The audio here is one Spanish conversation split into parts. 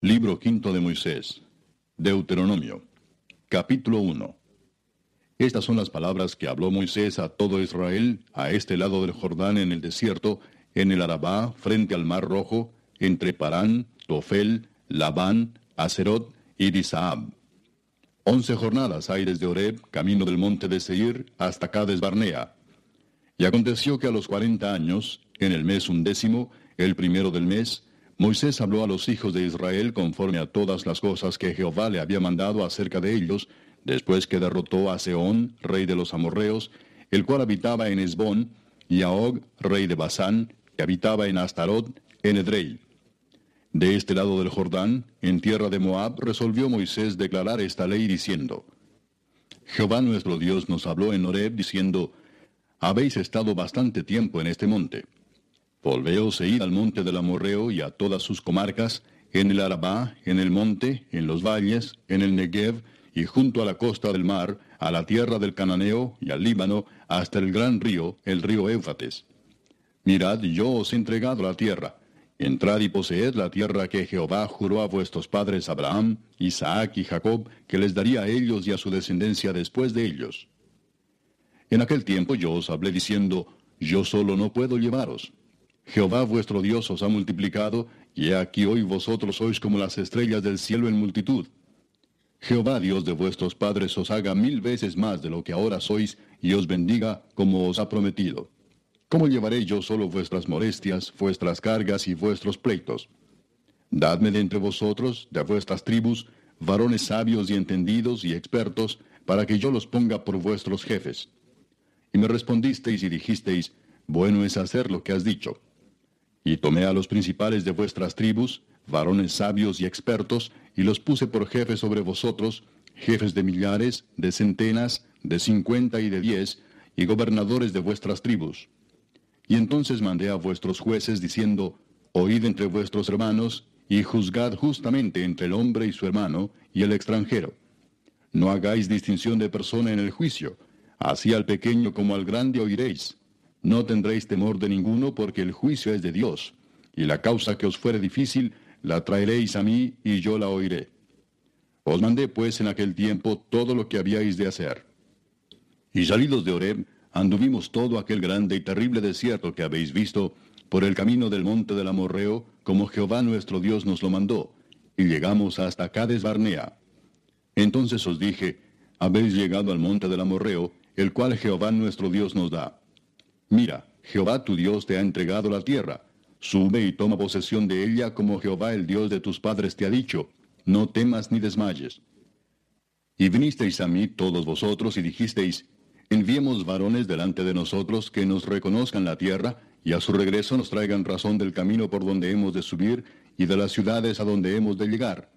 Libro quinto de Moisés. Deuteronomio. Capítulo 1. Estas son las palabras que habló Moisés a todo Israel, a este lado del Jordán en el desierto, en el Arabá, frente al Mar Rojo, entre Parán, Tofel, Labán, Acerot y Disaab. Once jornadas hay desde Oreb, camino del monte de Seir, hasta Cades Barnea. Y aconteció que a los cuarenta años, en el mes undécimo, el primero del mes, Moisés habló a los hijos de Israel conforme a todas las cosas que Jehová le había mandado acerca de ellos, después que derrotó a Seón, rey de los amorreos, el cual habitaba en Esbón, y a Og, rey de Basán, que habitaba en Astarot, en Edrei. De este lado del Jordán, en tierra de Moab, resolvió Moisés declarar esta ley diciendo, Jehová nuestro Dios nos habló en Horeb diciendo, Habéis estado bastante tiempo en este monte. Volveos e id al monte del Amorreo y a todas sus comarcas, en el Arabá, en el monte, en los valles, en el Negev, y junto a la costa del mar, a la tierra del Cananeo y al Líbano, hasta el gran río, el río Éufrates. Mirad, yo os he entregado la tierra. Entrad y poseed la tierra que Jehová juró a vuestros padres Abraham, Isaac y Jacob, que les daría a ellos y a su descendencia después de ellos. En aquel tiempo yo os hablé diciendo, Yo solo no puedo llevaros, Jehová vuestro Dios os ha multiplicado, y he aquí hoy vosotros sois como las estrellas del cielo en multitud. Jehová Dios de vuestros padres os haga mil veces más de lo que ahora sois, y os bendiga como os ha prometido. ¿Cómo llevaré yo solo vuestras molestias, vuestras cargas y vuestros pleitos? Dadme de entre vosotros, de vuestras tribus, varones sabios y entendidos y expertos, para que yo los ponga por vuestros jefes. Y me respondisteis y dijisteis, Bueno es hacer lo que has dicho. Y tomé a los principales de vuestras tribus, varones sabios y expertos, y los puse por jefes sobre vosotros, jefes de millares, de centenas, de cincuenta y de diez, y gobernadores de vuestras tribus. Y entonces mandé a vuestros jueces diciendo, Oíd entre vuestros hermanos, y juzgad justamente entre el hombre y su hermano, y el extranjero. No hagáis distinción de persona en el juicio, así al pequeño como al grande oiréis. No tendréis temor de ninguno porque el juicio es de Dios, y la causa que os fuere difícil la traeréis a mí y yo la oiré. Os mandé pues en aquel tiempo todo lo que habíais de hacer. Y salidos de Oreb, anduvimos todo aquel grande y terrible desierto que habéis visto, por el camino del monte del Amorreo, como Jehová nuestro Dios nos lo mandó, y llegamos hasta Cades Barnea. Entonces os dije, habéis llegado al monte del Amorreo, el cual Jehová nuestro Dios nos da. Mira, Jehová tu Dios te ha entregado la tierra. Sube y toma posesión de ella como Jehová el Dios de tus padres te ha dicho. No temas ni desmayes. Y vinisteis a mí todos vosotros y dijisteis, enviemos varones delante de nosotros que nos reconozcan la tierra, y a su regreso nos traigan razón del camino por donde hemos de subir, y de las ciudades a donde hemos de llegar.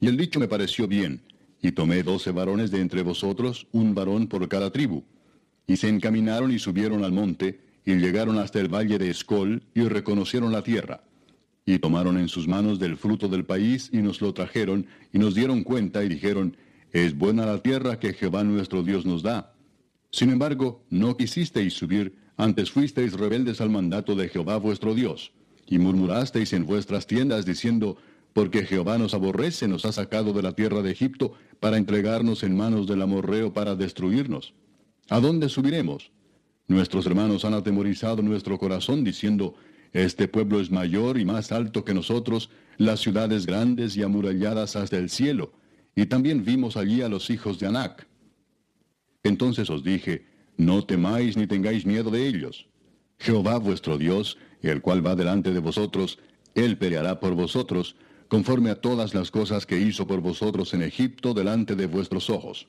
Y el dicho me pareció bien, y tomé doce varones de entre vosotros, un varón por cada tribu y se encaminaron y subieron al monte, y llegaron hasta el valle de Escol, y reconocieron la tierra. Y tomaron en sus manos del fruto del país, y nos lo trajeron, y nos dieron cuenta, y dijeron, Es buena la tierra que Jehová nuestro Dios nos da. Sin embargo, no quisisteis subir, antes fuisteis rebeldes al mandato de Jehová vuestro Dios, y murmurasteis en vuestras tiendas, diciendo, porque Jehová nos aborrece, nos ha sacado de la tierra de Egipto, para entregarnos en manos del amorreo para destruirnos. ¿A dónde subiremos? Nuestros hermanos han atemorizado nuestro corazón diciendo, Este pueblo es mayor y más alto que nosotros, las ciudades grandes y amuralladas hasta el cielo, y también vimos allí a los hijos de Anac. Entonces os dije, No temáis ni tengáis miedo de ellos. Jehová vuestro Dios, el cual va delante de vosotros, Él peleará por vosotros, conforme a todas las cosas que hizo por vosotros en Egipto delante de vuestros ojos.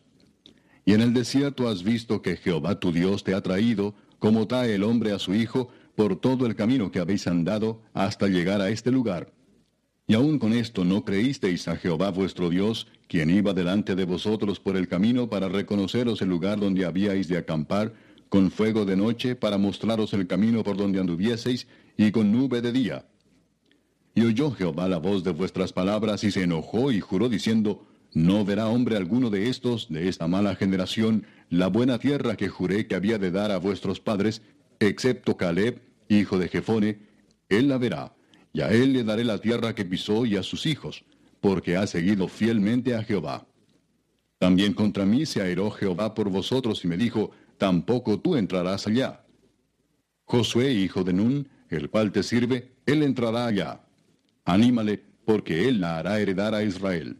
Y en el desierto has visto que Jehová tu Dios te ha traído, como trae el hombre a su hijo, por todo el camino que habéis andado hasta llegar a este lugar. Y aun con esto no creísteis a Jehová vuestro Dios, quien iba delante de vosotros por el camino para reconoceros el lugar donde habíais de acampar, con fuego de noche para mostraros el camino por donde anduvieseis, y con nube de día. Y oyó Jehová la voz de vuestras palabras y se enojó y juró diciendo, no verá hombre alguno de estos, de esta mala generación, la buena tierra que juré que había de dar a vuestros padres, excepto Caleb, hijo de Jefone, él la verá, y a él le daré la tierra que pisó y a sus hijos, porque ha seguido fielmente a Jehová. También contra mí se airó Jehová por vosotros y me dijo, tampoco tú entrarás allá. Josué, hijo de Nun, el cual te sirve, él entrará allá. Anímale, porque él la hará heredar a Israel.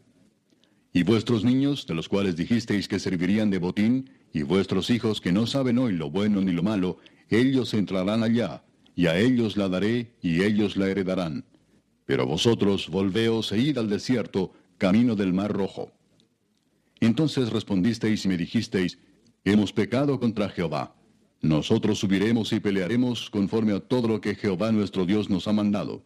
Y vuestros niños, de los cuales dijisteis que servirían de botín, y vuestros hijos que no saben hoy lo bueno ni lo malo, ellos entrarán allá, y a ellos la daré, y ellos la heredarán. Pero vosotros volveos e id al desierto, camino del mar rojo. Entonces respondisteis y me dijisteis, Hemos pecado contra Jehová. Nosotros subiremos y pelearemos conforme a todo lo que Jehová nuestro Dios nos ha mandado.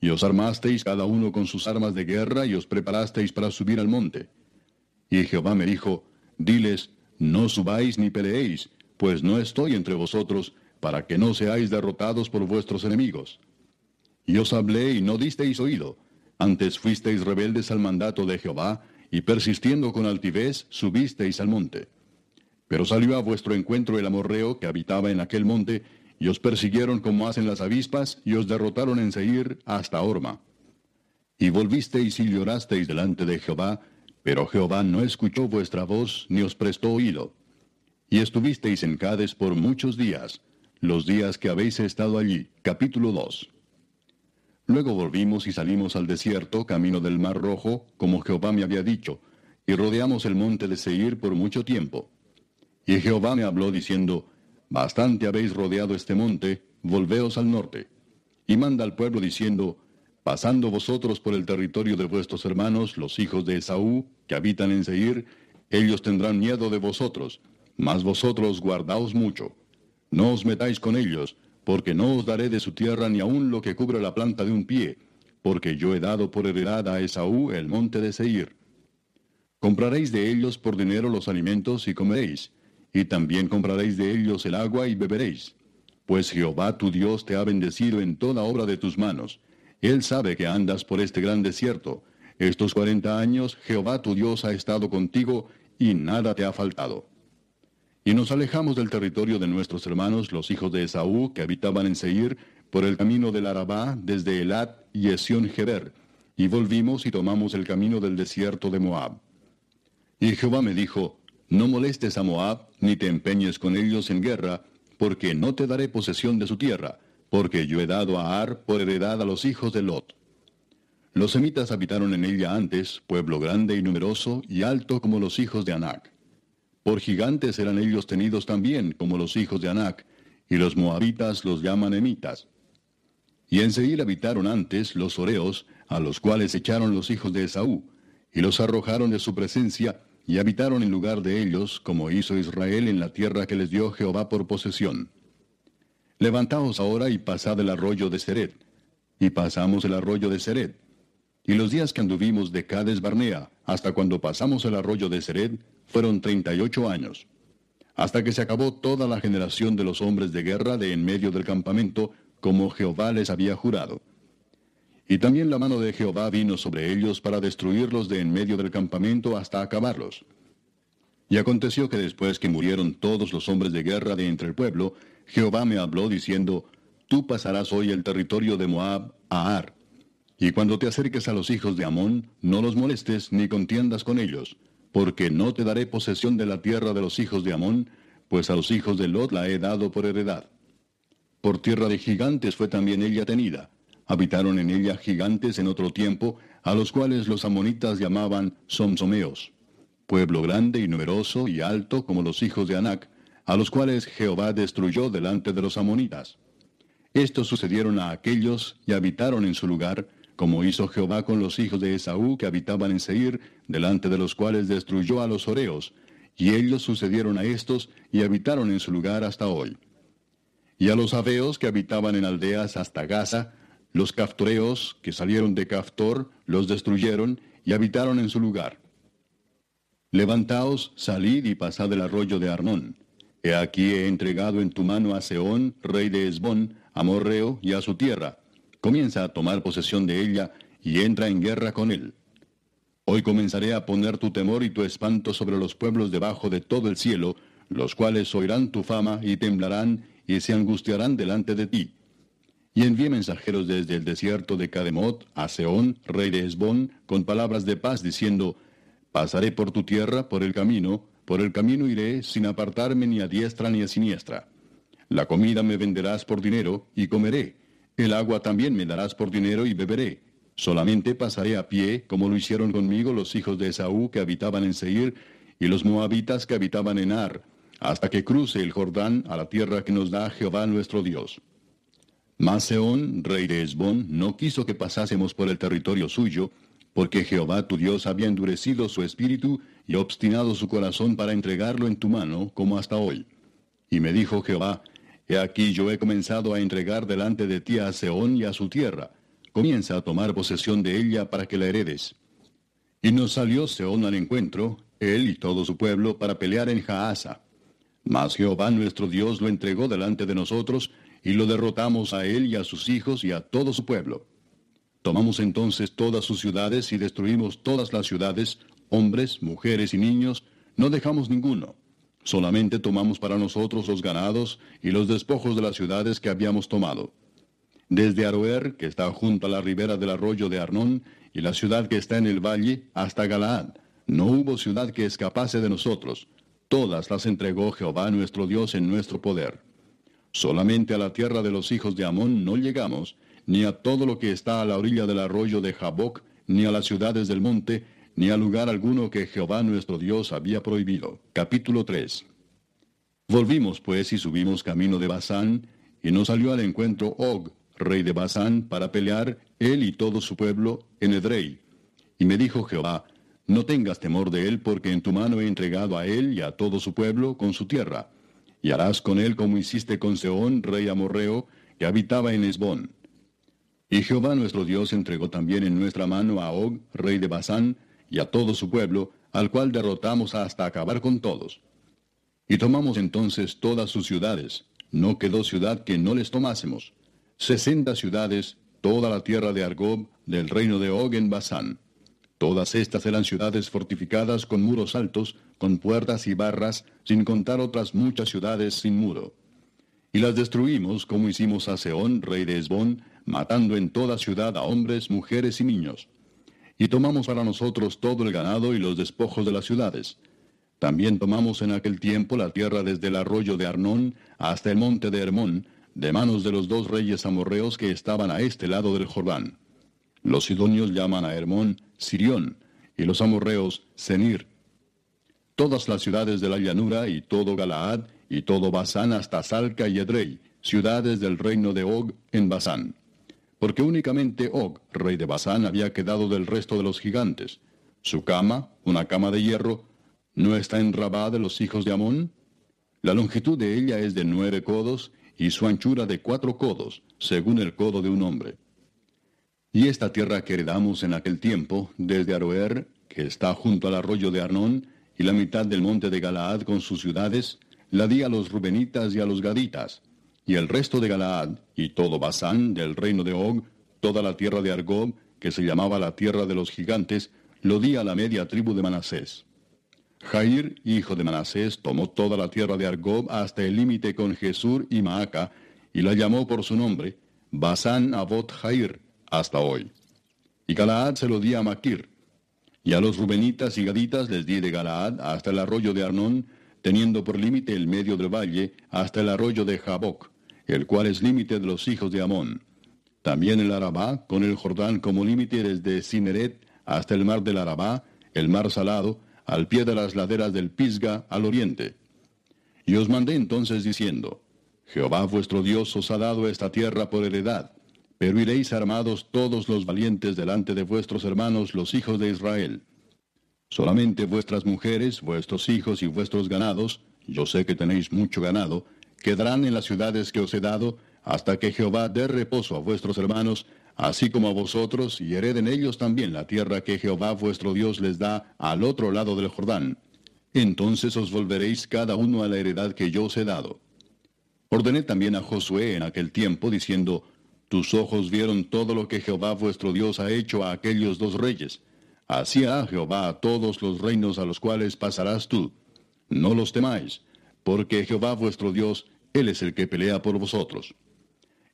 Y os armasteis cada uno con sus armas de guerra y os preparasteis para subir al monte. Y Jehová me dijo, Diles, no subáis ni peleéis, pues no estoy entre vosotros, para que no seáis derrotados por vuestros enemigos. Y os hablé y no disteis oído, antes fuisteis rebeldes al mandato de Jehová, y persistiendo con altivez subisteis al monte. Pero salió a vuestro encuentro el amorreo que habitaba en aquel monte, y os persiguieron como hacen las avispas, y os derrotaron en Seir hasta Orma. Y volvisteis y llorasteis delante de Jehová, pero Jehová no escuchó vuestra voz, ni os prestó oído. Y estuvisteis en Cades por muchos días, los días que habéis estado allí. Capítulo 2. Luego volvimos y salimos al desierto, camino del Mar Rojo, como Jehová me había dicho, y rodeamos el monte de Seir por mucho tiempo. Y Jehová me habló diciendo, Bastante habéis rodeado este monte, volveos al norte. Y manda al pueblo diciendo, Pasando vosotros por el territorio de vuestros hermanos, los hijos de Esaú, que habitan en Seir, ellos tendrán miedo de vosotros, mas vosotros guardaos mucho. No os metáis con ellos, porque no os daré de su tierra ni aun lo que cubra la planta de un pie, porque yo he dado por heredad a Esaú el monte de Seir. Compraréis de ellos por dinero los alimentos y comeréis, y también compraréis de ellos el agua y beberéis. Pues Jehová tu Dios te ha bendecido en toda obra de tus manos. Él sabe que andas por este gran desierto. Estos cuarenta años Jehová tu Dios ha estado contigo y nada te ha faltado. Y nos alejamos del territorio de nuestros hermanos, los hijos de Esaú, que habitaban en Seir, por el camino del Arabá, desde Elat y Esión Geber, y volvimos y tomamos el camino del desierto de Moab. Y Jehová me dijo, no molestes a Moab, ni te empeñes con ellos en guerra, porque no te daré posesión de su tierra, porque yo he dado a Ar por heredad a los hijos de Lot. Los semitas habitaron en ella antes, pueblo grande y numeroso, y alto como los hijos de Anac. Por gigantes eran ellos tenidos también, como los hijos de Anac, y los moabitas los llaman emitas. Y en habitaron antes los oreos, a los cuales echaron los hijos de Esaú, y los arrojaron de su presencia, y habitaron en lugar de ellos, como hizo Israel en la tierra que les dio Jehová por posesión. Levantaos ahora y pasad el arroyo de Seret. Y pasamos el arroyo de Seret. Y los días que anduvimos de Cades Barnea hasta cuando pasamos el arroyo de Seret fueron treinta y ocho años. Hasta que se acabó toda la generación de los hombres de guerra de en medio del campamento, como Jehová les había jurado. Y también la mano de Jehová vino sobre ellos para destruirlos de en medio del campamento hasta acabarlos. Y aconteció que después que murieron todos los hombres de guerra de entre el pueblo, Jehová me habló diciendo, Tú pasarás hoy el territorio de Moab a Ar. Y cuando te acerques a los hijos de Amón, no los molestes ni contiendas con ellos, porque no te daré posesión de la tierra de los hijos de Amón, pues a los hijos de Lot la he dado por heredad. Por tierra de gigantes fue también ella tenida, Habitaron en ella gigantes en otro tiempo, a los cuales los amonitas llamaban Somsomeos, pueblo grande y numeroso y alto como los hijos de Anac, a los cuales Jehová destruyó delante de los amonitas. Estos sucedieron a aquellos y habitaron en su lugar, como hizo Jehová con los hijos de Esaú que habitaban en Seir, delante de los cuales destruyó a los oreos, y ellos sucedieron a estos y habitaron en su lugar hasta hoy. Y a los aveos que habitaban en aldeas hasta Gaza, los caftoreos que salieron de Caftor los destruyeron y habitaron en su lugar. Levantaos, salid y pasad el arroyo de Arnón. He aquí he entregado en tu mano a Seón, rey de Esbón, a Morreo y a su tierra. Comienza a tomar posesión de ella y entra en guerra con él. Hoy comenzaré a poner tu temor y tu espanto sobre los pueblos debajo de todo el cielo, los cuales oirán tu fama y temblarán y se angustiarán delante de ti Y envié mensajeros desde el desierto de Cademot a Seón, rey de Esbón, con palabras de paz, diciendo, Pasaré por tu tierra, por el camino, por el camino iré, sin apartarme ni a diestra ni a siniestra. La comida me venderás por dinero, y comeré. El agua también me darás por dinero, y beberé. Solamente pasaré a pie, como lo hicieron conmigo los hijos de Esaú que habitaban en Seir, y los moabitas que habitaban en Ar, hasta que cruce el Jordán a la tierra que nos da Jehová nuestro Dios. Mas Seón, rey de Esbón, no quiso que pasásemos por el territorio suyo, porque Jehová tu Dios había endurecido su espíritu y obstinado su corazón para entregarlo en tu mano, como hasta hoy. Y me dijo Jehová, He aquí yo he comenzado a entregar delante de ti a Seón y a su tierra. Comienza a tomar posesión de ella para que la heredes. Y nos salió Seón al encuentro, él y todo su pueblo, para pelear en Jaasa. Mas Jehová nuestro Dios lo entregó delante de nosotros, y lo derrotamos a él y a sus hijos y a todo su pueblo. Tomamos entonces todas sus ciudades y destruimos todas las ciudades, hombres, mujeres y niños, no dejamos ninguno. Solamente tomamos para nosotros los ganados y los despojos de las ciudades que habíamos tomado. Desde Aroer, que está junto a la ribera del arroyo de Arnón, y la ciudad que está en el valle, hasta Galaad, no hubo ciudad que escapase de nosotros. Todas las entregó Jehová nuestro Dios en nuestro poder. Solamente a la tierra de los hijos de Amón no llegamos, ni a todo lo que está a la orilla del arroyo de Jaboc, ni a las ciudades del monte, ni a lugar alguno que Jehová nuestro Dios había prohibido. Capítulo 3 Volvimos pues y subimos camino de Basán, y nos salió al encuentro Og, rey de Basán, para pelear, él y todo su pueblo, en Edrei. Y me dijo Jehová, no tengas temor de él, porque en tu mano he entregado a él y a todo su pueblo con su tierra. Y harás con él como hiciste con Seón, rey amorreo, que habitaba en Esbón. Y Jehová nuestro Dios entregó también en nuestra mano a Og, rey de Basán, y a todo su pueblo, al cual derrotamos hasta acabar con todos. Y tomamos entonces todas sus ciudades, no quedó ciudad que no les tomásemos. Sesenta ciudades, toda la tierra de Argob, del reino de Og en Basán. Todas estas eran ciudades fortificadas con muros altos, con puertas y barras, sin contar otras muchas ciudades sin muro. Y las destruimos como hicimos a Seón, rey de Esbón, matando en toda ciudad a hombres, mujeres y niños. Y tomamos para nosotros todo el ganado y los despojos de las ciudades. También tomamos en aquel tiempo la tierra desde el arroyo de Arnón hasta el monte de Hermón, de manos de los dos reyes amorreos que estaban a este lado del Jordán. Los sidonios llaman a Hermón Sirión, y los amorreos Senir. Todas las ciudades de la llanura y todo Galaad y todo Basán hasta Salca y Edrei, ciudades del reino de Og en Basán porque únicamente Og, rey de Basán, había quedado del resto de los gigantes. Su cama, una cama de hierro, ¿no está en Rabá de los hijos de Amón? La longitud de ella es de nueve codos y su anchura de cuatro codos, según el codo de un hombre. Y esta tierra que heredamos en aquel tiempo, desde Aroer, que está junto al arroyo de Arnón, y la mitad del monte de Galaad con sus ciudades, la di a los Rubenitas y a los Gaditas, y el resto de Galaad, y todo Basán, del reino de Og, toda la tierra de Argob, que se llamaba la tierra de los gigantes, lo di a la media tribu de Manasés. Jair, hijo de Manasés, tomó toda la tierra de Argob hasta el límite con Jesur y Maaca, y la llamó por su nombre, Basán Abot Jair, hasta hoy. Y Galaad se lo di a Maquir. Y a los Rubenitas y Gaditas les di de Galaad hasta el arroyo de Arnón, teniendo por límite el medio del valle, hasta el arroyo de Jaboc el cual es límite de los hijos de Amón. También el Arabá, con el Jordán como límite desde Cineret hasta el mar del Arabá, el mar salado, al pie de las laderas del Pisga, al oriente. Y os mandé entonces diciendo, Jehová vuestro Dios os ha dado esta tierra por heredad, pero iréis armados todos los valientes delante de vuestros hermanos los hijos de Israel. Solamente vuestras mujeres, vuestros hijos y vuestros ganados, yo sé que tenéis mucho ganado, quedarán en las ciudades que os he dado, hasta que Jehová dé reposo a vuestros hermanos, así como a vosotros, y hereden ellos también la tierra que Jehová vuestro Dios les da al otro lado del Jordán. Entonces os volveréis cada uno a la heredad que yo os he dado. Ordené también a Josué en aquel tiempo, diciendo, Tus ojos vieron todo lo que Jehová vuestro Dios ha hecho a aquellos dos reyes. Así hará Jehová a todos los reinos a los cuales pasarás tú. No los temáis porque Jehová vuestro Dios, Él es el que pelea por vosotros.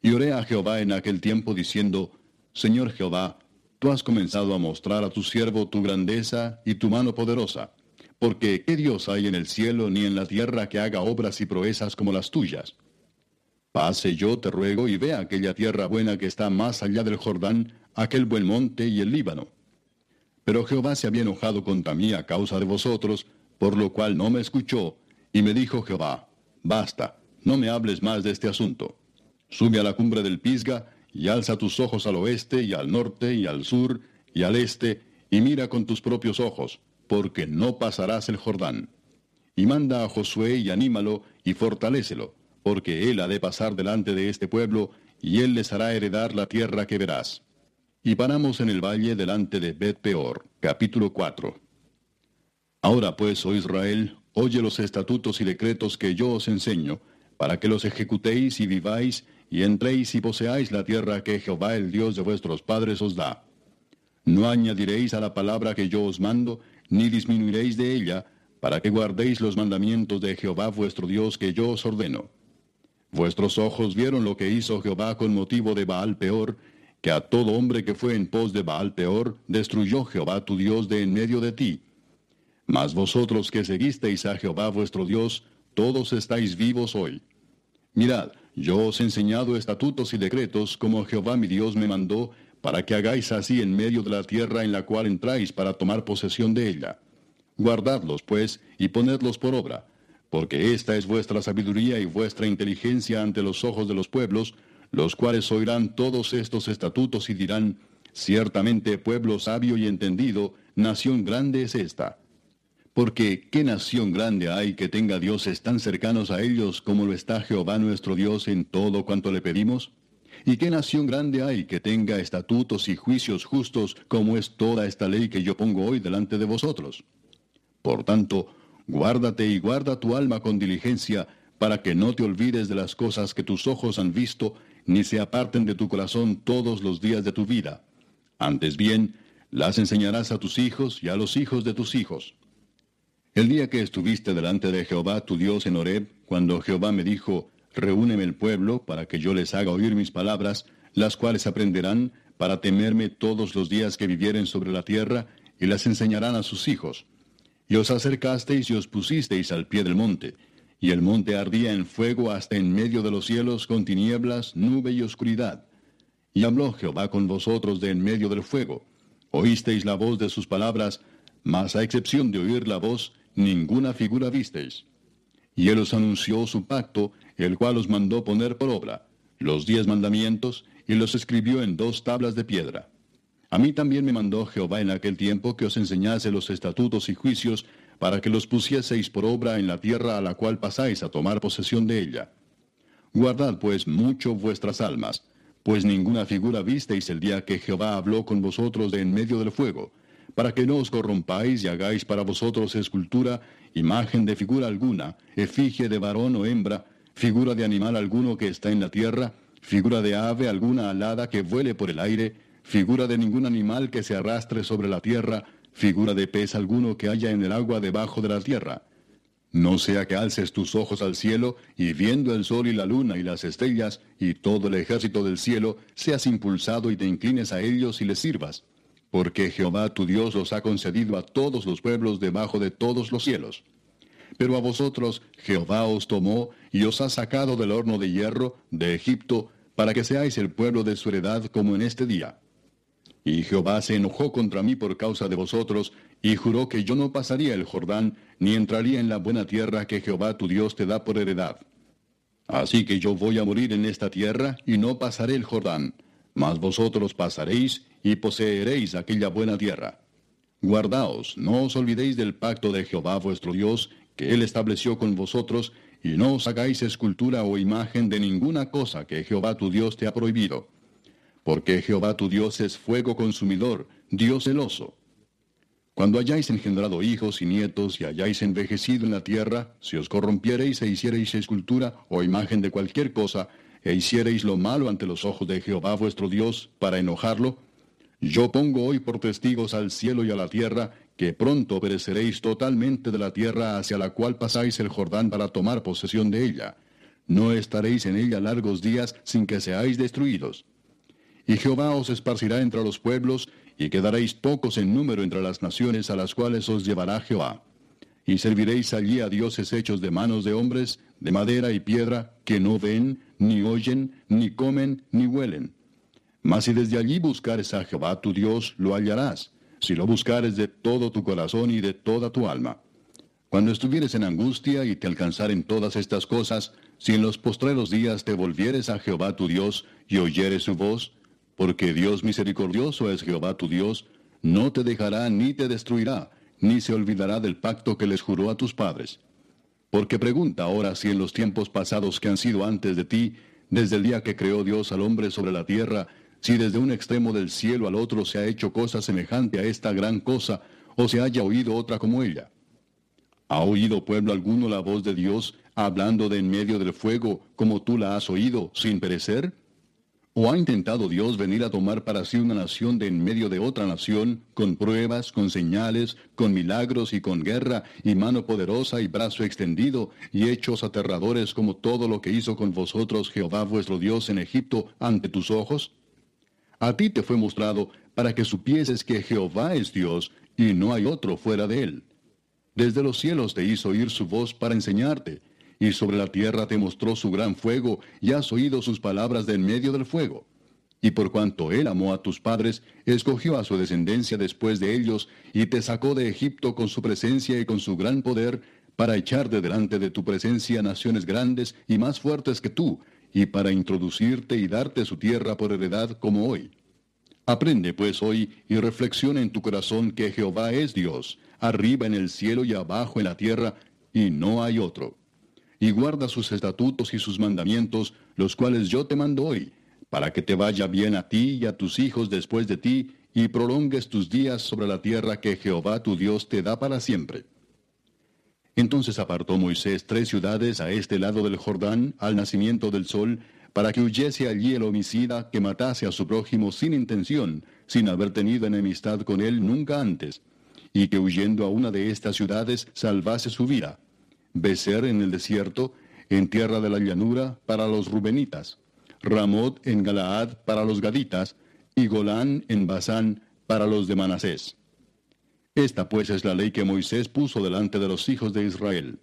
Y oré a Jehová en aquel tiempo diciendo, Señor Jehová, tú has comenzado a mostrar a tu siervo tu grandeza y tu mano poderosa. Porque ¿qué Dios hay en el cielo ni en la tierra que haga obras y proezas como las tuyas? Pase yo, te ruego, y vea aquella tierra buena que está más allá del Jordán, aquel buen monte y el Líbano. Pero Jehová se había enojado contra mí a causa de vosotros, por lo cual no me escuchó, y me dijo Jehová, basta, no me hables más de este asunto. Sube a la cumbre del Pisga, y alza tus ojos al oeste, y al norte, y al sur, y al este, y mira con tus propios ojos, porque no pasarás el Jordán. Y manda a Josué y anímalo, y fortalécelo, porque él ha de pasar delante de este pueblo, y él les hará heredar la tierra que verás. Y paramos en el valle delante de Bet Peor, capítulo 4. Ahora pues, oh Israel, oye los estatutos y decretos que yo os enseño, para que los ejecutéis y viváis, y entréis y poseáis la tierra que Jehová el Dios de vuestros padres os da. No añadiréis a la palabra que yo os mando, ni disminuiréis de ella, para que guardéis los mandamientos de Jehová vuestro Dios que yo os ordeno. Vuestros ojos vieron lo que hizo Jehová con motivo de Baal peor, que a todo hombre que fue en pos de Baal peor, destruyó Jehová tu Dios de en medio de ti. Mas vosotros que seguisteis a Jehová vuestro Dios, todos estáis vivos hoy. Mirad, yo os he enseñado estatutos y decretos como Jehová mi Dios me mandó, para que hagáis así en medio de la tierra en la cual entráis para tomar posesión de ella. Guardadlos, pues, y ponedlos por obra, porque esta es vuestra sabiduría y vuestra inteligencia ante los ojos de los pueblos, los cuales oirán todos estos estatutos y dirán, ciertamente pueblo sabio y entendido, nación grande es esta. Porque ¿qué nación grande hay que tenga dioses tan cercanos a ellos como lo está Jehová nuestro Dios en todo cuanto le pedimos? ¿Y qué nación grande hay que tenga estatutos y juicios justos como es toda esta ley que yo pongo hoy delante de vosotros? Por tanto, guárdate y guarda tu alma con diligencia, para que no te olvides de las cosas que tus ojos han visto, ni se aparten de tu corazón todos los días de tu vida. Antes bien, las enseñarás a tus hijos y a los hijos de tus hijos el día que estuviste delante de Jehová tu Dios en Horeb, cuando Jehová me dijo, Reúneme el pueblo, para que yo les haga oír mis palabras, las cuales aprenderán, para temerme todos los días que vivieren sobre la tierra, y las enseñarán a sus hijos. Y os acercasteis y os pusisteis al pie del monte, y el monte ardía en fuego hasta en medio de los cielos con tinieblas, nube y oscuridad. Y habló Jehová con vosotros de en medio del fuego. Oísteis la voz de sus palabras, mas a excepción de oír la voz, ninguna figura visteis. Y él os anunció su pacto, el cual os mandó poner por obra, los diez mandamientos, y los escribió en dos tablas de piedra. A mí también me mandó Jehová en aquel tiempo que os enseñase los estatutos y juicios, para que los pusieseis por obra en la tierra a la cual pasáis a tomar posesión de ella. Guardad pues mucho vuestras almas, pues ninguna figura visteis el día que Jehová habló con vosotros de en medio del fuego, para que no os corrompáis y hagáis para vosotros escultura, imagen de figura alguna, efigie de varón o hembra, figura de animal alguno que está en la tierra, figura de ave alguna alada que vuele por el aire, figura de ningún animal que se arrastre sobre la tierra, figura de pez alguno que haya en el agua debajo de la tierra. No sea que alces tus ojos al cielo, y viendo el sol y la luna y las estrellas, y todo el ejército del cielo, seas impulsado y te inclines a ellos y les sirvas porque Jehová tu Dios los ha concedido a todos los pueblos debajo de todos los cielos. Pero a vosotros Jehová os tomó y os ha sacado del horno de hierro de Egipto, para que seáis el pueblo de su heredad como en este día. Y Jehová se enojó contra mí por causa de vosotros, y juró que yo no pasaría el Jordán, ni entraría en la buena tierra que Jehová tu Dios te da por heredad. Así que yo voy a morir en esta tierra, y no pasaré el Jordán, mas vosotros pasaréis, y poseeréis aquella buena tierra. Guardaos, no os olvidéis del pacto de Jehová vuestro Dios, que él estableció con vosotros, y no os hagáis escultura o imagen de ninguna cosa que Jehová tu Dios te ha prohibido. Porque Jehová tu Dios es fuego consumidor, Dios celoso. Cuando hayáis engendrado hijos y nietos y hayáis envejecido en la tierra, si os corrompiereis e hiciereis escultura o imagen de cualquier cosa, e hiciereis lo malo ante los ojos de Jehová vuestro Dios para enojarlo, yo pongo hoy por testigos al cielo y a la tierra, que pronto pereceréis totalmente de la tierra hacia la cual pasáis el Jordán para tomar posesión de ella. no estaréis en ella largos días sin que seáis destruidos. Y Jehová os esparcirá entre los pueblos, y quedaréis pocos en número entre las naciones a las cuales os llevará Jehová. Y serviréis allí a dioses hechos de manos de hombres, de madera y piedra, que no ven, ni oyen, ni comen, ni huelen. Mas si desde allí buscares a Jehová tu Dios, lo hallarás, si lo buscares de todo tu corazón y de toda tu alma. Cuando estuvieres en angustia y te alcanzaren todas estas cosas, si en los postreros días te volvieres a Jehová tu Dios y oyeres su voz, porque Dios misericordioso es Jehová tu Dios, no te dejará ni te destruirá, ni se olvidará del pacto que les juró a tus padres. Porque pregunta ahora si en los tiempos pasados que han sido antes de ti, desde el día que creó Dios al hombre sobre la tierra, si desde un extremo del cielo al otro se ha hecho cosa semejante a esta gran cosa, o se haya oído otra como ella. ¿Ha oído pueblo alguno la voz de Dios hablando de en medio del fuego como tú la has oído sin perecer? ¿O ha intentado Dios venir a tomar para sí una nación de en medio de otra nación, con pruebas, con señales, con milagros y con guerra, y mano poderosa y brazo extendido, y hechos aterradores como todo lo que hizo con vosotros Jehová vuestro Dios en Egipto ante tus ojos? A ti te fue mostrado para que supieses que Jehová es Dios, y no hay otro fuera de él. Desde los cielos te hizo oír su voz para enseñarte, y sobre la tierra te mostró su gran fuego, y has oído sus palabras de en medio del fuego. Y por cuanto él amó a tus padres, escogió a su descendencia después de ellos, y te sacó de Egipto con su presencia y con su gran poder, para echar de delante de tu presencia naciones grandes y más fuertes que tú, y para introducirte y darte su tierra por heredad como hoy. Aprende pues hoy y reflexiona en tu corazón que Jehová es Dios, arriba en el cielo y abajo en la tierra, y no hay otro y guarda sus estatutos y sus mandamientos, los cuales yo te mando hoy, para que te vaya bien a ti y a tus hijos después de ti, y prolongues tus días sobre la tierra que Jehová tu Dios te da para siempre. Entonces apartó Moisés tres ciudades a este lado del Jordán, al nacimiento del sol, para que huyese allí el homicida que matase a su prójimo sin intención, sin haber tenido enemistad con él nunca antes, y que huyendo a una de estas ciudades salvase su vida Becer en el desierto, en tierra de la llanura, para los rubenitas, Ramot en Galaad para los gaditas, y Golán en Basán para los de Manasés. Esta pues es la ley que Moisés puso delante de los hijos de Israel.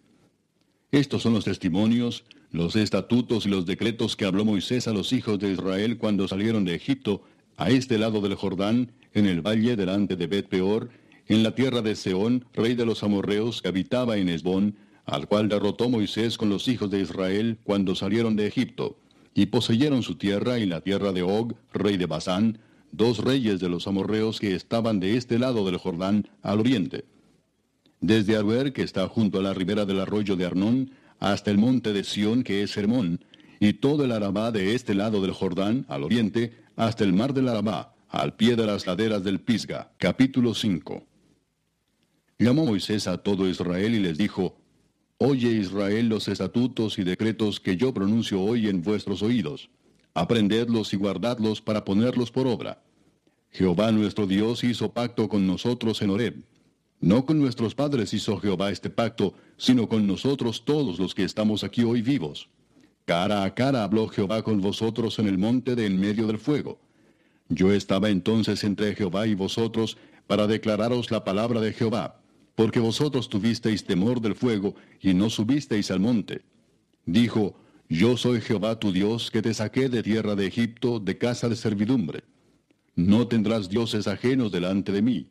Estos son los testimonios, los estatutos y los decretos que habló Moisés a los hijos de Israel cuando salieron de Egipto, a este lado del Jordán, en el valle delante de Bet Peor, en la tierra de Seón, rey de los amorreos, que habitaba en Esbón, al cual derrotó Moisés con los hijos de Israel cuando salieron de Egipto, y poseyeron su tierra y la tierra de Og, rey de Basán, dos reyes de los amorreos que estaban de este lado del Jordán al oriente. Desde Aruer, que está junto a la ribera del arroyo de Arnón, hasta el monte de Sión, que es Hermón, y todo el Arabá de este lado del Jordán, al oriente, hasta el mar del Arabá, al pie de las laderas del Pisga. Capítulo 5. Llamó Moisés a todo Israel y les dijo, Oye Israel los estatutos y decretos que yo pronuncio hoy en vuestros oídos. Aprendedlos y guardadlos para ponerlos por obra. Jehová nuestro Dios hizo pacto con nosotros en Horeb. No con nuestros padres hizo Jehová este pacto, sino con nosotros todos los que estamos aquí hoy vivos. Cara a cara habló Jehová con vosotros en el monte de en medio del fuego. Yo estaba entonces entre Jehová y vosotros para declararos la palabra de Jehová porque vosotros tuvisteis temor del fuego y no subisteis al monte. Dijo, Yo soy Jehová tu Dios, que te saqué de tierra de Egipto, de casa de servidumbre. No tendrás dioses ajenos delante de mí.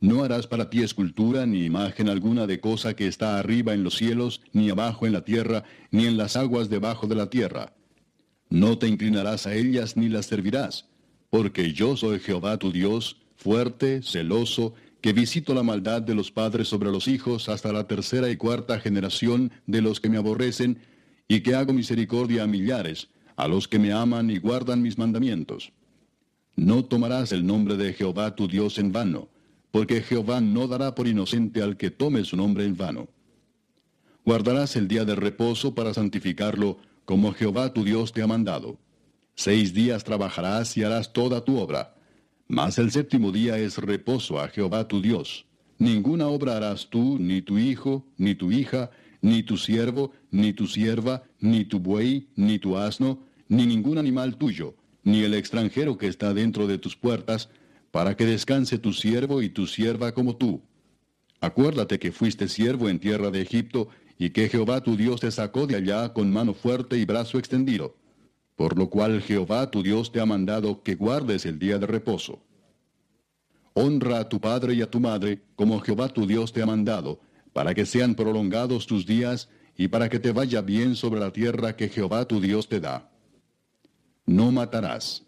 No harás para ti escultura ni imagen alguna de cosa que está arriba en los cielos, ni abajo en la tierra, ni en las aguas debajo de la tierra. No te inclinarás a ellas ni las servirás, porque yo soy Jehová tu Dios, fuerte, celoso, que visito la maldad de los padres sobre los hijos hasta la tercera y cuarta generación de los que me aborrecen, y que hago misericordia a millares, a los que me aman y guardan mis mandamientos. No tomarás el nombre de Jehová tu Dios en vano, porque Jehová no dará por inocente al que tome su nombre en vano. Guardarás el día de reposo para santificarlo, como Jehová tu Dios te ha mandado. Seis días trabajarás y harás toda tu obra mas el séptimo día es reposo a Jehová tu Dios. Ninguna obra harás tú, ni tu hijo, ni tu hija, ni tu siervo, ni tu sierva, ni tu buey, ni tu asno, ni ningún animal tuyo, ni el extranjero que está dentro de tus puertas, para que descanse tu siervo y tu sierva como tú. Acuérdate que fuiste siervo en tierra de Egipto, y que Jehová tu Dios te sacó de allá con mano fuerte y brazo extendido. Por lo cual Jehová tu Dios te ha mandado que guardes el día de reposo. Honra a tu padre y a tu madre, como Jehová tu Dios te ha mandado, para que sean prolongados tus días, y para que te vaya bien sobre la tierra que Jehová tu Dios te da. No matarás.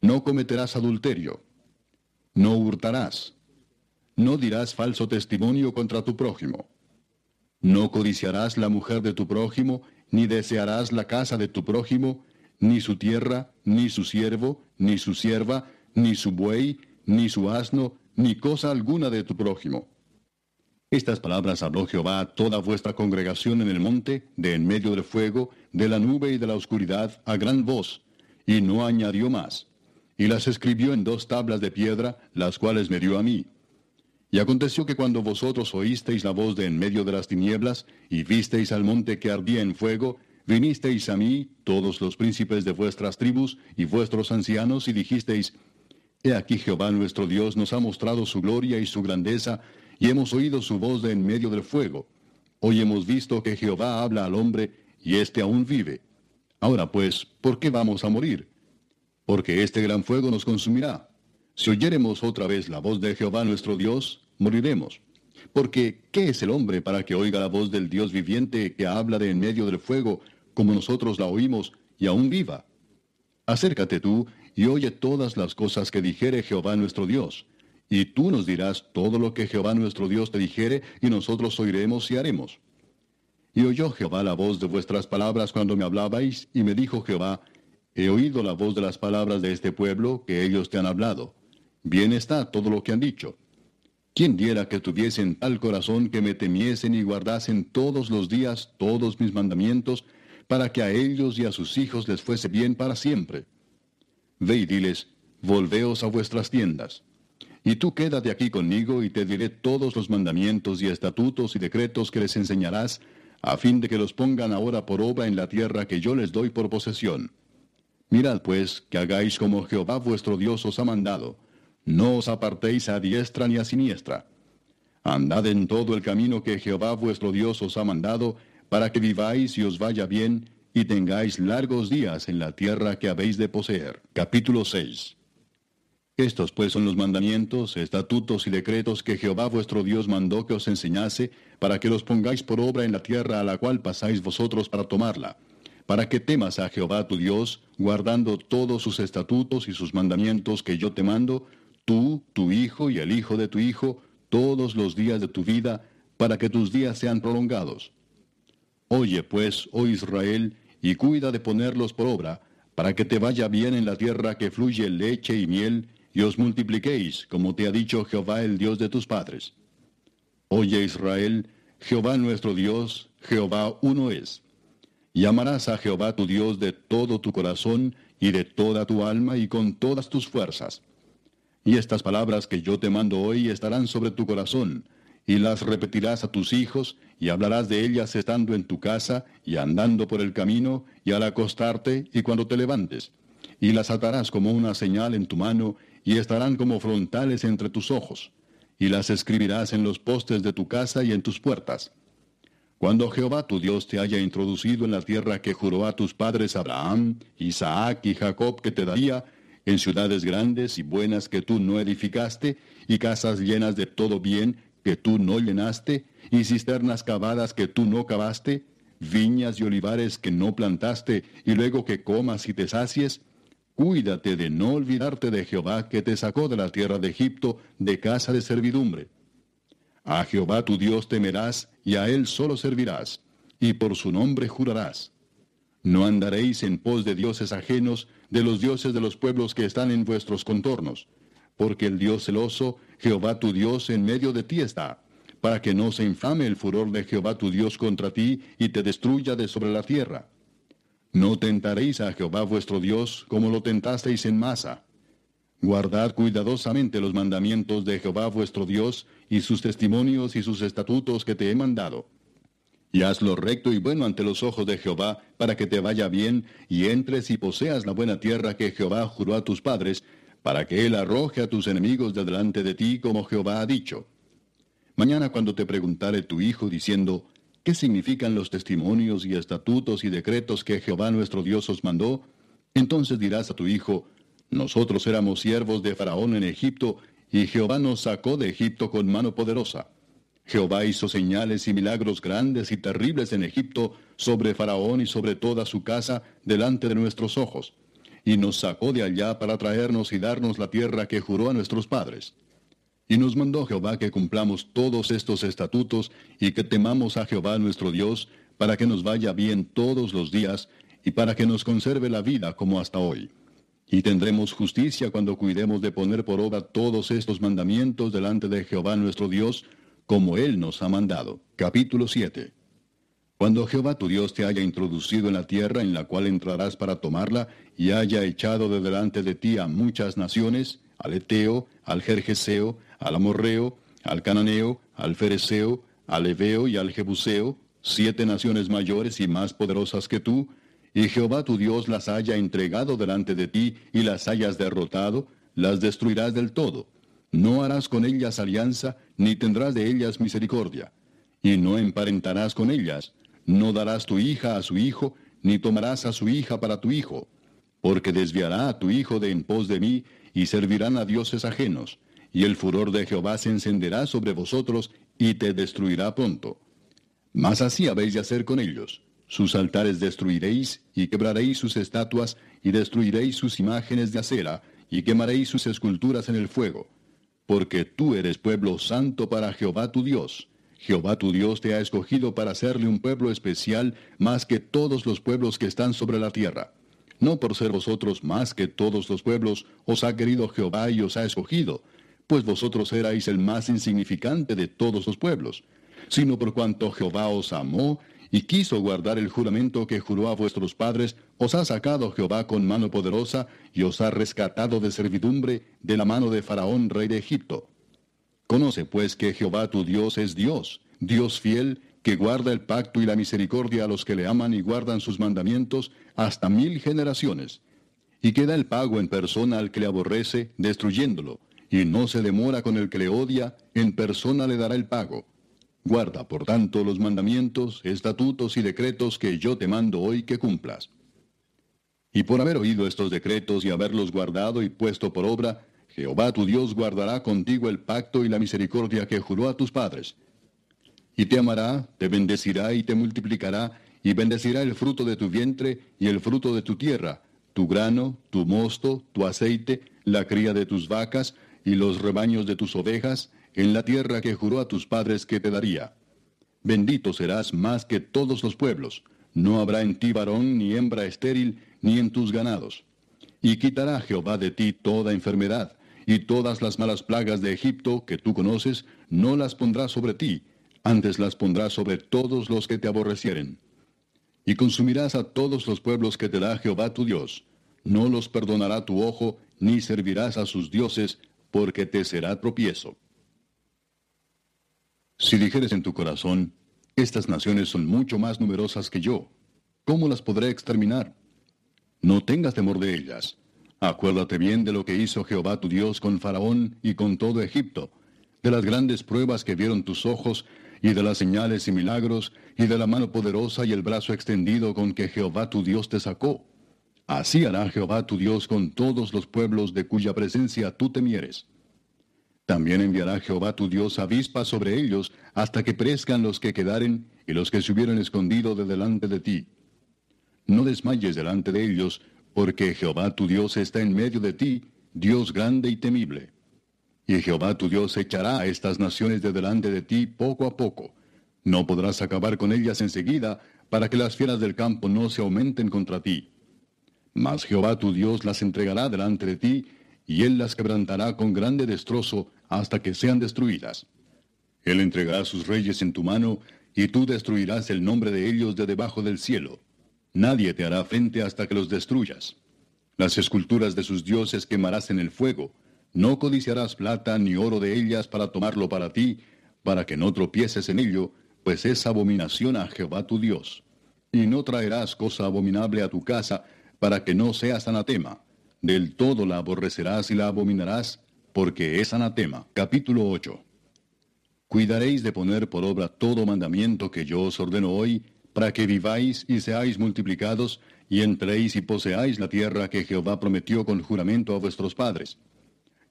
No cometerás adulterio. No hurtarás. No dirás falso testimonio contra tu prójimo. No codiciarás la mujer de tu prójimo, ni desearás la casa de tu prójimo, ni su tierra, ni su siervo, ni su sierva, ni su buey, ni su asno, ni cosa alguna de tu prójimo. Estas palabras habló Jehová a toda vuestra congregación en el monte, de en medio del fuego, de la nube y de la oscuridad, a gran voz, y no añadió más. Y las escribió en dos tablas de piedra, las cuales me dio a mí. Y aconteció que cuando vosotros oísteis la voz de en medio de las tinieblas, y visteis al monte que ardía en fuego, vinisteis a mí, todos los príncipes de vuestras tribus, y vuestros ancianos, y dijisteis, He aquí Jehová nuestro Dios nos ha mostrado su gloria y su grandeza, y hemos oído su voz de en medio del fuego. Hoy hemos visto que Jehová habla al hombre, y éste aún vive. Ahora pues, ¿por qué vamos a morir? Porque este gran fuego nos consumirá. Si oyéremos otra vez la voz de Jehová nuestro Dios, moriremos. Porque, ¿qué es el hombre para que oiga la voz del Dios viviente que habla de en medio del fuego, como nosotros la oímos, y aún viva? Acércate tú, y oye todas las cosas que dijere Jehová nuestro Dios y tú nos dirás todo lo que Jehová nuestro Dios te dijere, y nosotros oiremos y haremos. Y oyó Jehová la voz de vuestras palabras cuando me hablabais, y me dijo Jehová, He oído la voz de las palabras de este pueblo que ellos te han hablado. Bien está todo lo que han dicho. ¿Quién diera que tuviesen tal corazón que me temiesen y guardasen todos los días todos mis mandamientos, para que a ellos y a sus hijos les fuese bien para siempre? Ve y diles, volveos a vuestras tiendas. Y tú quédate aquí conmigo y te diré todos los mandamientos y estatutos y decretos que les enseñarás, a fin de que los pongan ahora por obra en la tierra que yo les doy por posesión. Mirad pues que hagáis como Jehová vuestro Dios os ha mandado. No os apartéis a diestra ni a siniestra. Andad en todo el camino que Jehová vuestro Dios os ha mandado, para que viváis y os vaya bien, y tengáis largos días en la tierra que habéis de poseer. Capítulo 6 estos pues son los mandamientos, estatutos y decretos que Jehová vuestro Dios mandó que os enseñase, para que los pongáis por obra en la tierra a la cual pasáis vosotros para tomarla, para que temas a Jehová tu Dios, guardando todos sus estatutos y sus mandamientos que yo te mando, tú, tu hijo y el hijo de tu hijo, todos los días de tu vida, para que tus días sean prolongados. Oye pues, oh Israel, y cuida de ponerlos por obra, para que te vaya bien en la tierra que fluye leche y miel, y os multipliquéis, como te ha dicho Jehová el Dios de tus padres. Oye Israel, Jehová nuestro Dios, Jehová uno es. Y amarás a Jehová tu Dios de todo tu corazón y de toda tu alma y con todas tus fuerzas. Y estas palabras que yo te mando hoy estarán sobre tu corazón, y las repetirás a tus hijos, y hablarás de ellas estando en tu casa, y andando por el camino, y al acostarte, y cuando te levantes. Y las atarás como una señal en tu mano, y estarán como frontales entre tus ojos, y las escribirás en los postes de tu casa y en tus puertas. Cuando Jehová tu Dios te haya introducido en la tierra que juró a tus padres Abraham, Isaac y Jacob que te daría, en ciudades grandes y buenas que tú no edificaste, y casas llenas de todo bien que tú no llenaste, y cisternas cavadas que tú no cavaste, viñas y olivares que no plantaste, y luego que comas y te sacies, Cuídate de no olvidarte de Jehová que te sacó de la tierra de Egipto de casa de servidumbre. A Jehová tu Dios temerás y a él solo servirás, y por su nombre jurarás. No andaréis en pos de dioses ajenos, de los dioses de los pueblos que están en vuestros contornos, porque el Dios celoso, Jehová tu Dios, en medio de ti está, para que no se infame el furor de Jehová tu Dios contra ti y te destruya de sobre la tierra. No tentaréis a Jehová vuestro Dios como lo tentasteis en masa. Guardad cuidadosamente los mandamientos de Jehová vuestro Dios y sus testimonios y sus estatutos que te he mandado. Y haz lo recto y bueno ante los ojos de Jehová, para que te vaya bien, y entres y poseas la buena tierra que Jehová juró a tus padres, para que él arroje a tus enemigos de delante de ti, como Jehová ha dicho. Mañana cuando te preguntare tu hijo diciendo, ¿qué significan los testimonios y estatutos y decretos que Jehová nuestro Dios os mandó? Entonces dirás a tu hijo, nosotros éramos siervos de Faraón en Egipto, y Jehová nos sacó de Egipto con mano poderosa. Jehová hizo señales y milagros grandes y terribles en Egipto sobre Faraón y sobre toda su casa delante de nuestros ojos, y nos sacó de allá para traernos y darnos la tierra que juró a nuestros padres. Y nos mandó Jehová que cumplamos todos estos estatutos y que temamos a Jehová nuestro Dios, para que nos vaya bien todos los días y para que nos conserve la vida como hasta hoy. Y tendremos justicia cuando cuidemos de poner por obra todos estos mandamientos delante de Jehová nuestro Dios, como Él nos ha mandado. Capítulo 7. Cuando Jehová tu Dios te haya introducido en la tierra en la cual entrarás para tomarla, y haya echado de delante de ti a muchas naciones, al Eteo, al Jerjeseo, al Amorreo, al Cananeo, al Fereceo, al Eveo y al Jebuseo, siete naciones mayores y más poderosas que tú, y Jehová tu Dios las haya entregado delante de ti y las hayas derrotado, las destruirás del todo. No harás con ellas alianza, ni tendrás de ellas misericordia. Y no emparentarás con ellas, no darás tu hija a su hijo, ni tomarás a su hija para tu hijo, porque desviará a tu hijo de en pos de mí, y servirán a dioses ajenos, y el furor de Jehová se encenderá sobre vosotros, y te destruirá pronto. Mas así habéis de hacer con ellos. Sus altares destruiréis, y quebraréis sus estatuas, y destruiréis sus imágenes de acera, y quemaréis sus esculturas en el fuego. Porque tú eres pueblo santo para Jehová tu Dios. Jehová tu Dios te ha escogido para hacerle un pueblo especial más que todos los pueblos que están sobre la tierra. No por ser vosotros más que todos los pueblos, os ha querido Jehová y os ha escogido, pues vosotros erais el más insignificante de todos los pueblos, sino por cuanto Jehová os amó y quiso guardar el juramento que juró a vuestros padres, os ha sacado Jehová con mano poderosa y os ha rescatado de servidumbre de la mano de Faraón, rey de Egipto. Conoce pues que Jehová tu Dios es Dios, Dios fiel, que guarda el pacto y la misericordia a los que le aman y guardan sus mandamientos hasta mil generaciones, y que da el pago en persona al que le aborrece, destruyéndolo, y no se demora con el que le odia, en persona le dará el pago. Guarda, por tanto, los mandamientos, estatutos y decretos que yo te mando hoy que cumplas. Y por haber oído estos decretos y haberlos guardado y puesto por obra, Jehová tu Dios guardará contigo el pacto y la misericordia que juró a tus padres y te amará, te bendecirá y te multiplicará, y bendecirá el fruto de tu vientre y el fruto de tu tierra, tu grano, tu mosto, tu aceite, la cría de tus vacas y los rebaños de tus ovejas, en la tierra que juró a tus padres que te daría. Bendito serás más que todos los pueblos, no habrá en ti varón ni hembra estéril, ni en tus ganados. Y quitará Jehová de ti toda enfermedad, y todas las malas plagas de Egipto que tú conoces, no las pondrá sobre ti, antes las pondrás sobre todos los que te aborrecieren. Y consumirás a todos los pueblos que te da Jehová tu Dios. No los perdonará tu ojo, ni servirás a sus dioses, porque te será tropiezo. Si dijeres en tu corazón, estas naciones son mucho más numerosas que yo, ¿cómo las podré exterminar? No tengas temor de ellas. Acuérdate bien de lo que hizo Jehová tu Dios con Faraón y con todo Egipto, de las grandes pruebas que vieron tus ojos y de las señales y milagros, y de la mano poderosa y el brazo extendido con que Jehová tu Dios te sacó. Así hará Jehová tu Dios con todos los pueblos de cuya presencia tú temieres. También enviará Jehová tu Dios avispas sobre ellos hasta que perezcan los que quedaren y los que se hubieran escondido de delante de ti. No desmayes delante de ellos, porque Jehová tu Dios está en medio de ti, Dios grande y temible. Y Jehová tu Dios echará a estas naciones de delante de ti poco a poco. No podrás acabar con ellas enseguida, para que las fieras del campo no se aumenten contra ti. Mas Jehová tu Dios las entregará delante de ti, y él las quebrantará con grande destrozo hasta que sean destruidas. Él entregará sus reyes en tu mano, y tú destruirás el nombre de ellos de debajo del cielo. Nadie te hará frente hasta que los destruyas. Las esculturas de sus dioses quemarás en el fuego, no codiciarás plata ni oro de ellas para tomarlo para ti, para que no tropieces en ello, pues es abominación a Jehová tu Dios. Y no traerás cosa abominable a tu casa, para que no seas anatema. Del todo la aborrecerás y la abominarás, porque es anatema. Capítulo 8. Cuidaréis de poner por obra todo mandamiento que yo os ordeno hoy, para que viváis y seáis multiplicados, y entréis y poseáis la tierra que Jehová prometió con juramento a vuestros padres.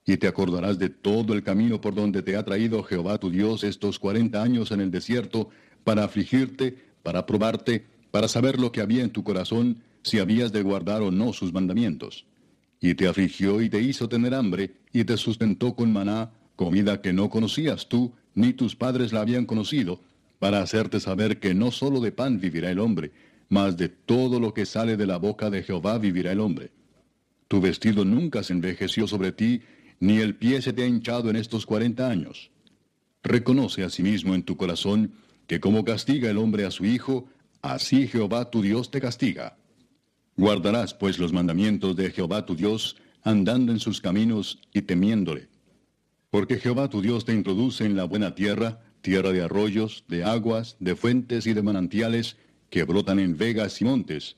Y te acordarás de todo el camino por donde te ha traído Jehová tu Dios estos cuarenta años en el desierto, para afligirte, para probarte, para saber lo que había en tu corazón, si habías de guardar o no sus mandamientos. Y te afligió y te hizo tener hambre, y te sustentó con maná, comida que no conocías tú, ni tus padres la habían conocido, para hacerte saber que no sólo de pan vivirá el hombre, mas de todo lo que sale de la boca de Jehová vivirá el hombre. Tu vestido nunca se envejeció sobre ti, ni el pie se te ha hinchado en estos cuarenta años. Reconoce asimismo en tu corazón que como castiga el hombre a su hijo, así Jehová tu Dios te castiga. Guardarás pues los mandamientos de Jehová tu Dios, andando en sus caminos y temiéndole. Porque Jehová tu Dios te introduce en la buena tierra, tierra de arroyos, de aguas, de fuentes y de manantiales, que brotan en vegas y montes,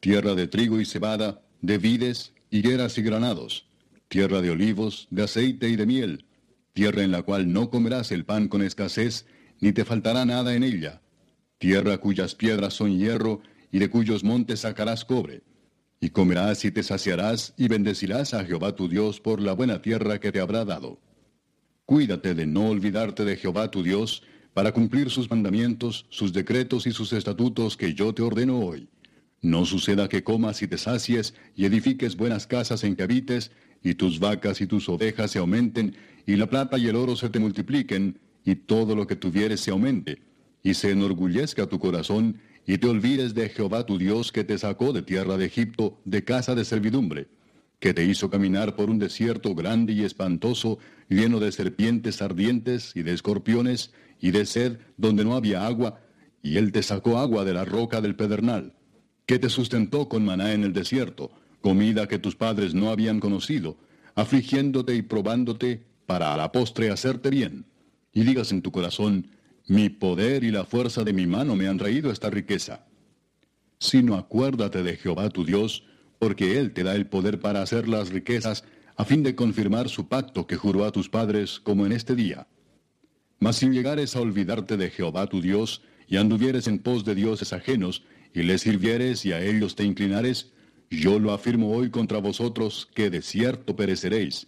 tierra de trigo y cebada, de vides, higueras y granados, tierra de olivos, de aceite y de miel, tierra en la cual no comerás el pan con escasez, ni te faltará nada en ella, tierra cuyas piedras son hierro, y de cuyos montes sacarás cobre. Y comerás y te saciarás, y bendecirás a Jehová tu Dios por la buena tierra que te habrá dado. Cuídate de no olvidarte de Jehová tu Dios, para cumplir sus mandamientos, sus decretos y sus estatutos que yo te ordeno hoy. No suceda que comas y te sacies, y edifiques buenas casas en que habites, y tus vacas y tus ovejas se aumenten, y la plata y el oro se te multipliquen, y todo lo que tuvieres se aumente, y se enorgullezca tu corazón, y te olvides de Jehová tu Dios que te sacó de tierra de Egipto, de casa de servidumbre, que te hizo caminar por un desierto grande y espantoso, lleno de serpientes ardientes y de escorpiones, y de sed donde no había agua, y él te sacó agua de la roca del pedernal, que te sustentó con maná en el desierto, comida que tus padres no habían conocido, afligiéndote y probándote para a la postre hacerte bien. Y digas en tu corazón, mi poder y la fuerza de mi mano me han traído esta riqueza. Sino acuérdate de Jehová tu Dios, porque Él te da el poder para hacer las riquezas, a fin de confirmar su pacto que juró a tus padres como en este día. Mas si llegares a olvidarte de Jehová tu Dios, y anduvieres en pos de dioses ajenos, y les sirvieres y a ellos te inclinares, yo lo afirmo hoy contra vosotros, que de cierto pereceréis.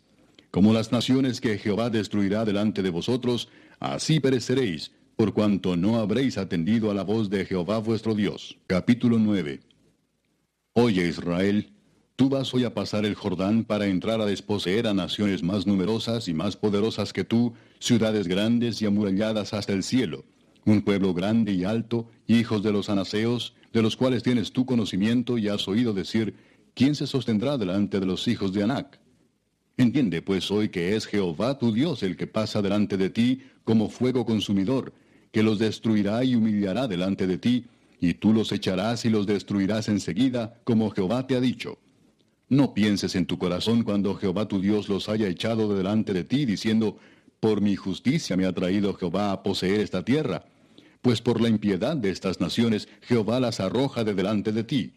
Como las naciones que Jehová destruirá delante de vosotros, así pereceréis, por cuanto no habréis atendido a la voz de Jehová vuestro Dios. Capítulo 9. Oye Israel, Tú vas hoy a pasar el Jordán para entrar a desposeer a naciones más numerosas y más poderosas que tú, ciudades grandes y amuralladas hasta el cielo, un pueblo grande y alto, hijos de los anaseos, de los cuales tienes tu conocimiento y has oído decir, ¿quién se sostendrá delante de los hijos de Anac? Entiende pues hoy que es Jehová tu Dios el que pasa delante de ti como fuego consumidor, que los destruirá y humillará delante de ti, y tú los echarás y los destruirás enseguida, como Jehová te ha dicho. No pienses en tu corazón cuando Jehová tu Dios los haya echado de delante de ti, diciendo, por mi justicia me ha traído Jehová a poseer esta tierra, pues por la impiedad de estas naciones Jehová las arroja de delante de ti.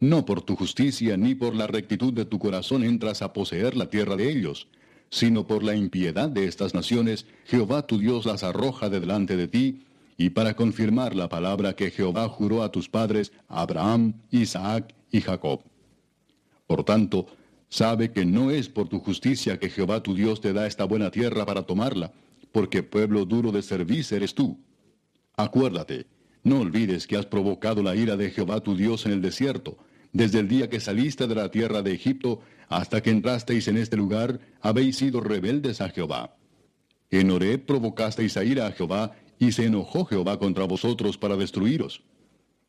No por tu justicia ni por la rectitud de tu corazón entras a poseer la tierra de ellos, sino por la impiedad de estas naciones Jehová tu Dios las arroja de delante de ti, y para confirmar la palabra que Jehová juró a tus padres, Abraham, Isaac y Jacob. Por tanto, sabe que no es por tu justicia que Jehová tu Dios te da esta buena tierra para tomarla, porque pueblo duro de servicio eres tú. Acuérdate, no olvides que has provocado la ira de Jehová tu Dios en el desierto, desde el día que saliste de la tierra de Egipto hasta que entrasteis en este lugar, habéis sido rebeldes a Jehová. En Horeb provocasteis a ira a Jehová, y se enojó Jehová contra vosotros para destruiros.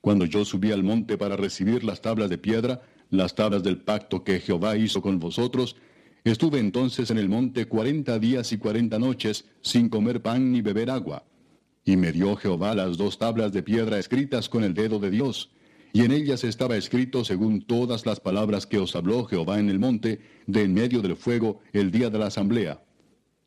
Cuando yo subí al monte para recibir las tablas de piedra, las tablas del pacto que Jehová hizo con vosotros, estuve entonces en el monte cuarenta días y cuarenta noches sin comer pan ni beber agua. Y me dio Jehová las dos tablas de piedra escritas con el dedo de Dios, y en ellas estaba escrito según todas las palabras que os habló Jehová en el monte, de en medio del fuego, el día de la asamblea.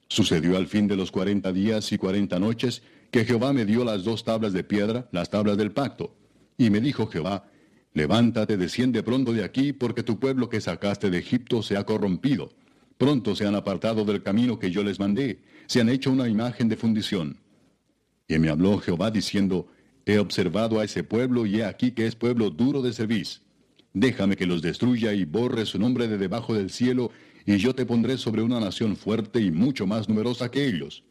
Sucedió al fin de los cuarenta días y cuarenta noches, que Jehová me dio las dos tablas de piedra, las tablas del pacto. Y me dijo Jehová, Levántate, desciende pronto de aquí, porque tu pueblo que sacaste de Egipto se ha corrompido. Pronto se han apartado del camino que yo les mandé, se han hecho una imagen de fundición. Y me habló Jehová diciendo, He observado a ese pueblo y he aquí que es pueblo duro de cerviz. Déjame que los destruya y borre su nombre de debajo del cielo, y yo te pondré sobre una nación fuerte y mucho más numerosa que ellos.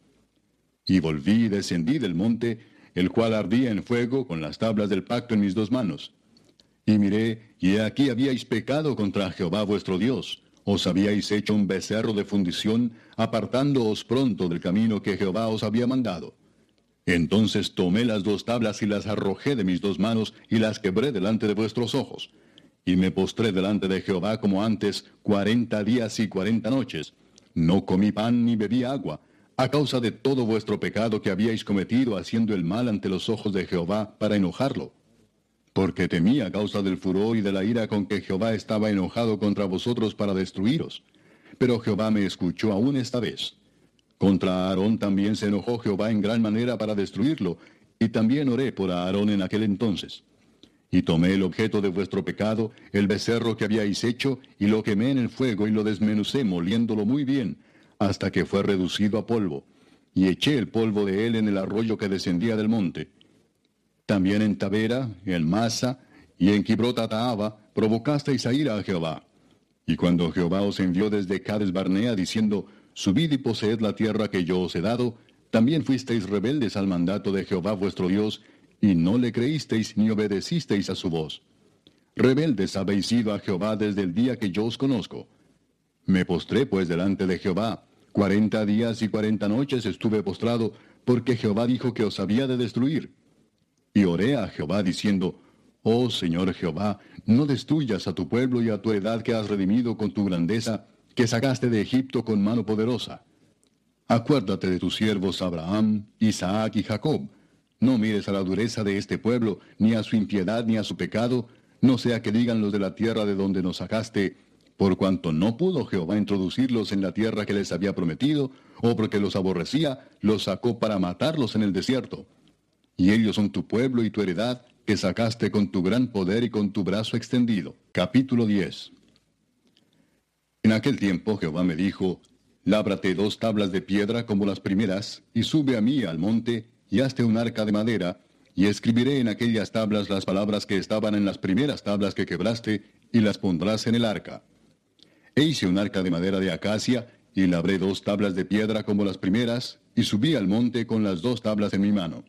Y volví y descendí del monte, el cual ardía en fuego con las tablas del pacto en mis dos manos. Y miré, y aquí habíais pecado contra Jehová vuestro Dios. Os habíais hecho un becerro de fundición, apartándoos pronto del camino que Jehová os había mandado. Entonces tomé las dos tablas y las arrojé de mis dos manos y las quebré delante de vuestros ojos. Y me postré delante de Jehová como antes, cuarenta días y cuarenta noches. No comí pan ni bebí agua, a causa de todo vuestro pecado que habíais cometido haciendo el mal ante los ojos de Jehová para enojarlo porque temía a causa del furor y de la ira con que Jehová estaba enojado contra vosotros para destruiros. Pero Jehová me escuchó aún esta vez. Contra Aarón también se enojó Jehová en gran manera para destruirlo, y también oré por Aarón en aquel entonces. Y tomé el objeto de vuestro pecado, el becerro que habíais hecho, y lo quemé en el fuego y lo desmenucé moliéndolo muy bien, hasta que fue reducido a polvo. Y eché el polvo de él en el arroyo que descendía del monte también en Tavera, en Masa y en Kibrotataaba provocasteis a ira a Jehová. Y cuando Jehová os envió desde Cades Barnea diciendo, Subid y poseed la tierra que yo os he dado, también fuisteis rebeldes al mandato de Jehová vuestro Dios, y no le creísteis ni obedecisteis a su voz. Rebeldes habéis sido a Jehová desde el día que yo os conozco. Me postré pues delante de Jehová. Cuarenta días y cuarenta noches estuve postrado, porque Jehová dijo que os había de destruir. Y oré a Jehová diciendo, Oh Señor Jehová, no destruyas a tu pueblo y a tu heredad que has redimido con tu grandeza, que sacaste de Egipto con mano poderosa. Acuérdate de tus siervos Abraham, Isaac y Jacob. No mires a la dureza de este pueblo, ni a su impiedad, ni a su pecado, no sea que digan los de la tierra de donde nos sacaste, por cuanto no pudo Jehová introducirlos en la tierra que les había prometido, o porque los aborrecía, los sacó para matarlos en el desierto y ellos son tu pueblo y tu heredad, que sacaste con tu gran poder y con tu brazo extendido. Capítulo 10 En aquel tiempo Jehová me dijo, Lábrate dos tablas de piedra como las primeras, y sube a mí al monte, y hazte un arca de madera, y escribiré en aquellas tablas las palabras que estaban en las primeras tablas que quebraste, y las pondrás en el arca. E hice un arca de madera de acacia, y labré dos tablas de piedra como las primeras, y subí al monte con las dos tablas en mi mano.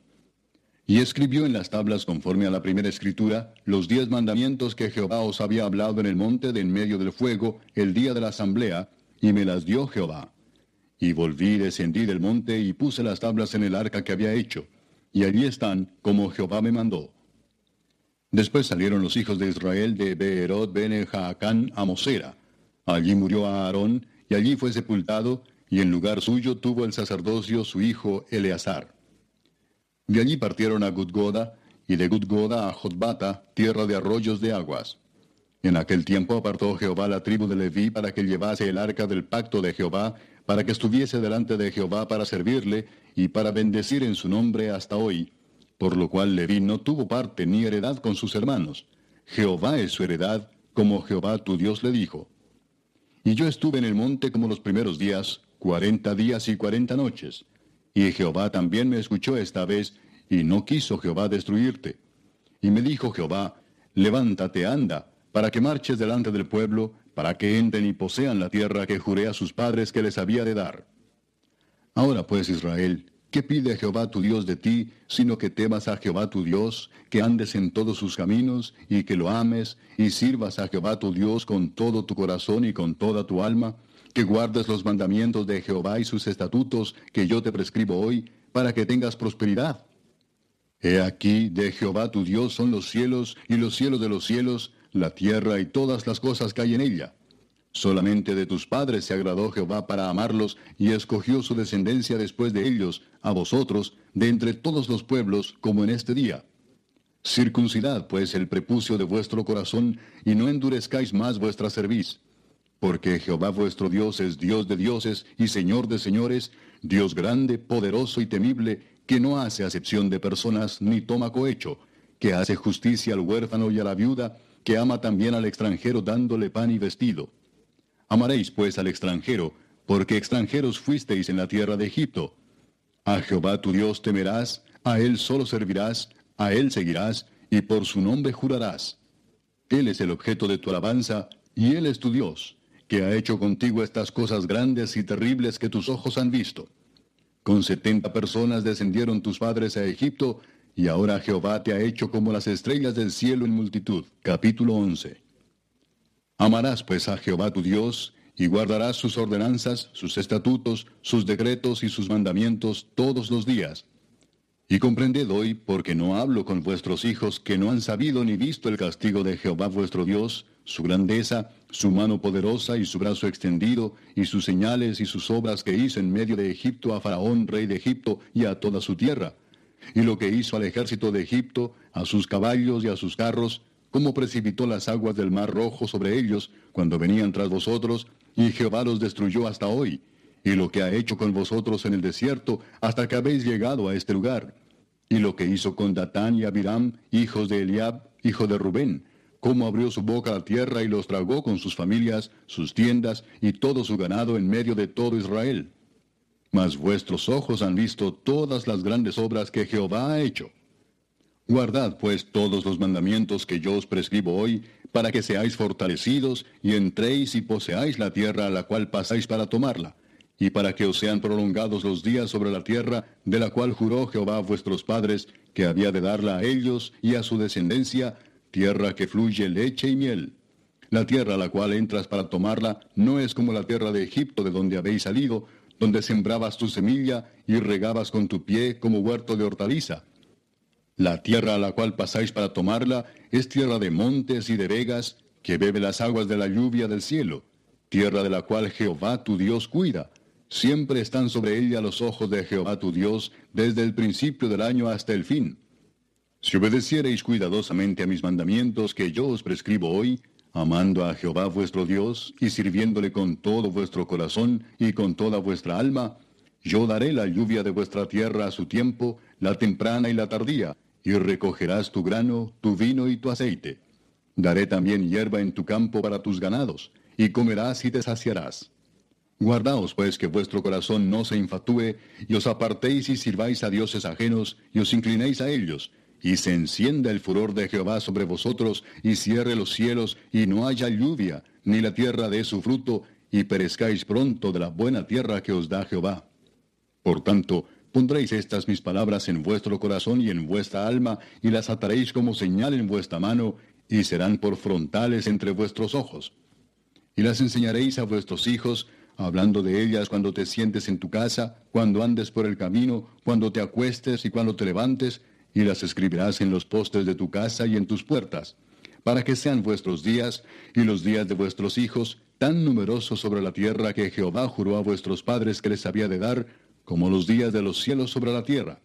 Y escribió en las tablas conforme a la primera escritura los diez mandamientos que Jehová os había hablado en el monte de en medio del fuego el día de la asamblea, y me las dio Jehová. Y volví, descendí del monte y puse las tablas en el arca que había hecho, y allí están como Jehová me mandó. Después salieron los hijos de Israel de Beerot ben Jaacán a Mosera. Allí murió Aarón, y allí fue sepultado, y en lugar suyo tuvo el sacerdocio su hijo Eleazar. De allí partieron a Gudgoda, y de Gudgoda a Jotbata, tierra de arroyos de aguas. En aquel tiempo apartó Jehová la tribu de Leví para que llevase el arca del pacto de Jehová, para que estuviese delante de Jehová para servirle y para bendecir en su nombre hasta hoy. Por lo cual Leví no tuvo parte ni heredad con sus hermanos. Jehová es su heredad, como Jehová tu Dios le dijo. Y yo estuve en el monte como los primeros días, cuarenta días y cuarenta noches. Y Jehová también me escuchó esta vez, y no quiso Jehová destruirte. Y me dijo Jehová, levántate, anda, para que marches delante del pueblo, para que entren y posean la tierra que juré a sus padres que les había de dar. Ahora pues, Israel, ¿qué pide Jehová tu Dios de ti, sino que temas a Jehová tu Dios, que andes en todos sus caminos, y que lo ames, y sirvas a Jehová tu Dios con todo tu corazón y con toda tu alma? que guardes los mandamientos de Jehová y sus estatutos que yo te prescribo hoy, para que tengas prosperidad. He aquí, de Jehová tu Dios son los cielos y los cielos de los cielos, la tierra y todas las cosas que hay en ella. Solamente de tus padres se agradó Jehová para amarlos y escogió su descendencia después de ellos, a vosotros, de entre todos los pueblos, como en este día. Circuncidad pues el prepucio de vuestro corazón y no endurezcáis más vuestra cerviz porque Jehová vuestro Dios es Dios de dioses y Señor de señores, Dios grande, poderoso y temible, que no hace acepción de personas ni toma cohecho, que hace justicia al huérfano y a la viuda, que ama también al extranjero dándole pan y vestido. Amaréis pues al extranjero, porque extranjeros fuisteis en la tierra de Egipto. A Jehová tu Dios temerás, a Él solo servirás, a Él seguirás, y por su nombre jurarás. Él es el objeto de tu alabanza, y Él es tu Dios, que ha hecho contigo estas cosas grandes y terribles que tus ojos han visto. Con setenta personas descendieron tus padres a Egipto, y ahora Jehová te ha hecho como las estrellas del cielo en multitud. Capítulo 11. Amarás pues a Jehová tu Dios, y guardarás sus ordenanzas, sus estatutos, sus decretos y sus mandamientos todos los días. Y comprended hoy, porque no hablo con vuestros hijos que no han sabido ni visto el castigo de Jehová vuestro Dios, su grandeza, su mano poderosa y su brazo extendido, y sus señales y sus obras que hizo en medio de Egipto a Faraón, rey de Egipto, y a toda su tierra, y lo que hizo al ejército de Egipto, a sus caballos y a sus carros, cómo precipitó las aguas del mar rojo sobre ellos cuando venían tras vosotros, y Jehová los destruyó hasta hoy, y lo que ha hecho con vosotros en el desierto, hasta que habéis llegado a este lugar, y lo que hizo con Datán y Abiram, hijos de Eliab, hijo de Rubén, cómo abrió su boca a la tierra y los tragó con sus familias, sus tiendas y todo su ganado en medio de todo Israel. Mas vuestros ojos han visto todas las grandes obras que Jehová ha hecho. Guardad pues todos los mandamientos que yo os prescribo hoy, para que seáis fortalecidos y entréis y poseáis la tierra a la cual pasáis para tomarla, y para que os sean prolongados los días sobre la tierra de la cual juró Jehová a vuestros padres, que había de darla a ellos y a su descendencia, tierra que fluye leche y miel. La tierra a la cual entras para tomarla no es como la tierra de Egipto de donde habéis salido, donde sembrabas tu semilla y regabas con tu pie como huerto de hortaliza la tierra a la cual pasáis para tomarla es tierra de montes y de vegas, que bebe las aguas de la lluvia del cielo, tierra de la cual Jehová tu Dios cuida. Siempre están sobre ella los ojos de Jehová tu Dios, desde el principio del año hasta el fin. Si obedeciereis cuidadosamente a mis mandamientos que yo os prescribo hoy, amando a Jehová vuestro Dios y sirviéndole con todo vuestro corazón y con toda vuestra alma, yo daré la lluvia de vuestra tierra a su tiempo, la temprana y la tardía, y recogerás tu grano, tu vino y tu aceite. Daré también hierba en tu campo para tus ganados, y comerás y te saciarás. Guardaos pues que vuestro corazón no se infatúe, y os apartéis y sirváis a dioses ajenos, y os inclinéis a ellos, y se encienda el furor de Jehová sobre vosotros, y cierre los cielos, y no haya lluvia, ni la tierra dé su fruto, y perezcáis pronto de la buena tierra que os da Jehová. Por tanto, Pondréis estas mis palabras en vuestro corazón y en vuestra alma, y las ataréis como señal en vuestra mano, y serán por frontales entre vuestros ojos. Y las enseñaréis a vuestros hijos, hablando de ellas cuando te sientes en tu casa, cuando andes por el camino, cuando te acuestes y cuando te levantes, y las escribirás en los postes de tu casa y en tus puertas, para que sean vuestros días y los días de vuestros hijos tan numerosos sobre la tierra que Jehová juró a vuestros padres que les había de dar, como los días de los cielos sobre la tierra.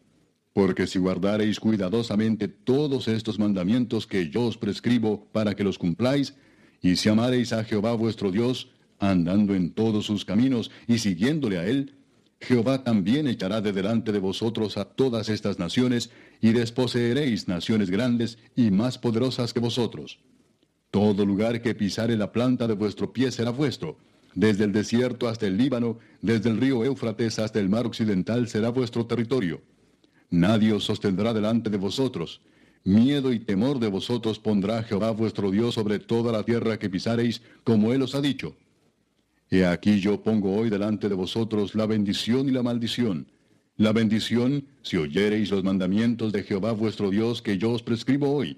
Porque si guardareis cuidadosamente todos estos mandamientos que yo os prescribo para que los cumpláis, y si amareis a Jehová vuestro Dios, andando en todos sus caminos y siguiéndole a él, Jehová también echará de delante de vosotros a todas estas naciones, y desposeeréis naciones grandes y más poderosas que vosotros. Todo lugar que pisare la planta de vuestro pie será vuestro, desde el desierto hasta el Líbano, desde el río Éufrates hasta el mar occidental será vuestro territorio. Nadie os sostendrá delante de vosotros. Miedo y temor de vosotros pondrá Jehová vuestro Dios sobre toda la tierra que pisareis, como Él os ha dicho. He aquí yo pongo hoy delante de vosotros la bendición y la maldición. La bendición, si oyereis los mandamientos de Jehová vuestro Dios que yo os prescribo hoy.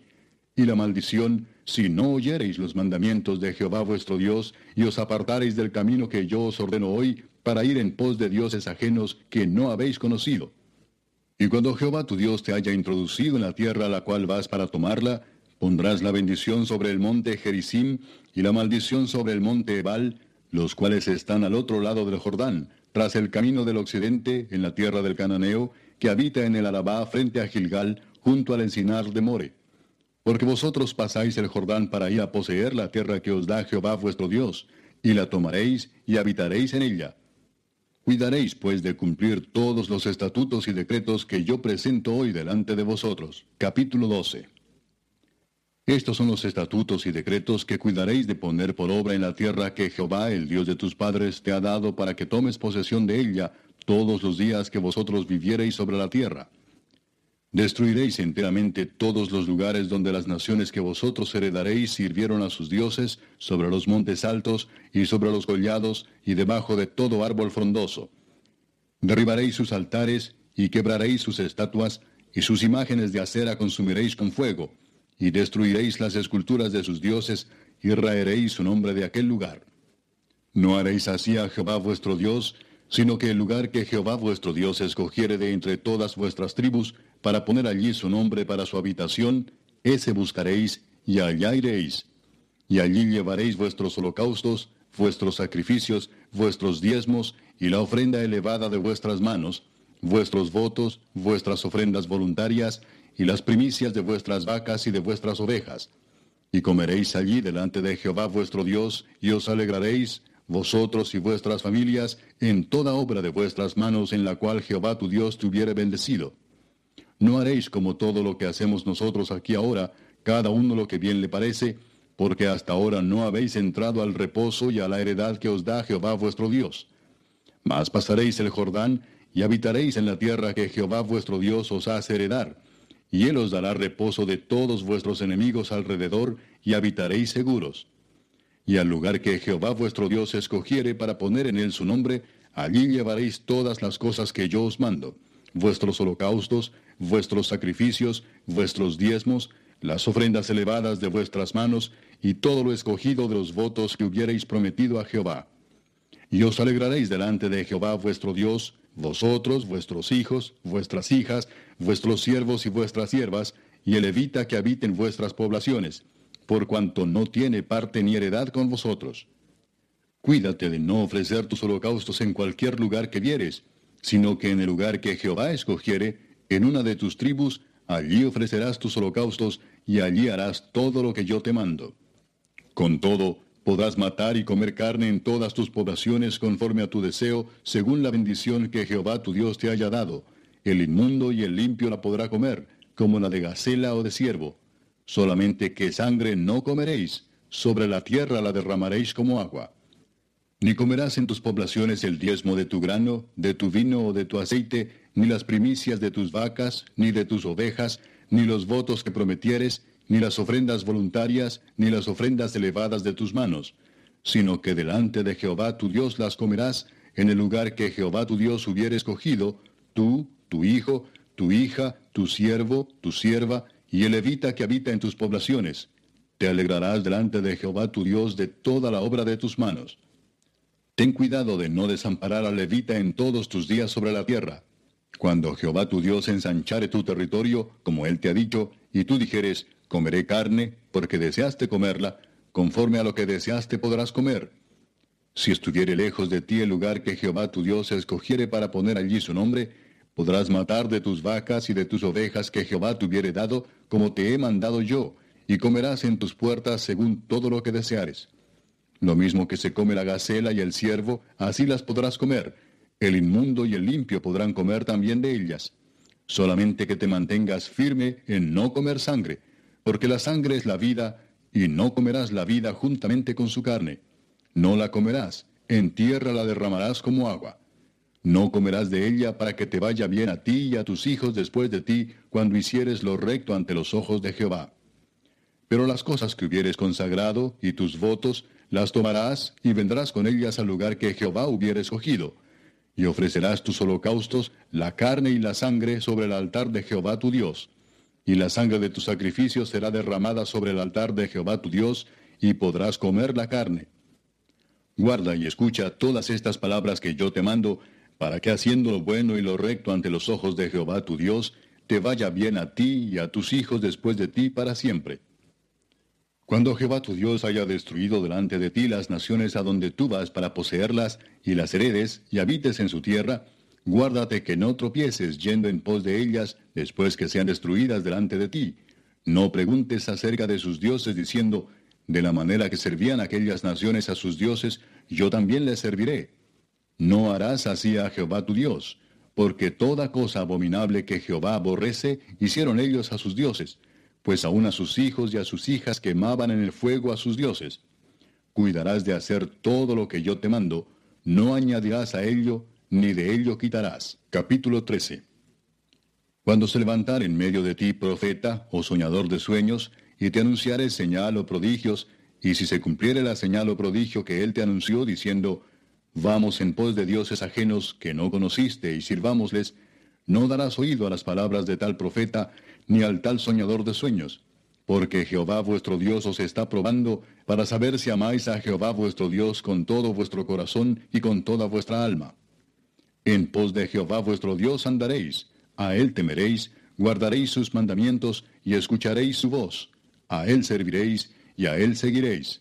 Y la maldición, si no oyereis los mandamientos de Jehová vuestro Dios, y os apartareis del camino que yo os ordeno hoy, para ir en pos de dioses ajenos que no habéis conocido. Y cuando Jehová tu Dios te haya introducido en la tierra a la cual vas para tomarla, pondrás la bendición sobre el monte Gerizim y la maldición sobre el monte Ebal, los cuales están al otro lado del Jordán, tras el camino del occidente, en la tierra del Cananeo, que habita en el Arabá frente a Gilgal, junto al encinar de More porque vosotros pasáis el Jordán para ir a poseer la tierra que os da Jehová vuestro Dios, y la tomaréis y habitaréis en ella. Cuidaréis, pues, de cumplir todos los estatutos y decretos que yo presento hoy delante de vosotros. Capítulo 12. Estos son los estatutos y decretos que cuidaréis de poner por obra en la tierra que Jehová, el Dios de tus padres, te ha dado para que tomes posesión de ella todos los días que vosotros viviereis sobre la tierra. Destruiréis enteramente todos los lugares donde las naciones que vosotros heredaréis sirvieron a sus dioses, sobre los montes altos y sobre los collados y debajo de todo árbol frondoso. Derribaréis sus altares y quebraréis sus estatuas, y sus imágenes de acera consumiréis con fuego y destruiréis las esculturas de sus dioses, y raeréis su nombre de aquel lugar. No haréis así a Jehová vuestro Dios, sino que el lugar que Jehová vuestro Dios escogiere de entre todas vuestras tribus, para poner allí su nombre para su habitación, ese buscaréis, y allá iréis. Y allí llevaréis vuestros holocaustos, vuestros sacrificios, vuestros diezmos, y la ofrenda elevada de vuestras manos, vuestros votos, vuestras ofrendas voluntarias, y las primicias de vuestras vacas y de vuestras ovejas. Y comeréis allí delante de Jehová vuestro Dios, y os alegraréis, vosotros y vuestras familias, en toda obra de vuestras manos en la cual Jehová tu Dios te hubiere bendecido. No haréis como todo lo que hacemos nosotros aquí ahora, cada uno lo que bien le parece, porque hasta ahora no habéis entrado al reposo y a la heredad que os da Jehová vuestro Dios. Mas pasaréis el Jordán, y habitaréis en la tierra que Jehová vuestro Dios os hace heredar y él os dará reposo de todos vuestros enemigos alrededor, y habitaréis seguros. Y al lugar que Jehová vuestro Dios escogiere para poner en él su nombre, allí llevaréis todas las cosas que yo os mando, vuestros holocaustos, vuestros sacrificios, vuestros diezmos, las ofrendas elevadas de vuestras manos, y todo lo escogido de los votos que hubierais prometido a Jehová. Y os alegraréis delante de Jehová vuestro Dios, vosotros, vuestros hijos, vuestras hijas, vuestros siervos y vuestras siervas, y el levita que habite en vuestras poblaciones, por cuanto no tiene parte ni heredad con vosotros. Cuídate de no ofrecer tus holocaustos en cualquier lugar que vieres, sino que en el lugar que Jehová escogiere, en una de tus tribus, allí ofrecerás tus holocaustos, y allí harás todo lo que yo te mando. Con todo, podrás matar y comer carne en todas tus poblaciones conforme a tu deseo, según la bendición que Jehová tu Dios te haya dado, el inmundo y el limpio la podrá comer, como la de gacela o de ciervo. Solamente que sangre no comeréis, sobre la tierra la derramaréis como agua. Ni comerás en tus poblaciones el diezmo de tu grano, de tu vino o de tu aceite, ni las primicias de tus vacas, ni de tus ovejas, ni los votos que prometieres, ni las ofrendas voluntarias, ni las ofrendas elevadas de tus manos, sino que delante de Jehová tu Dios las comerás en el lugar que Jehová tu Dios hubiere escogido, tú, tu hijo, tu hija, tu siervo, tu sierva, y el levita que habita en tus poblaciones. Te alegrarás delante de Jehová tu Dios de toda la obra de tus manos. Ten cuidado de no desamparar al levita en todos tus días sobre la tierra. Cuando Jehová tu Dios ensanchare tu territorio, como él te ha dicho, y tú dijeres, comeré carne, porque deseaste comerla, conforme a lo que deseaste podrás comer. Si estuviere lejos de ti el lugar que Jehová tu Dios escogiere para poner allí su nombre, Podrás matar de tus vacas y de tus ovejas que Jehová te hubiere dado, como te he mandado yo, y comerás en tus puertas según todo lo que deseares. Lo mismo que se come la gacela y el ciervo, así las podrás comer. El inmundo y el limpio podrán comer también de ellas. Solamente que te mantengas firme en no comer sangre, porque la sangre es la vida, y no comerás la vida juntamente con su carne. No la comerás, en tierra la derramarás como agua. No comerás de ella para que te vaya bien a ti y a tus hijos después de ti cuando hicieres lo recto ante los ojos de Jehová. Pero las cosas que hubieres consagrado y tus votos las tomarás y vendrás con ellas al lugar que Jehová hubiere escogido, y ofrecerás tus holocaustos, la carne y la sangre sobre el altar de Jehová tu Dios. Y la sangre de tus sacrificios será derramada sobre el altar de Jehová tu Dios, y podrás comer la carne. Guarda y escucha todas estas palabras que yo te mando, para que haciendo lo bueno y lo recto ante los ojos de Jehová tu Dios, te vaya bien a ti y a tus hijos después de ti para siempre. Cuando Jehová tu Dios haya destruido delante de ti las naciones a donde tú vas para poseerlas, y las heredes, y habites en su tierra, guárdate que no tropieces yendo en pos de ellas después que sean destruidas delante de ti. No preguntes acerca de sus dioses diciendo, de la manera que servían aquellas naciones a sus dioses, yo también les serviré No harás así a Jehová tu Dios, porque toda cosa abominable que Jehová aborrece hicieron ellos a sus dioses, pues aun a sus hijos y a sus hijas quemaban en el fuego a sus dioses. Cuidarás de hacer todo lo que yo te mando, no añadirás a ello, ni de ello quitarás. Capítulo 13. Cuando se levantare en medio de ti profeta o soñador de sueños, y te anunciare señal o prodigios, y si se cumpliere la señal o prodigio que él te anunció, diciendo, Vamos en pos de dioses ajenos que no conociste y sirvámosles, no darás oído a las palabras de tal profeta, ni al tal soñador de sueños, porque Jehová vuestro Dios os está probando para saber si amáis a Jehová vuestro Dios con todo vuestro corazón y con toda vuestra alma. En pos de Jehová vuestro Dios andaréis, a él temeréis, guardaréis sus mandamientos y escucharéis su voz, a él serviréis y a él seguiréis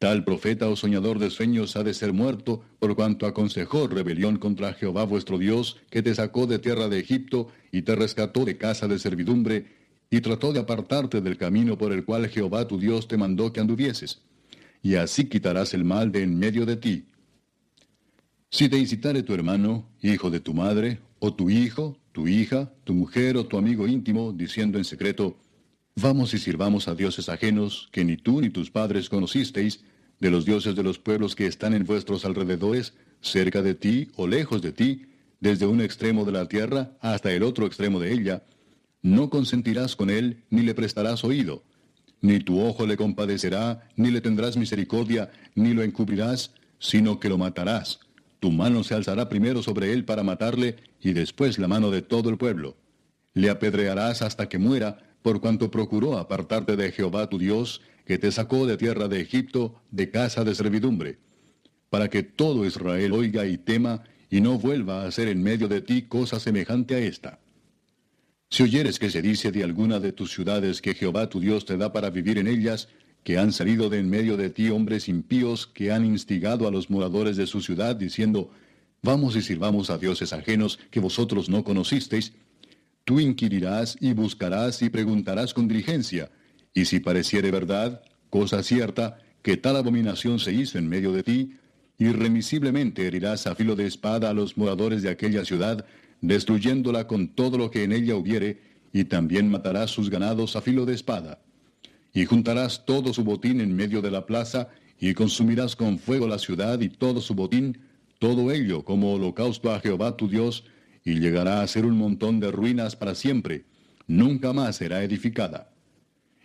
Tal profeta o soñador de sueños ha de ser muerto por cuanto aconsejó rebelión contra Jehová vuestro Dios, que te sacó de tierra de Egipto y te rescató de casa de servidumbre, y trató de apartarte del camino por el cual Jehová tu Dios te mandó que anduvieses. Y así quitarás el mal de en medio de ti. Si te incitare tu hermano, hijo de tu madre, o tu hijo, tu hija, tu mujer o tu amigo íntimo, diciendo en secreto, Vamos y sirvamos a dioses ajenos que ni tú ni tus padres conocisteis, de los dioses de los pueblos que están en vuestros alrededores, cerca de ti o lejos de ti, desde un extremo de la tierra hasta el otro extremo de ella, no consentirás con él ni le prestarás oído. Ni tu ojo le compadecerá, ni le tendrás misericordia, ni lo encubrirás, sino que lo matarás. Tu mano se alzará primero sobre él para matarle, y después la mano de todo el pueblo. Le apedrearás hasta que muera, por cuanto procuró apartarte de Jehová tu Dios, que te sacó de tierra de Egipto, de casa de servidumbre, para que todo Israel oiga y tema, y no vuelva a hacer en medio de ti cosa semejante a esta. Si oyeres que se dice de alguna de tus ciudades que Jehová tu Dios te da para vivir en ellas, que han salido de en medio de ti hombres impíos que han instigado a los moradores de su ciudad, diciendo, Vamos y sirvamos a dioses ajenos que vosotros no conocisteis, Tú inquirirás y buscarás y preguntarás con diligencia, y si pareciere verdad, cosa cierta, que tal abominación se hizo en medio de ti, irremisiblemente herirás a filo de espada a los moradores de aquella ciudad, destruyéndola con todo lo que en ella hubiere, y también matarás sus ganados a filo de espada. Y juntarás todo su botín en medio de la plaza, y consumirás con fuego la ciudad y todo su botín, todo ello como holocausto a Jehová tu Dios, y llegará a ser un montón de ruinas para siempre, nunca más será edificada.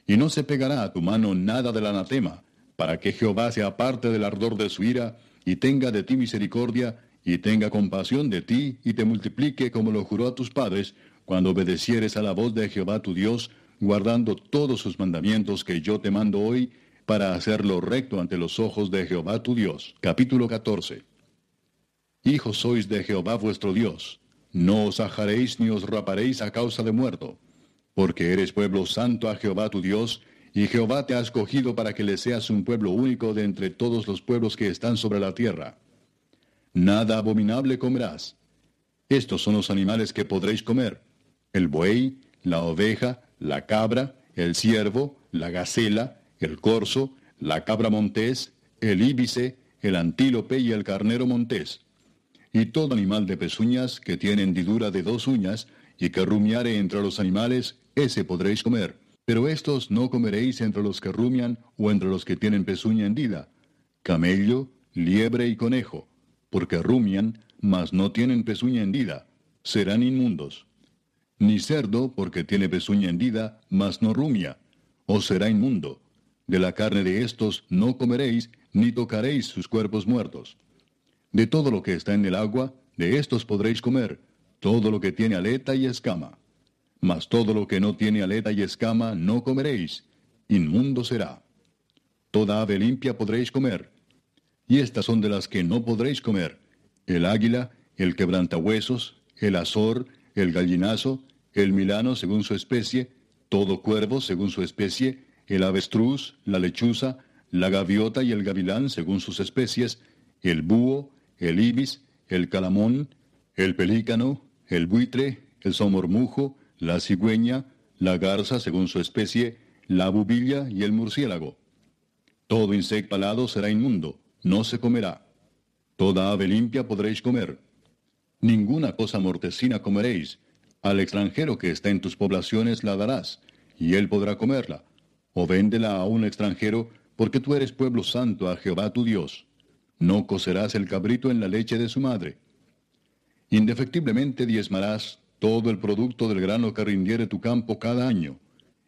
Y no se pegará a tu mano nada del anatema, para que Jehová se aparte del ardor de su ira, y tenga de ti misericordia, y tenga compasión de ti, y te multiplique como lo juró a tus padres, cuando obedecieres a la voz de Jehová tu Dios, guardando todos sus mandamientos que yo te mando hoy, para hacerlo recto ante los ojos de Jehová tu Dios. Capítulo 14. Hijos sois de Jehová vuestro Dios no os ajaréis ni os raparéis a causa de muerto, porque eres pueblo santo a Jehová tu Dios, y Jehová te ha escogido para que le seas un pueblo único de entre todos los pueblos que están sobre la tierra. Nada abominable comerás. Estos son los animales que podréis comer, el buey, la oveja, la cabra, el ciervo, la gacela, el corzo, la cabra montés, el íbice, el antílope y el carnero montés y todo animal de pezuñas que tiene hendidura de dos uñas, y que rumiare entre los animales, ese podréis comer. Pero estos no comeréis entre los que rumian o entre los que tienen pezuña hendida, camello, liebre y conejo, porque rumian, mas no tienen pezuña hendida, serán inmundos. Ni cerdo, porque tiene pezuña hendida, mas no rumia, os será inmundo. De la carne de estos no comeréis, ni tocaréis sus cuerpos muertos. De todo lo que está en el agua, de estos podréis comer, todo lo que tiene aleta y escama. Mas todo lo que no tiene aleta y escama no comeréis, inmundo será. Toda ave limpia podréis comer. Y estas son de las que no podréis comer, el águila, el quebrantahuesos, el azor, el gallinazo, el milano según su especie, todo cuervo según su especie, el avestruz, la lechuza, la gaviota y el gavilán según sus especies, el búho, el ibis, el calamón, el pelícano, el buitre, el somormujo, la cigüeña, la garza según su especie, la bubilla y el murciélago. Todo insecto alado será inmundo, no se comerá. Toda ave limpia podréis comer. Ninguna cosa mortecina comeréis. Al extranjero que está en tus poblaciones la darás, y él podrá comerla. O véndela a un extranjero, porque tú eres pueblo santo a Jehová tu Dios. No cocerás el cabrito en la leche de su madre. Indefectiblemente diezmarás todo el producto del grano que rindiere tu campo cada año,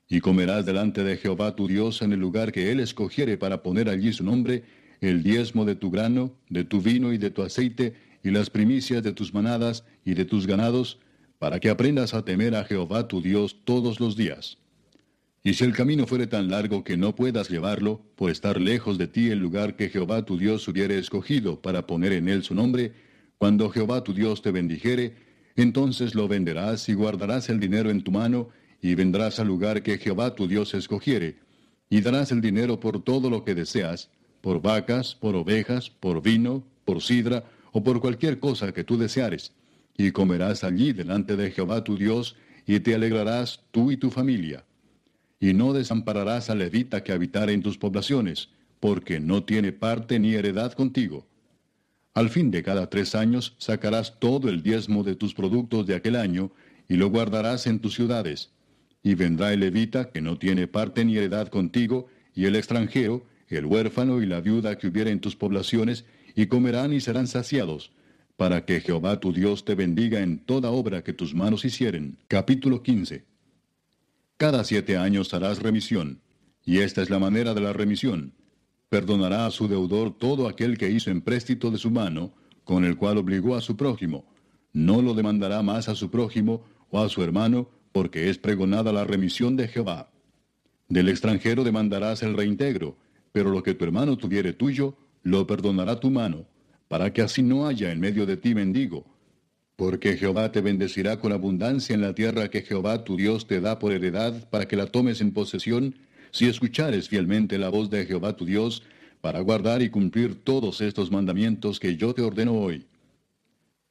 y comerás delante de Jehová tu Dios en el lugar que él escogiere para poner allí su nombre, el diezmo de tu grano, de tu vino y de tu aceite, y las primicias de tus manadas y de tus ganados, para que aprendas a temer a Jehová tu Dios todos los días. Y si el camino fuere tan largo que no puedas llevarlo, por estar lejos de ti el lugar que Jehová tu Dios hubiere escogido para poner en él su nombre, cuando Jehová tu Dios te bendijere, entonces lo venderás y guardarás el dinero en tu mano, y vendrás al lugar que Jehová tu Dios escogiere, y darás el dinero por todo lo que deseas, por vacas, por ovejas, por vino, por sidra, o por cualquier cosa que tú deseares, y comerás allí delante de Jehová tu Dios, y te alegrarás tú y tu familia. Y no desampararás al levita que habitare en tus poblaciones, porque no tiene parte ni heredad contigo. Al fin de cada tres años sacarás todo el diezmo de tus productos de aquel año, y lo guardarás en tus ciudades. Y vendrá el levita que no tiene parte ni heredad contigo, y el extranjero, el huérfano y la viuda que hubiera en tus poblaciones, y comerán y serán saciados, para que Jehová tu Dios te bendiga en toda obra que tus manos hicieren. Capítulo 15. Cada siete años harás remisión, y esta es la manera de la remisión. Perdonará a su deudor todo aquel que hizo empréstito de su mano, con el cual obligó a su prójimo. No lo demandará más a su prójimo o a su hermano, porque es pregonada la remisión de Jehová. Del extranjero demandarás el reintegro, pero lo que tu hermano tuviere tuyo, lo perdonará tu mano, para que así no haya en medio de ti mendigo. Porque Jehová te bendecirá con abundancia en la tierra que Jehová tu Dios te da por heredad para que la tomes en posesión, si escuchares fielmente la voz de Jehová tu Dios, para guardar y cumplir todos estos mandamientos que yo te ordeno hoy.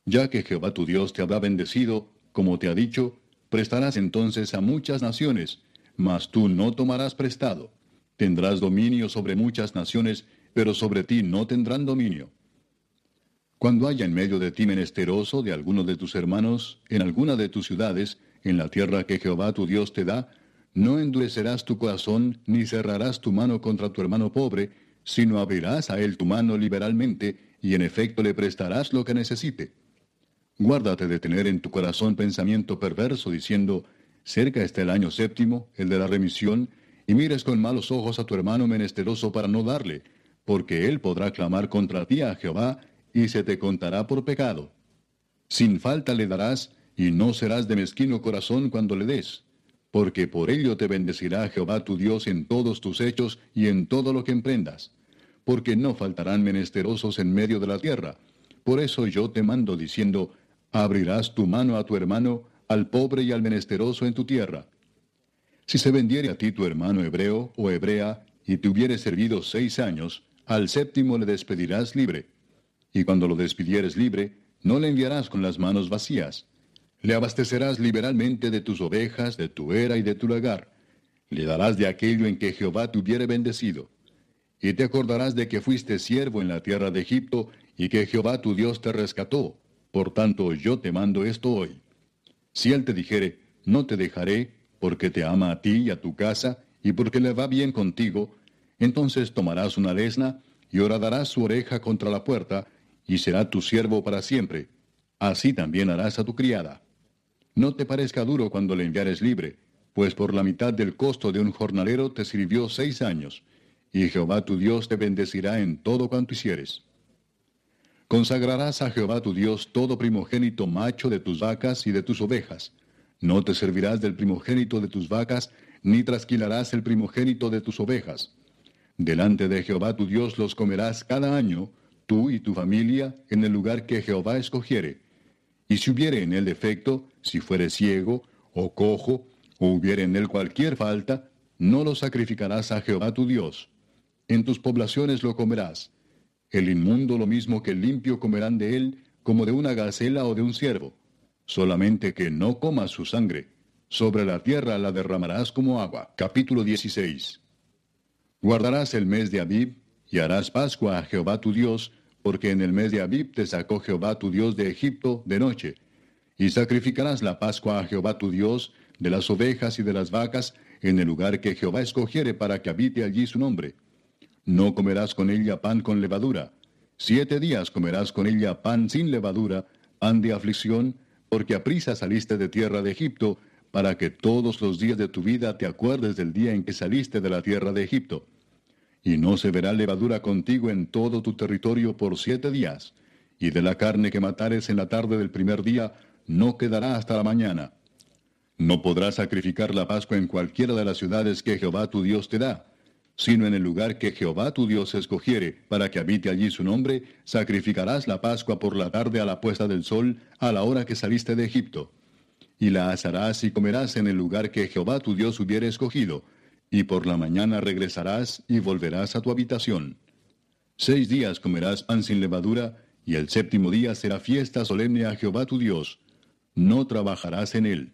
Ya que Jehová tu Dios te habrá bendecido, como te ha dicho, prestarás entonces a muchas naciones, mas tú no tomarás prestado. Tendrás dominio sobre muchas naciones, pero sobre ti no tendrán dominio. Cuando haya en medio de ti menesteroso de alguno de tus hermanos, en alguna de tus ciudades, en la tierra que Jehová tu Dios te da, no endurecerás tu corazón, ni cerrarás tu mano contra tu hermano pobre, sino abrirás a él tu mano liberalmente, y en efecto le prestarás lo que necesite. Guárdate de tener en tu corazón pensamiento perverso, diciendo, cerca está el año séptimo, el de la remisión, y mires con malos ojos a tu hermano menesteroso para no darle, porque él podrá clamar contra ti a Jehová, y se te contará por pecado. Sin falta le darás, y no serás de mezquino corazón cuando le des, porque por ello te bendecirá Jehová tu Dios en todos tus hechos y en todo lo que emprendas, porque no faltarán menesterosos en medio de la tierra. Por eso yo te mando diciendo, abrirás tu mano a tu hermano, al pobre y al menesteroso en tu tierra. Si se vendiere a ti tu hermano hebreo o hebrea, y te hubiere servido seis años, al séptimo le despedirás libre. Y cuando lo despidieres libre, no le enviarás con las manos vacías. Le abastecerás liberalmente de tus ovejas, de tu era y de tu lagar. Le darás de aquello en que Jehová te hubiere bendecido. Y te acordarás de que fuiste siervo en la tierra de Egipto, y que Jehová tu Dios te rescató. Por tanto, yo te mando esto hoy. Si él te dijere, no te dejaré, porque te ama a ti y a tu casa, y porque le va bien contigo, entonces tomarás una lesna y horadarás su oreja contra la puerta, y será tu siervo para siempre. Así también harás a tu criada. No te parezca duro cuando le enviares libre, pues por la mitad del costo de un jornalero te sirvió seis años, y Jehová tu Dios te bendecirá en todo cuanto hicieres. Consagrarás a Jehová tu Dios todo primogénito macho de tus vacas y de tus ovejas. No te servirás del primogénito de tus vacas, ni trasquilarás el primogénito de tus ovejas Delante de Jehová tu Dios los comerás cada año, tú y tu familia, en el lugar que Jehová escogiere. Y si hubiere en él defecto, si fuere ciego, o cojo, o hubiere en él cualquier falta, no lo sacrificarás a Jehová tu Dios. En tus poblaciones lo comerás. El inmundo lo mismo que el limpio comerán de él, como de una gacela o de un ciervo. Solamente que no comas su sangre. Sobre la tierra la derramarás como agua. Capítulo 16. Guardarás el mes de Abib, y harás Pascua a Jehová tu Dios, porque en el mes de Abib te sacó Jehová tu Dios de Egipto de noche. Y sacrificarás la Pascua a Jehová tu Dios de las ovejas y de las vacas en el lugar que Jehová escogiere para que habite allí su nombre. No comerás con ella pan con levadura. Siete días comerás con ella pan sin levadura, pan de aflicción, porque a prisa saliste de tierra de Egipto, para que todos los días de tu vida te acuerdes del día en que saliste de la tierra de Egipto. Y no se verá levadura contigo en todo tu territorio por siete días, y de la carne que matares en la tarde del primer día, no quedará hasta la mañana. No podrás sacrificar la Pascua en cualquiera de las ciudades que Jehová tu Dios te da, sino en el lugar que Jehová tu Dios escogiere, para que habite allí su nombre, sacrificarás la Pascua por la tarde a la puesta del sol, a la hora que saliste de Egipto. Y la asarás y comerás en el lugar que Jehová tu Dios hubiere escogido, y por la mañana regresarás y volverás a tu habitación. Seis días comerás pan sin levadura, y el séptimo día será fiesta solemne a Jehová tu Dios. No trabajarás en él.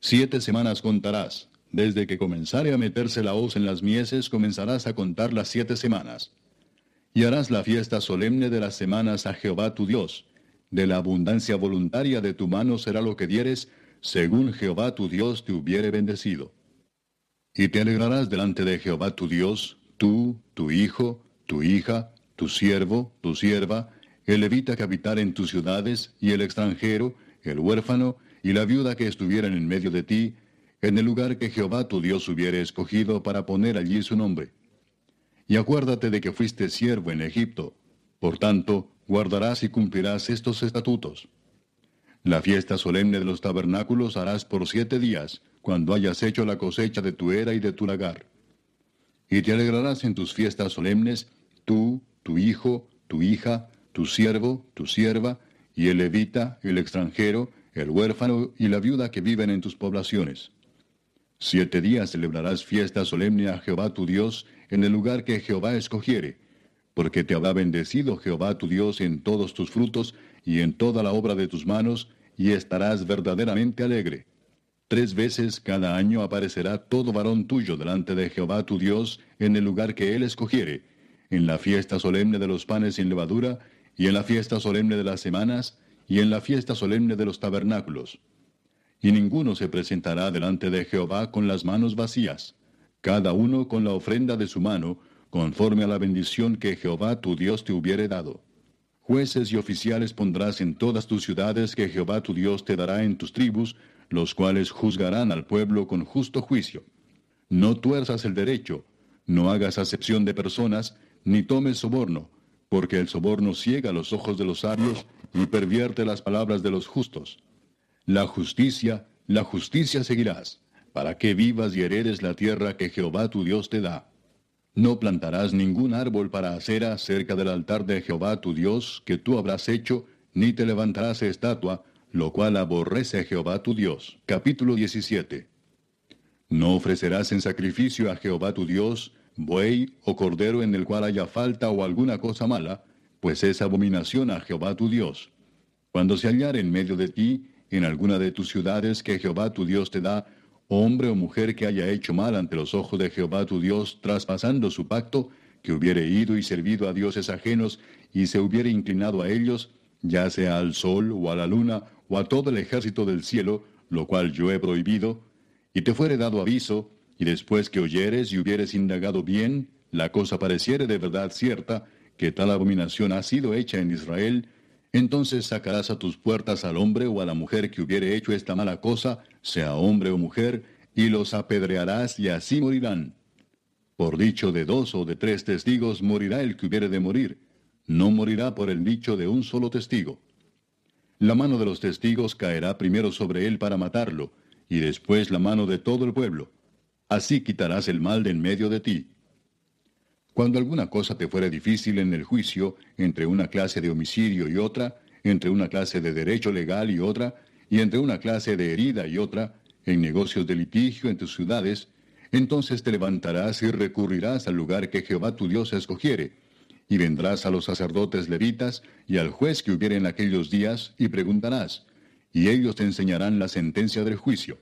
Siete semanas contarás. Desde que comenzare a meterse la hoz en las mieses, comenzarás a contar las siete semanas. Y harás la fiesta solemne de las semanas a Jehová tu Dios. De la abundancia voluntaria de tu mano será lo que dieres, según Jehová tu Dios te hubiere bendecido. Y te alegrarás delante de Jehová tu Dios, tú, tu hijo, tu hija, tu siervo, tu sierva, el levita que habitare en tus ciudades, y el extranjero, el huérfano, y la viuda que estuvieran en medio de ti, en el lugar que Jehová tu Dios hubiere escogido para poner allí su nombre. Y acuérdate de que fuiste siervo en Egipto, por tanto, guardarás y cumplirás estos estatutos. La fiesta solemne de los tabernáculos harás por siete días, cuando hayas hecho la cosecha de tu era y de tu lagar. Y te alegrarás en tus fiestas solemnes, tú, tu hijo, tu hija, tu siervo, tu sierva, y el levita, el extranjero, el huérfano y la viuda que viven en tus poblaciones. Siete días celebrarás fiesta solemne a Jehová tu Dios en el lugar que Jehová escogiere, porque te habrá bendecido Jehová tu Dios en todos tus frutos y en toda la obra de tus manos, y estarás verdaderamente alegre. Tres veces cada año aparecerá todo varón tuyo delante de Jehová tu Dios en el lugar que él escogiere, en la fiesta solemne de los panes sin levadura, y en la fiesta solemne de las semanas, y en la fiesta solemne de los tabernáculos. Y ninguno se presentará delante de Jehová con las manos vacías, cada uno con la ofrenda de su mano, conforme a la bendición que Jehová tu Dios te hubiere dado. Jueces y oficiales pondrás en todas tus ciudades que Jehová tu Dios te dará en tus tribus, los cuales juzgarán al pueblo con justo juicio. No tuerzas el derecho, no hagas acepción de personas, ni tomes soborno, porque el soborno ciega los ojos de los sabios y pervierte las palabras de los justos. La justicia, la justicia seguirás, para que vivas y heredes la tierra que Jehová tu Dios te da. No plantarás ningún árbol para acera cerca del altar de Jehová tu Dios que tú habrás hecho, ni te levantarás estatua, lo cual aborrece a Jehová tu Dios. Capítulo 17. No ofrecerás en sacrificio a Jehová tu Dios buey o cordero en el cual haya falta o alguna cosa mala, pues es abominación a Jehová tu Dios. Cuando se hallare en medio de ti, en alguna de tus ciudades que Jehová tu Dios te da, hombre o mujer que haya hecho mal ante los ojos de Jehová tu Dios, traspasando su pacto, que hubiere ido y servido a dioses ajenos y se hubiere inclinado a ellos, ya sea al sol o a la luna o a todo el ejército del cielo, lo cual yo he prohibido, y te fuere dado aviso, y después que oyeres y hubieres indagado bien, la cosa pareciere de verdad cierta, que tal abominación ha sido hecha en Israel, entonces sacarás a tus puertas al hombre o a la mujer que hubiere hecho esta mala cosa, sea hombre o mujer, y los apedrearás y así morirán. Por dicho de dos o de tres testigos morirá el que hubiere de morir, no morirá por el dicho de un solo testigo. La mano de los testigos caerá primero sobre él para matarlo, y después la mano de todo el pueblo. Así quitarás el mal de en medio de ti. Cuando alguna cosa te fuera difícil en el juicio, entre una clase de homicidio y otra, entre una clase de derecho legal y otra, y entre una clase de herida y otra, en negocios de litigio en tus ciudades, entonces te levantarás y recurrirás al lugar que Jehová tu Dios escogiere, y vendrás a los sacerdotes levitas y al juez que hubiere en aquellos días, y preguntarás, y ellos te enseñarán la sentencia del juicio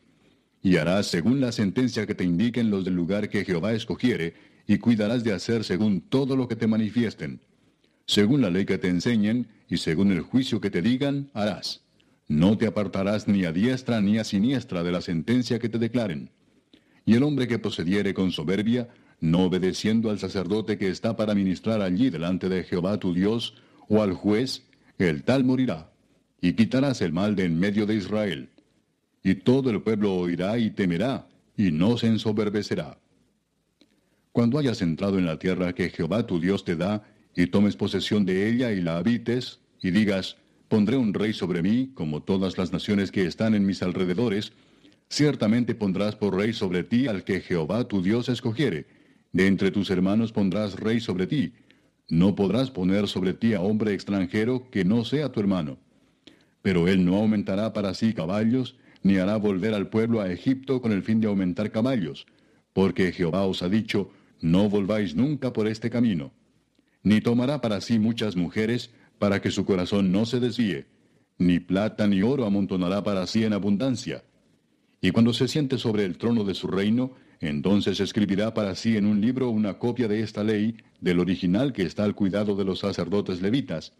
y harás según la sentencia que te indiquen los del lugar que Jehová escogiere, y cuidarás de hacer según todo lo que te manifiesten. Según la ley que te enseñen, y según el juicio que te digan, harás. No te apartarás ni a diestra ni a siniestra de la sentencia que te declaren. Y el hombre que procediere con soberbia, no obedeciendo al sacerdote que está para ministrar allí delante de Jehová tu Dios, o al juez, el tal morirá, y quitarás el mal de en medio de Israel. Y todo el pueblo oirá y temerá, y no se ensoberbecerá. Cuando hayas entrado en la tierra que Jehová tu Dios te da, y tomes posesión de ella y la habites, y digas, pondré un rey sobre mí, como todas las naciones que están en mis alrededores, ciertamente pondrás por rey sobre ti al que Jehová tu Dios escogiere. De entre tus hermanos pondrás rey sobre ti. No podrás poner sobre ti a hombre extranjero que no sea tu hermano. Pero él no aumentará para sí caballos, ni hará volver al pueblo a Egipto con el fin de aumentar caballos, porque Jehová os ha dicho, no volváis nunca por este camino. Ni tomará para sí muchas mujeres, para que su corazón no se desvíe, ni plata ni oro amontonará para sí en abundancia. Y cuando se siente sobre el trono de su reino, entonces escribirá para sí en un libro una copia de esta ley, del original que está al cuidado de los sacerdotes levitas,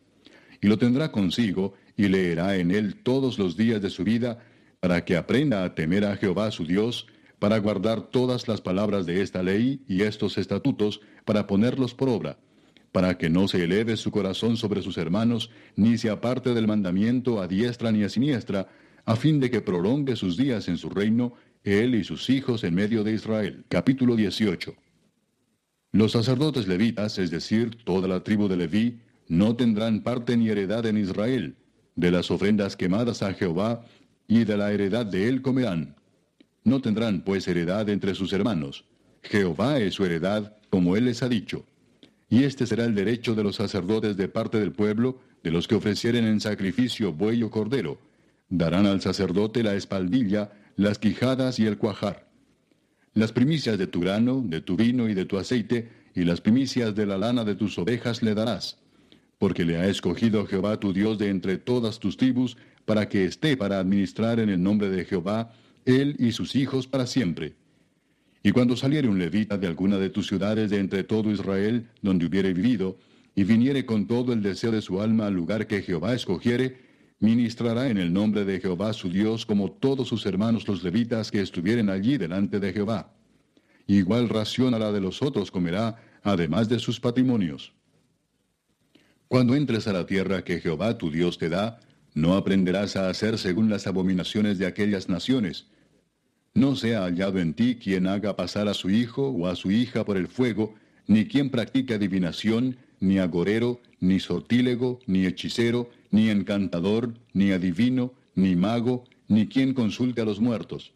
y lo tendrá consigo, y leerá en él todos los días de su vida, para que aprenda a temer a Jehová su Dios, para guardar todas las palabras de esta ley y estos estatutos, para ponerlos por obra para que no se eleve su corazón sobre sus hermanos, ni se aparte del mandamiento a diestra ni a siniestra, a fin de que prolongue sus días en su reino, él y sus hijos en medio de Israel. Capítulo 18. Los sacerdotes levitas, es decir, toda la tribu de Leví, no tendrán parte ni heredad en Israel, de las ofrendas quemadas a Jehová, y de la heredad de él comerán. No tendrán pues heredad entre sus hermanos. Jehová es su heredad, como él les ha dicho. Y este será el derecho de los sacerdotes de parte del pueblo, de los que ofrecieren en sacrificio buey o cordero. Darán al sacerdote la espaldilla, las quijadas y el cuajar. Las primicias de tu grano, de tu vino y de tu aceite, y las primicias de la lana de tus ovejas le darás. Porque le ha escogido Jehová tu Dios de entre todas tus tribus, para que esté para administrar en el nombre de Jehová, él y sus hijos para siempre y cuando saliere un levita de alguna de tus ciudades de entre todo Israel, donde hubiere vivido, y viniere con todo el deseo de su alma al lugar que Jehová escogiere, ministrará en el nombre de Jehová su Dios como todos sus hermanos los levitas que estuvieren allí delante de Jehová. Igual ración a la de los otros comerá, además de sus patrimonios. Cuando entres a la tierra que Jehová tu Dios te da, no aprenderás a hacer según las abominaciones de aquellas naciones, no sea hallado en ti quien haga pasar a su hijo o a su hija por el fuego, ni quien practique adivinación, ni agorero, ni sortílego, ni hechicero, ni encantador, ni adivino, ni mago, ni quien consulte a los muertos.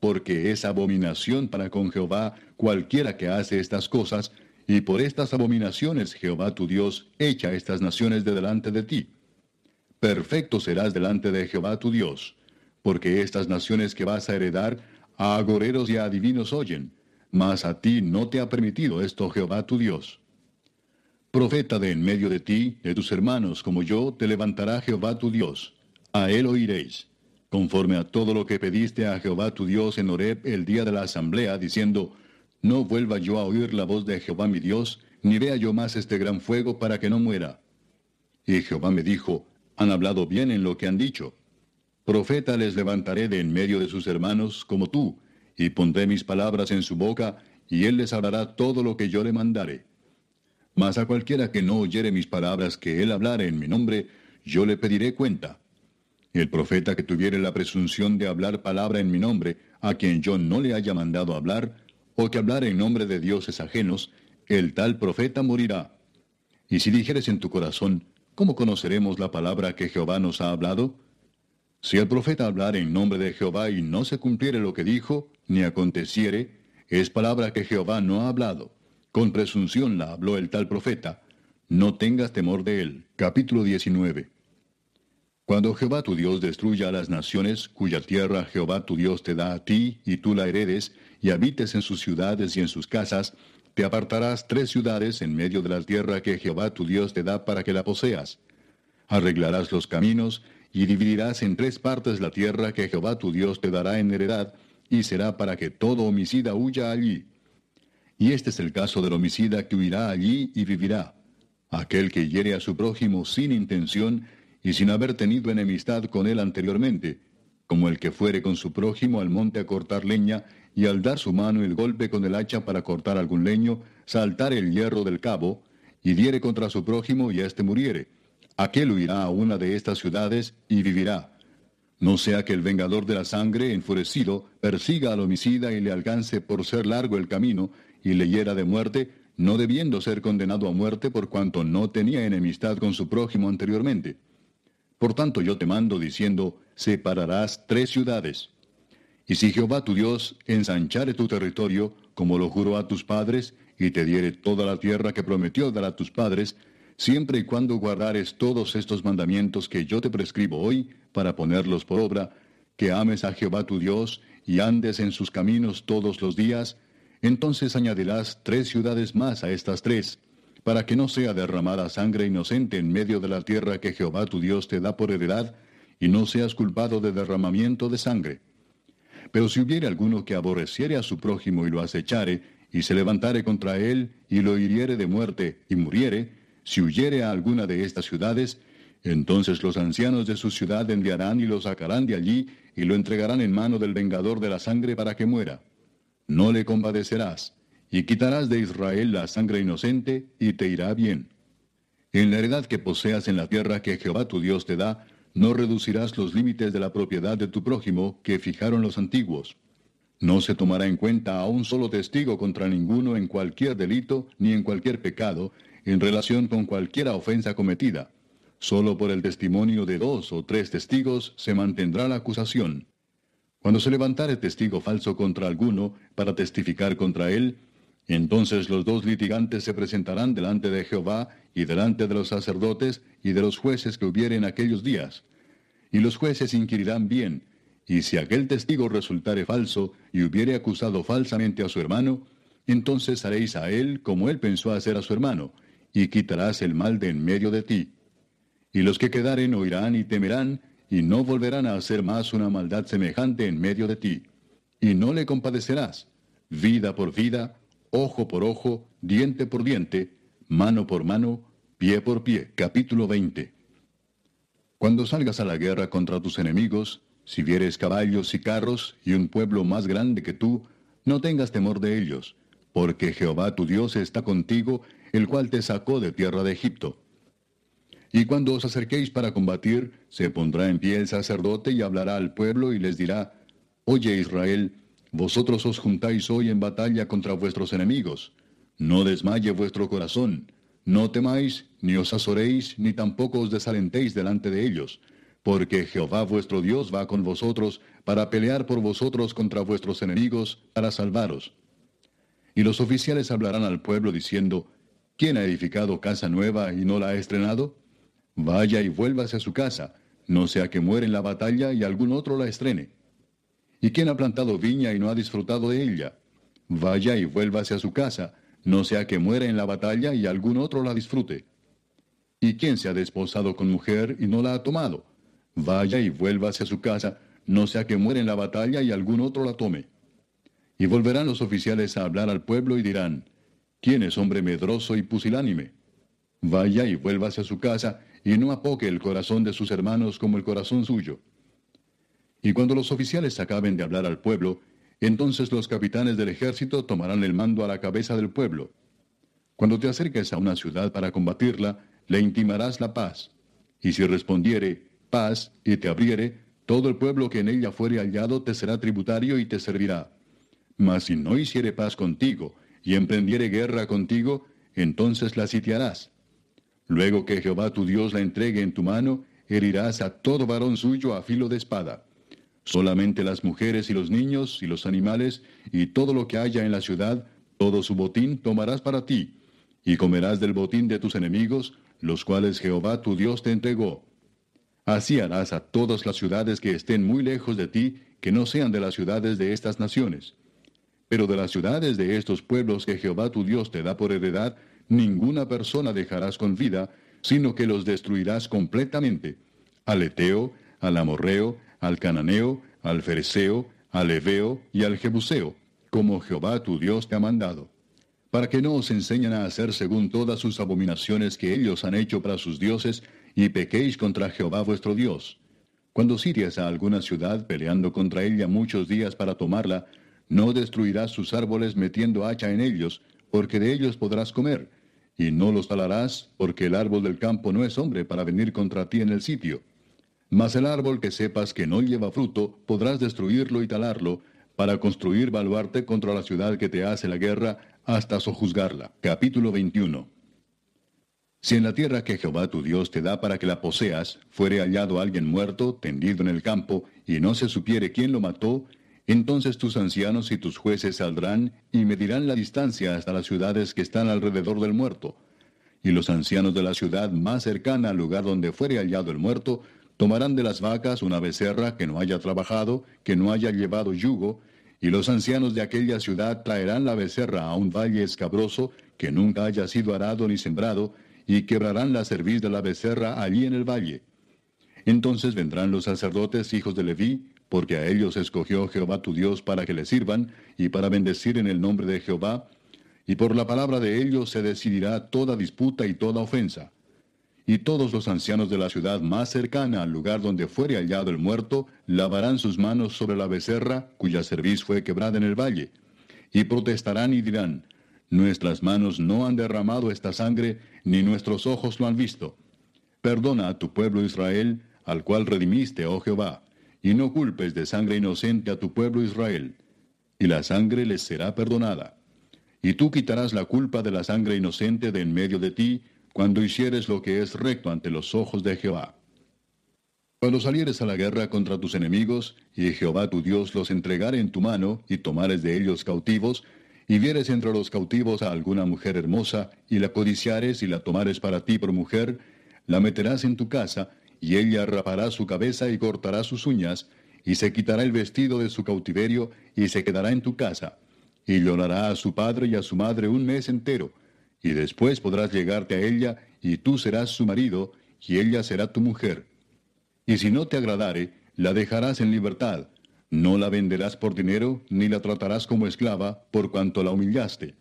Porque es abominación para con Jehová cualquiera que hace estas cosas, y por estas abominaciones Jehová tu Dios echa estas naciones de delante de ti. Perfecto serás delante de Jehová tu Dios, porque estas naciones que vas a heredar a agoreros y a adivinos oyen, mas a ti no te ha permitido esto Jehová tu Dios. Profeta de en medio de ti, de tus hermanos, como yo, te levantará Jehová tu Dios. A él oiréis, conforme a todo lo que pediste a Jehová tu Dios en Horeb el día de la asamblea, diciendo, No vuelva yo a oír la voz de Jehová mi Dios, ni vea yo más este gran fuego para que no muera. Y Jehová me dijo, Han hablado bien en lo que han dicho. Profeta les levantaré de en medio de sus hermanos como tú, y pondré mis palabras en su boca, y él les hablará todo lo que yo le mandare. Mas a cualquiera que no oyere mis palabras que él hablare en mi nombre, yo le pediré cuenta. El profeta que tuviere la presunción de hablar palabra en mi nombre, a quien yo no le haya mandado hablar, o que hablare en nombre de dioses ajenos, el tal profeta morirá. Y si dijeres en tu corazón, ¿cómo conoceremos la palabra que Jehová nos ha hablado? Si el profeta hablar en nombre de Jehová y no se cumpliere lo que dijo, ni aconteciere, es palabra que Jehová no ha hablado. Con presunción la habló el tal profeta. No tengas temor de él. Capítulo 19. Cuando Jehová tu Dios destruya a las naciones, cuya tierra Jehová tu Dios te da a ti, y tú la heredes, y habites en sus ciudades y en sus casas, te apartarás tres ciudades en medio de la tierra que Jehová tu Dios te da para que la poseas. Arreglarás los caminos, y dividirás en tres partes la tierra que Jehová tu Dios te dará en heredad, y será para que todo homicida huya allí. Y este es el caso del homicida que huirá allí y vivirá. aquel que hiere a su prójimo sin intención y sin haber tenido enemistad con él anteriormente, como el que fuere con su prójimo al monte a cortar leña, y al dar su mano el golpe con el hacha para cortar algún leño, saltar el hierro del cabo, y diere contra su prójimo y éste muriere. Aquel huirá a una de estas ciudades y vivirá. No sea que el vengador de la sangre, enfurecido, persiga al homicida y le alcance por ser largo el camino, y le de muerte, no debiendo ser condenado a muerte por cuanto no tenía enemistad con su prójimo anteriormente. Por tanto yo te mando diciendo, separarás tres ciudades. Y si Jehová tu Dios ensanchare tu territorio, como lo juró a tus padres, y te diere toda la tierra que prometió dar a tus padres, siempre y cuando guardares todos estos mandamientos que yo te prescribo hoy, para ponerlos por obra, que ames a Jehová tu Dios, y andes en sus caminos todos los días, entonces añadirás tres ciudades más a estas tres, para que no sea derramada sangre inocente en medio de la tierra que Jehová tu Dios te da por heredad, y no seas culpado de derramamiento de sangre. Pero si hubiere alguno que aborreciere a su prójimo y lo acechare, y se levantare contra él, y lo hiriere de muerte, y muriere, si huyere a alguna de estas ciudades, entonces los ancianos de su ciudad enviarán y lo sacarán de allí, y lo entregarán en mano del vengador de la sangre para que muera no le compadecerás, y quitarás de Israel la sangre inocente, y te irá bien. En la heredad que poseas en la tierra que Jehová tu Dios te da, no reducirás los límites de la propiedad de tu prójimo que fijaron los antiguos. No se tomará en cuenta a un solo testigo contra ninguno en cualquier delito ni en cualquier pecado, en relación con cualquiera ofensa cometida. Solo por el testimonio de dos o tres testigos se mantendrá la acusación. Cuando se levantare testigo falso contra alguno para testificar contra él, entonces los dos litigantes se presentarán delante de Jehová y delante de los sacerdotes y de los jueces que hubieren aquellos días. Y los jueces inquirirán bien, y si aquel testigo resultare falso y hubiere acusado falsamente a su hermano, entonces haréis a él como él pensó hacer a su hermano, y quitarás el mal de en medio de ti. Y los que quedaren oirán y temerán, y no volverán a hacer más una maldad semejante en medio de ti. Y no le compadecerás, vida por vida, ojo por ojo, diente por diente, mano por mano, pie por pie. Capítulo 20. Cuando salgas a la guerra contra tus enemigos, si vieres caballos y carros y un pueblo más grande que tú, no tengas temor de ellos, porque Jehová tu Dios está contigo, el cual te sacó de tierra de Egipto. Y cuando os acerquéis para combatir, se pondrá en pie el sacerdote y hablará al pueblo y les dirá, Oye Israel, vosotros os juntáis hoy en batalla contra vuestros enemigos. No desmaye vuestro corazón, no temáis, ni os azoréis, ni tampoco os desalentéis delante de ellos, porque Jehová vuestro Dios va con vosotros para pelear por vosotros contra vuestros enemigos, para salvaros. Y los oficiales hablarán al pueblo diciendo, ¿quién ha edificado casa nueva y no la ha estrenado? Vaya y vuélvase a su casa, no sea que muere en la batalla y algún otro la estrene. ¿Y quién ha plantado viña y no ha disfrutado de ella? Vaya y vuélvase a su casa, no sea que muera en la batalla y algún otro la disfrute. ¿Y quién se ha desposado con mujer y no la ha tomado? Vaya y vuélvase a su casa, no sea que muera en la batalla y algún otro la tome. Y volverán los oficiales a hablar al pueblo y dirán, ¿quién es hombre medroso y pusilánime? Vaya y vuélvase a su casa y no apoque el corazón de sus hermanos como el corazón suyo. Y cuando los oficiales acaben de hablar al pueblo, entonces los capitanes del ejército tomarán el mando a la cabeza del pueblo. Cuando te acerques a una ciudad para combatirla, le intimarás la paz. Y si respondiere, paz, y te abriere, todo el pueblo que en ella fuere hallado te será tributario y te servirá. Mas si no hiciere paz contigo, y emprendiere guerra contigo, entonces la sitiarás. Luego que Jehová tu Dios la entregue en tu mano, herirás a todo varón suyo a filo de espada. Solamente las mujeres y los niños y los animales y todo lo que haya en la ciudad, todo su botín tomarás para ti, y comerás del botín de tus enemigos, los cuales Jehová tu Dios te entregó. Así harás a todas las ciudades que estén muy lejos de ti, que no sean de las ciudades de estas naciones. Pero de las ciudades de estos pueblos que Jehová tu Dios te da por heredad, ninguna persona dejarás con vida, sino que los destruirás completamente. Al Eteo, al Amorreo, al Cananeo, al Fereceo, al Eveo y al Jebuseo, como Jehová tu Dios te ha mandado. para que no os enseñen a hacer según todas sus abominaciones que ellos han hecho para sus dioses, y pequéis contra Jehová vuestro Dios. Cuando sirias a alguna ciudad peleando contra ella muchos días para tomarla, no destruirás sus árboles metiendo hacha en ellos, porque de ellos podrás comer, y no los talarás, porque el árbol del campo no es hombre para venir contra ti en el sitio. Mas el árbol que sepas que no lleva fruto, podrás destruirlo y talarlo, para construir baluarte contra la ciudad que te hace la guerra, hasta sojuzgarla. Capítulo 21. Si en la tierra que Jehová tu Dios te da para que la poseas, fuere hallado alguien muerto, tendido en el campo, y no se supiere quién lo mató, entonces tus ancianos y tus jueces saldrán y medirán la distancia hasta las ciudades que están alrededor del muerto. Y los ancianos de la ciudad más cercana al lugar donde fuere hallado el muerto, tomarán de las vacas una becerra que no haya trabajado, que no haya llevado yugo, y los ancianos de aquella ciudad traerán la becerra a un valle escabroso que nunca haya sido arado ni sembrado, y quebrarán la cerviz de la becerra allí en el valle. Entonces vendrán los sacerdotes hijos de Leví, porque a ellos escogió Jehová tu Dios para que le sirvan, y para bendecir en el nombre de Jehová, y por la palabra de ellos se decidirá toda disputa y toda ofensa. Y todos los ancianos de la ciudad más cercana al lugar donde fuere hallado el muerto, lavarán sus manos sobre la becerra, cuya cerviz fue quebrada en el valle, y protestarán y dirán, Nuestras manos no han derramado esta sangre, ni nuestros ojos lo han visto. Perdona a tu pueblo Israel, al cual redimiste, oh Jehová, y no culpes de sangre inocente a tu pueblo Israel, y la sangre les será perdonada. Y tú quitarás la culpa de la sangre inocente de en medio de ti, cuando hicieres lo que es recto ante los ojos de Jehová. Cuando salieres a la guerra contra tus enemigos, y Jehová tu Dios los entregare en tu mano, y tomares de ellos cautivos, y vieres entre los cautivos a alguna mujer hermosa, y la codiciares y la tomares para ti por mujer, la meterás en tu casa, y ella rapará su cabeza y cortará sus uñas, y se quitará el vestido de su cautiverio, y se quedará en tu casa, y llorará a su padre y a su madre un mes entero, y después podrás llegarte a ella, y tú serás su marido, y ella será tu mujer. Y si no te agradare, la dejarás en libertad, no la venderás por dinero, ni la tratarás como esclava, por cuanto la humillaste.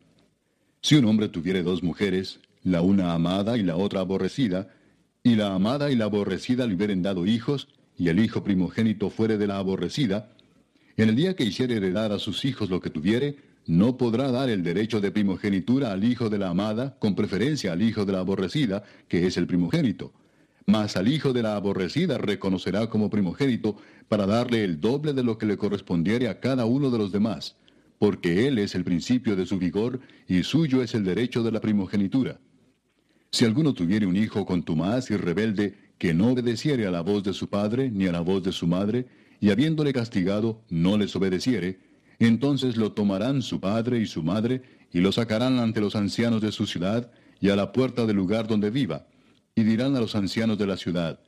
Si un hombre tuviere dos mujeres, la una amada y la otra aborrecida, y la amada y la aborrecida le hubieren dado hijos, y el hijo primogénito fuere de la aborrecida, en el día que hiciere heredar a sus hijos lo que tuviere, no podrá dar el derecho de primogenitura al hijo de la amada, con preferencia al hijo de la aborrecida, que es el primogénito mas al hijo de la aborrecida reconocerá como primogénito, para darle el doble de lo que le correspondiere a cada uno de los demás, porque él es el principio de su vigor, y suyo es el derecho de la primogenitura. Si alguno tuviere un hijo contumaz y rebelde, que no obedeciere a la voz de su padre ni a la voz de su madre, y habiéndole castigado, no les obedeciere, entonces lo tomarán su padre y su madre, y lo sacarán ante los ancianos de su ciudad, y a la puerta del lugar donde viva, y dirán a los ancianos de la ciudad,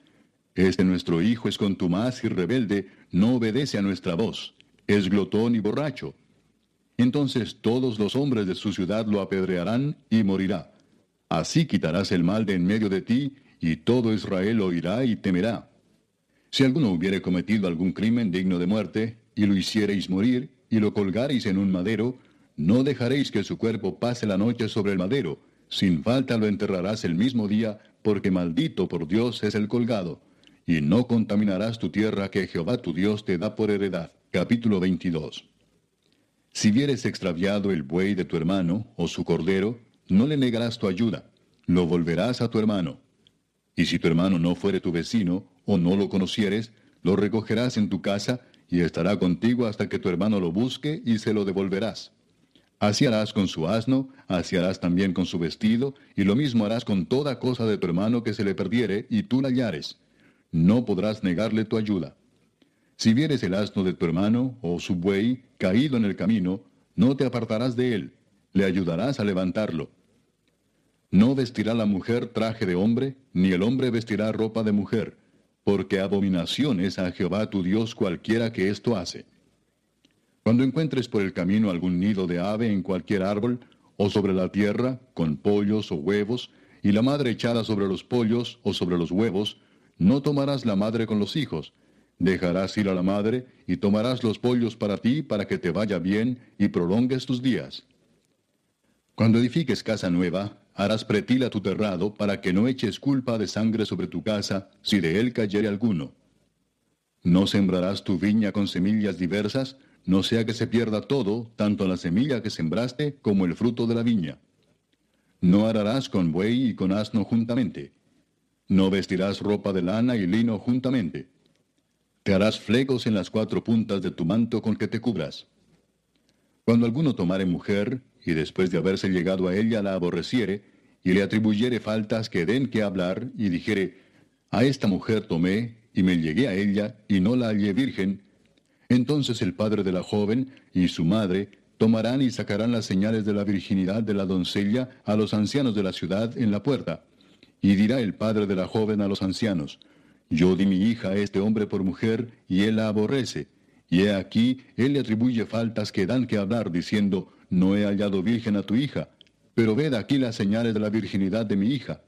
Este nuestro hijo es contumaz y rebelde, no obedece a nuestra voz, es glotón y borracho. Entonces todos los hombres de su ciudad lo apedrearán y morirá. Así quitarás el mal de en medio de ti, y todo Israel oirá y temerá. Si alguno hubiere cometido algún crimen digno de muerte, y lo hiciereis morir, y lo colgareis en un madero, no dejaréis que su cuerpo pase la noche sobre el madero, sin falta lo enterrarás el mismo día, porque maldito por Dios es el colgado. Y no contaminarás tu tierra que Jehová tu Dios te da por heredad. Capítulo 22. Si vieres extraviado el buey de tu hermano, o su cordero, no le negarás tu ayuda, lo volverás a tu hermano. Y si tu hermano no fuere tu vecino, o no lo conocieres, lo recogerás en tu casa, y estará contigo hasta que tu hermano lo busque, y se lo devolverás. Así harás con su asno, así harás también con su vestido, y lo mismo harás con toda cosa de tu hermano que se le perdiere, y tú la hallares. No podrás negarle tu ayuda. Si vieres el asno de tu hermano, o su buey, caído en el camino, no te apartarás de él, le ayudarás a levantarlo. No vestirá la mujer traje de hombre, ni el hombre vestirá ropa de mujer, porque abominación es a Jehová tu Dios cualquiera que esto hace. Cuando encuentres por el camino algún nido de ave en cualquier árbol, o sobre la tierra, con pollos o huevos, y la madre echada sobre los pollos o sobre los huevos, no tomarás la madre con los hijos, dejarás ir a la madre, y tomarás los pollos para ti para que te vaya bien y prolongues tus días. Cuando edifiques casa nueva, harás pretila tu terrado, para que no eches culpa de sangre sobre tu casa, si de él cayere alguno. No sembrarás tu viña con semillas diversas, no sea que se pierda todo, tanto la semilla que sembraste como el fruto de la viña. No ararás con buey y con asno juntamente. No vestirás ropa de lana y lino juntamente. Te harás flecos en las cuatro puntas de tu manto con que te cubras. Cuando alguno tomare mujer, y después de haberse llegado a ella la aborreciere, y le atribuyere faltas que den que hablar, y dijere, a esta mujer tomé, y me llegué a ella, y no la hallé virgen, entonces el padre de la joven y su madre tomarán y sacarán las señales de la virginidad de la doncella a los ancianos de la ciudad en la puerta. Y dirá el padre de la joven a los ancianos, Yo di mi hija a este hombre por mujer, y él la aborrece. Y he aquí, él le atribuye faltas que dan que hablar, diciendo, No he hallado virgen a tu hija, pero ved aquí las señales de la virginidad de mi hija.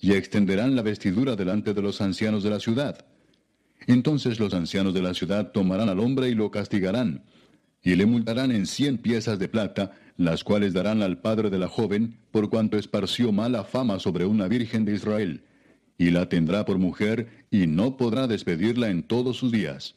Y extenderán la vestidura delante de los ancianos de la ciudad. Entonces los ancianos de la ciudad tomarán al hombre y lo castigarán, y le multarán en cien piezas de plata, las cuales darán al padre de la joven, por cuanto esparció mala fama sobre una virgen de Israel, y la tendrá por mujer, y no podrá despedirla en todos sus días.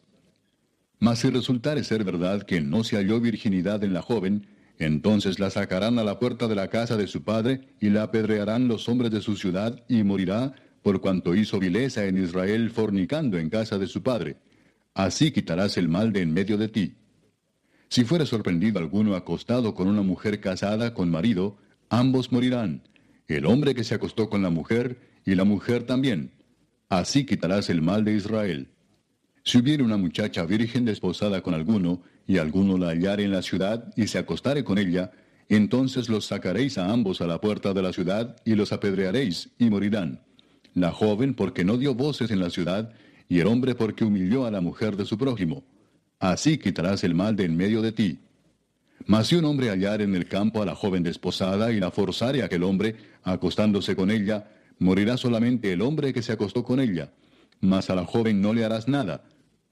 Mas si resultare ser verdad que no se halló virginidad en la joven, entonces la sacarán a la puerta de la casa de su padre, y la apedrearán los hombres de su ciudad, y morirá, por cuanto hizo vileza en Israel fornicando en casa de su padre. Así quitarás el mal de en medio de ti. Si fuere sorprendido alguno acostado con una mujer casada con marido, ambos morirán, el hombre que se acostó con la mujer y la mujer también. Así quitarás el mal de Israel. Si hubiere una muchacha virgen desposada con alguno, y alguno la hallare en la ciudad y se acostare con ella, entonces los sacaréis a ambos a la puerta de la ciudad y los apedrearéis y morirán la joven porque no dio voces en la ciudad, y el hombre porque humilló a la mujer de su prójimo. Así quitarás el mal de en medio de ti. Mas si un hombre hallar en el campo a la joven desposada y la forzare a aquel hombre, acostándose con ella, morirá solamente el hombre que se acostó con ella. Mas a la joven no le harás nada.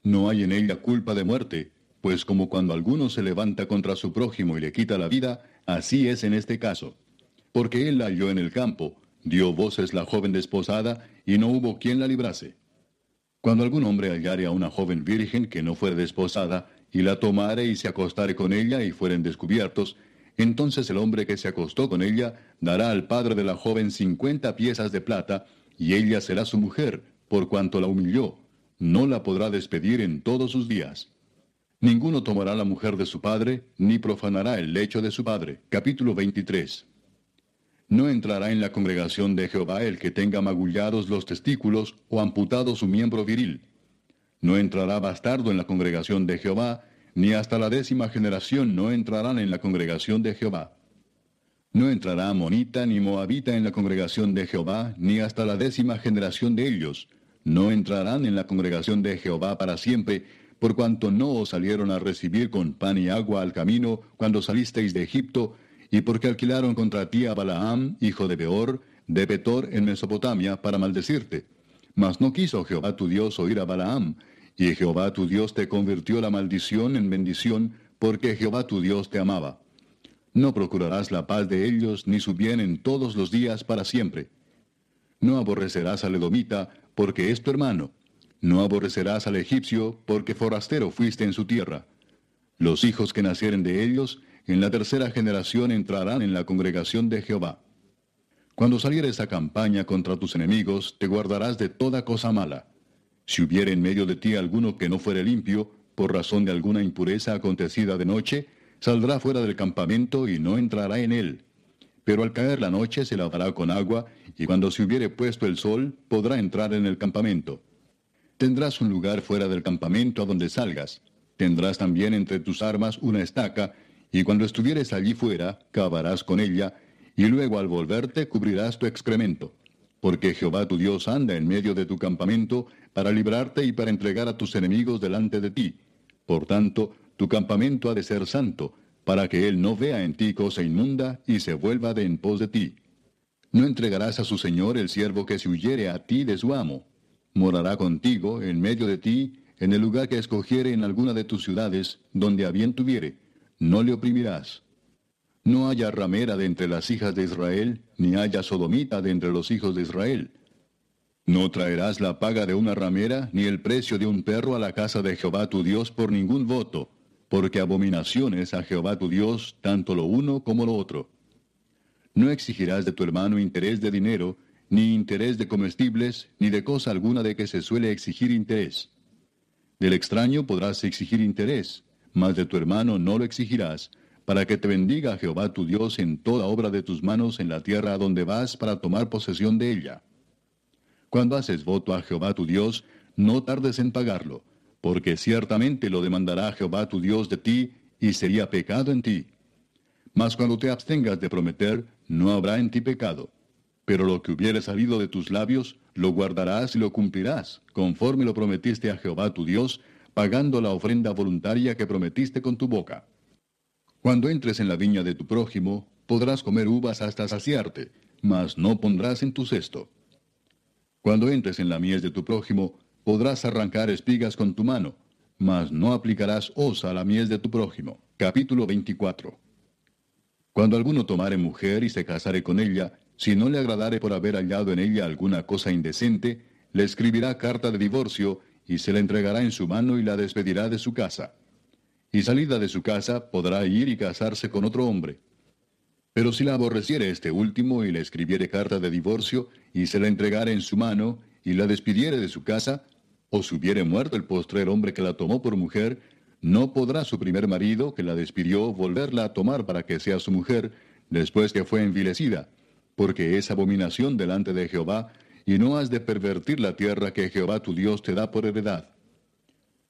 No hay en ella culpa de muerte, pues como cuando alguno se levanta contra su prójimo y le quita la vida, así es en este caso. Porque él la halló en el campo, Dio voces la joven desposada, y no hubo quien la librase. Cuando algún hombre hallare a una joven virgen que no fuere desposada, y la tomare y se acostare con ella y fueren descubiertos, entonces el hombre que se acostó con ella dará al padre de la joven cincuenta piezas de plata, y ella será su mujer, por cuanto la humilló. No la podrá despedir en todos sus días. Ninguno tomará la mujer de su padre, ni profanará el lecho de su padre. Capítulo 23. No entrará en la congregación de Jehová el que tenga magullados los testículos o amputado su miembro viril. No entrará bastardo en la congregación de Jehová, ni hasta la décima generación no entrarán en la congregación de Jehová. No entrará monita ni moabita en la congregación de Jehová, ni hasta la décima generación de ellos. No entrarán en la congregación de Jehová para siempre, por cuanto no os salieron a recibir con pan y agua al camino cuando salisteis de Egipto, y porque alquilaron contra ti a Balaam, hijo de Beor, de Petor en Mesopotamia, para maldecirte. Mas no quiso Jehová tu Dios oír a Balaam, y Jehová tu Dios te convirtió la maldición en bendición, porque Jehová tu Dios te amaba. No procurarás la paz de ellos, ni su bien en todos los días para siempre. No aborrecerás al edomita, porque es tu hermano. No aborrecerás al egipcio, porque forastero fuiste en su tierra. Los hijos que nacieren de ellos, en la tercera generación entrarán en la congregación de Jehová. Cuando salieres a campaña contra tus enemigos, te guardarás de toda cosa mala. Si hubiere en medio de ti alguno que no fuere limpio, por razón de alguna impureza acontecida de noche, saldrá fuera del campamento y no entrará en él. Pero al caer la noche se lavará con agua, y cuando se hubiere puesto el sol, podrá entrar en el campamento. Tendrás un lugar fuera del campamento a donde salgas. Tendrás también entre tus armas una estaca, y cuando estuvieres allí fuera, cavarás con ella, y luego al volverte cubrirás tu excremento. Porque Jehová tu Dios anda en medio de tu campamento para librarte y para entregar a tus enemigos delante de ti. Por tanto, tu campamento ha de ser santo, para que él no vea en ti cosa inmunda y se vuelva de en pos de ti. No entregarás a su señor el siervo que se huyere a ti de su amo. Morará contigo en medio de ti, en el lugar que escogiere en alguna de tus ciudades, donde a bien tuviere no le oprimirás. No haya ramera de entre las hijas de Israel, ni haya sodomita de entre los hijos de Israel. No traerás la paga de una ramera, ni el precio de un perro a la casa de Jehová tu Dios por ningún voto, porque abominaciones a Jehová tu Dios tanto lo uno como lo otro. No exigirás de tu hermano interés de dinero, ni interés de comestibles, ni de cosa alguna de que se suele exigir interés. Del extraño podrás exigir interés, mas de tu hermano no lo exigirás, para que te bendiga Jehová tu Dios en toda obra de tus manos en la tierra a donde vas para tomar posesión de ella. Cuando haces voto a Jehová tu Dios, no tardes en pagarlo, porque ciertamente lo demandará Jehová tu Dios de ti, y sería pecado en ti. Mas cuando te abstengas de prometer, no habrá en ti pecado. Pero lo que hubiere salido de tus labios, lo guardarás y lo cumplirás, conforme lo prometiste a Jehová tu Dios, pagando la ofrenda voluntaria que prometiste con tu boca. Cuando entres en la viña de tu prójimo, podrás comer uvas hasta saciarte, mas no pondrás en tu cesto. Cuando entres en la mies de tu prójimo, podrás arrancar espigas con tu mano, mas no aplicarás osa a la mies de tu prójimo. Capítulo 24. Cuando alguno tomare mujer y se casare con ella, si no le agradare por haber hallado en ella alguna cosa indecente, le escribirá carta de divorcio y se la entregará en su mano y la despedirá de su casa y salida de su casa podrá ir y casarse con otro hombre. Pero si la aborreciere este último y le escribiere carta de divorcio y se la entregare en su mano y la despidiere de su casa, o si hubiere muerto el postrer hombre que la tomó por mujer, no podrá su primer marido que la despidió volverla a tomar para que sea su mujer, después que fue envilecida, porque es abominación delante de Jehová, y no has de pervertir la tierra que Jehová tu Dios te da por heredad.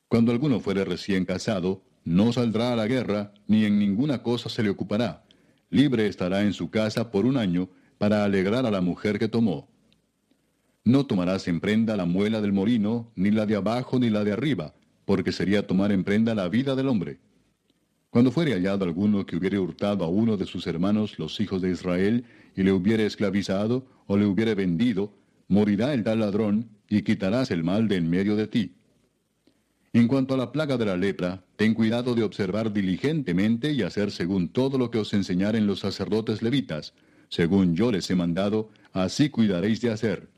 Cuando alguno fuere recién casado, no saldrá a la guerra, ni en ninguna cosa se le ocupará. Libre estará en su casa por un año, para alegrar a la mujer que tomó. No tomarás en prenda la muela del molino, ni la de abajo ni la de arriba, porque sería tomar en prenda la vida del hombre. Cuando fuere hallado alguno que hubiere hurtado a uno de sus hermanos los hijos de Israel, y le hubiere esclavizado, o le hubiere vendido, morirá el tal ladrón, y quitarás el mal de en medio de ti. En cuanto a la plaga de la lepra, ten cuidado de observar diligentemente y hacer según todo lo que os enseñaren los sacerdotes levitas, según yo les he mandado, así cuidaréis de hacer.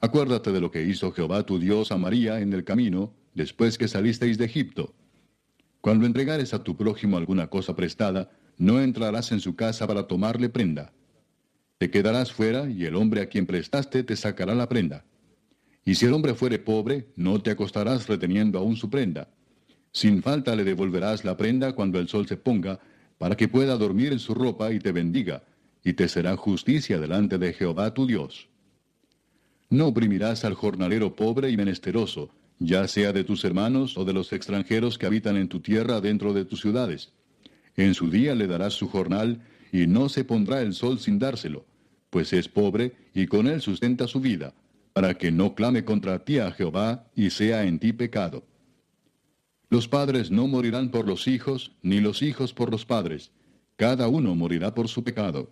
Acuérdate de lo que hizo Jehová tu Dios a María en el camino, después que salisteis de Egipto. Cuando entregares a tu prójimo alguna cosa prestada, no entrarás en su casa para tomarle prenda. Te quedarás fuera y el hombre a quien prestaste te sacará la prenda. Y si el hombre fuere pobre, no te acostarás reteniendo aún su prenda. Sin falta le devolverás la prenda cuando el sol se ponga, para que pueda dormir en su ropa y te bendiga, y te será justicia delante de Jehová tu Dios. No oprimirás al jornalero pobre y menesteroso, ya sea de tus hermanos o de los extranjeros que habitan en tu tierra dentro de tus ciudades. En su día le darás su jornal, y no se pondrá el sol sin dárselo, pues es pobre y con él sustenta su vida para que no clame contra ti a Jehová y sea en ti pecado. Los padres no morirán por los hijos, ni los hijos por los padres, cada uno morirá por su pecado.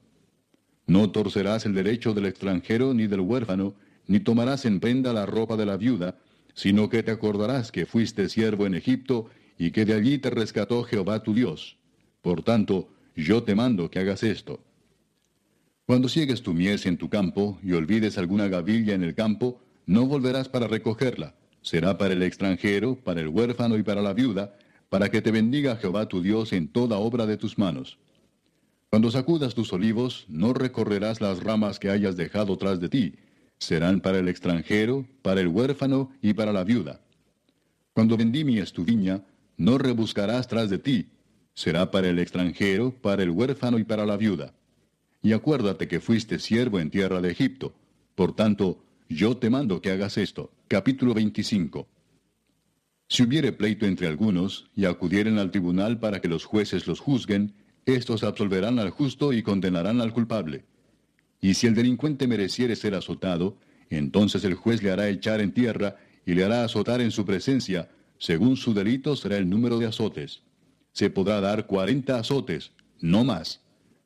No torcerás el derecho del extranjero ni del huérfano, ni tomarás en prenda la ropa de la viuda, sino que te acordarás que fuiste siervo en Egipto y que de allí te rescató Jehová tu Dios. Por tanto, yo te mando que hagas esto. Cuando siegues tu mies en tu campo y olvides alguna gavilla en el campo, no volverás para recogerla. Será para el extranjero, para el huérfano y para la viuda, para que te bendiga Jehová tu Dios en toda obra de tus manos. Cuando sacudas tus olivos, no recorrerás las ramas que hayas dejado tras de ti. Serán para el extranjero, para el huérfano y para la viuda. Cuando vendimies tu viña, no rebuscarás tras de ti. Será para el extranjero, para el huérfano y para la viuda y acuérdate que fuiste siervo en tierra de Egipto. Por tanto, yo te mando que hagas esto. Capítulo 25. Si hubiere pleito entre algunos, y acudieren al tribunal para que los jueces los juzguen, estos absolverán al justo y condenarán al culpable. Y si el delincuente mereciere ser azotado, entonces el juez le hará echar en tierra y le hará azotar en su presencia, según su delito será el número de azotes. Se podrá dar cuarenta azotes, no más.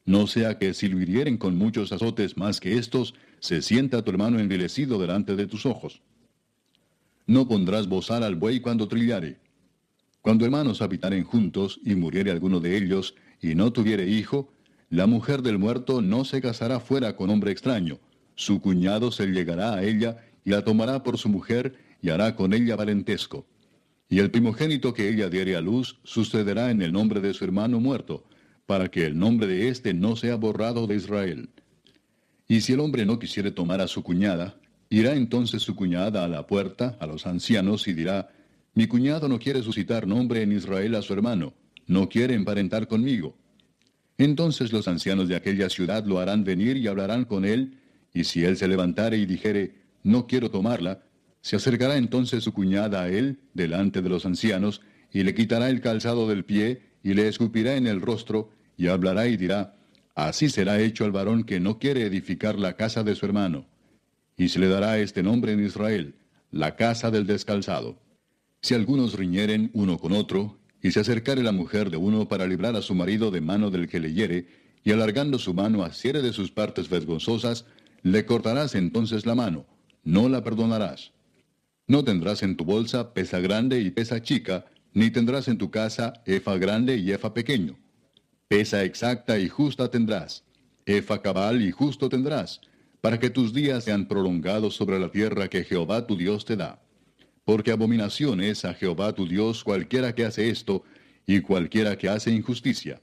No sea que si lo hirieren con muchos azotes más que estos, se sienta tu hermano envilecido delante de tus ojos. No pondrás bozal al buey cuando trillare. Cuando hermanos habitaren juntos y muriere alguno de ellos, y no tuviere hijo, la mujer del muerto no se casará fuera con hombre extraño. Su cuñado se llegará a ella y la tomará por su mujer y hará con ella parentesco. Y el primogénito que ella diere a luz sucederá en el nombre de su hermano muerto, para que el nombre de éste no sea borrado de Israel. Y si el hombre no quisiere tomar a su cuñada, irá entonces su cuñada a la puerta, a los ancianos, y dirá, Mi cuñado no quiere suscitar nombre en Israel a su hermano, no quiere emparentar conmigo. Entonces los ancianos de aquella ciudad lo harán venir y hablarán con él, y si él se levantare y dijere, No quiero tomarla, se acercará entonces su cuñada a él, delante de los ancianos, y le quitará el calzado del pie, y le escupirá en el rostro, y hablará y dirá, Así será hecho al varón que no quiere edificar la casa de su hermano. Y se le dará este nombre en Israel, la casa del descalzado. Si algunos riñeren uno con otro, y se acercare la mujer de uno para librar a su marido de mano del que le hiere, y alargando su mano asiere de sus partes vergonzosas, le cortarás entonces la mano, no la perdonarás. No tendrás en tu bolsa pesa grande y pesa chica, ni tendrás en tu casa efa grande y efa pequeño. Pesa exacta y justa tendrás, efa cabal y justo tendrás, para que tus días sean prolongados sobre la tierra que Jehová tu Dios te da. Porque abominación es a Jehová tu Dios cualquiera que hace esto, y cualquiera que hace injusticia.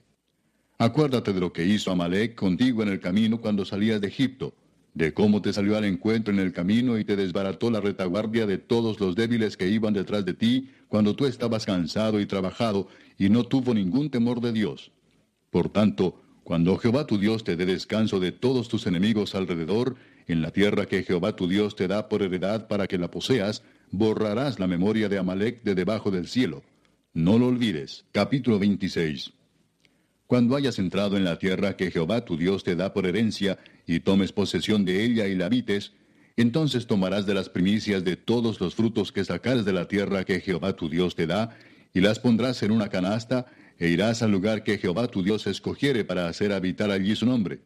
Acuérdate de lo que hizo Amalek contigo en el camino cuando salías de Egipto, de cómo te salió al encuentro en el camino y te desbarató la retaguardia de todos los débiles que iban detrás de ti cuando tú estabas cansado y trabajado y no tuvo ningún temor de Dios. Por tanto, cuando Jehová tu Dios te dé descanso de todos tus enemigos alrededor, en la tierra que Jehová tu Dios te da por heredad para que la poseas, borrarás la memoria de Amalek de debajo del cielo. No lo olvides. Capítulo 26. Cuando hayas entrado en la tierra que Jehová tu Dios te da por herencia, y tomes posesión de ella y la habites, entonces tomarás de las primicias de todos los frutos que sacares de la tierra que Jehová tu Dios te da, y las pondrás en una canasta, e irás al lugar que Jehová tu Dios escogiere para hacer habitar allí su nombre.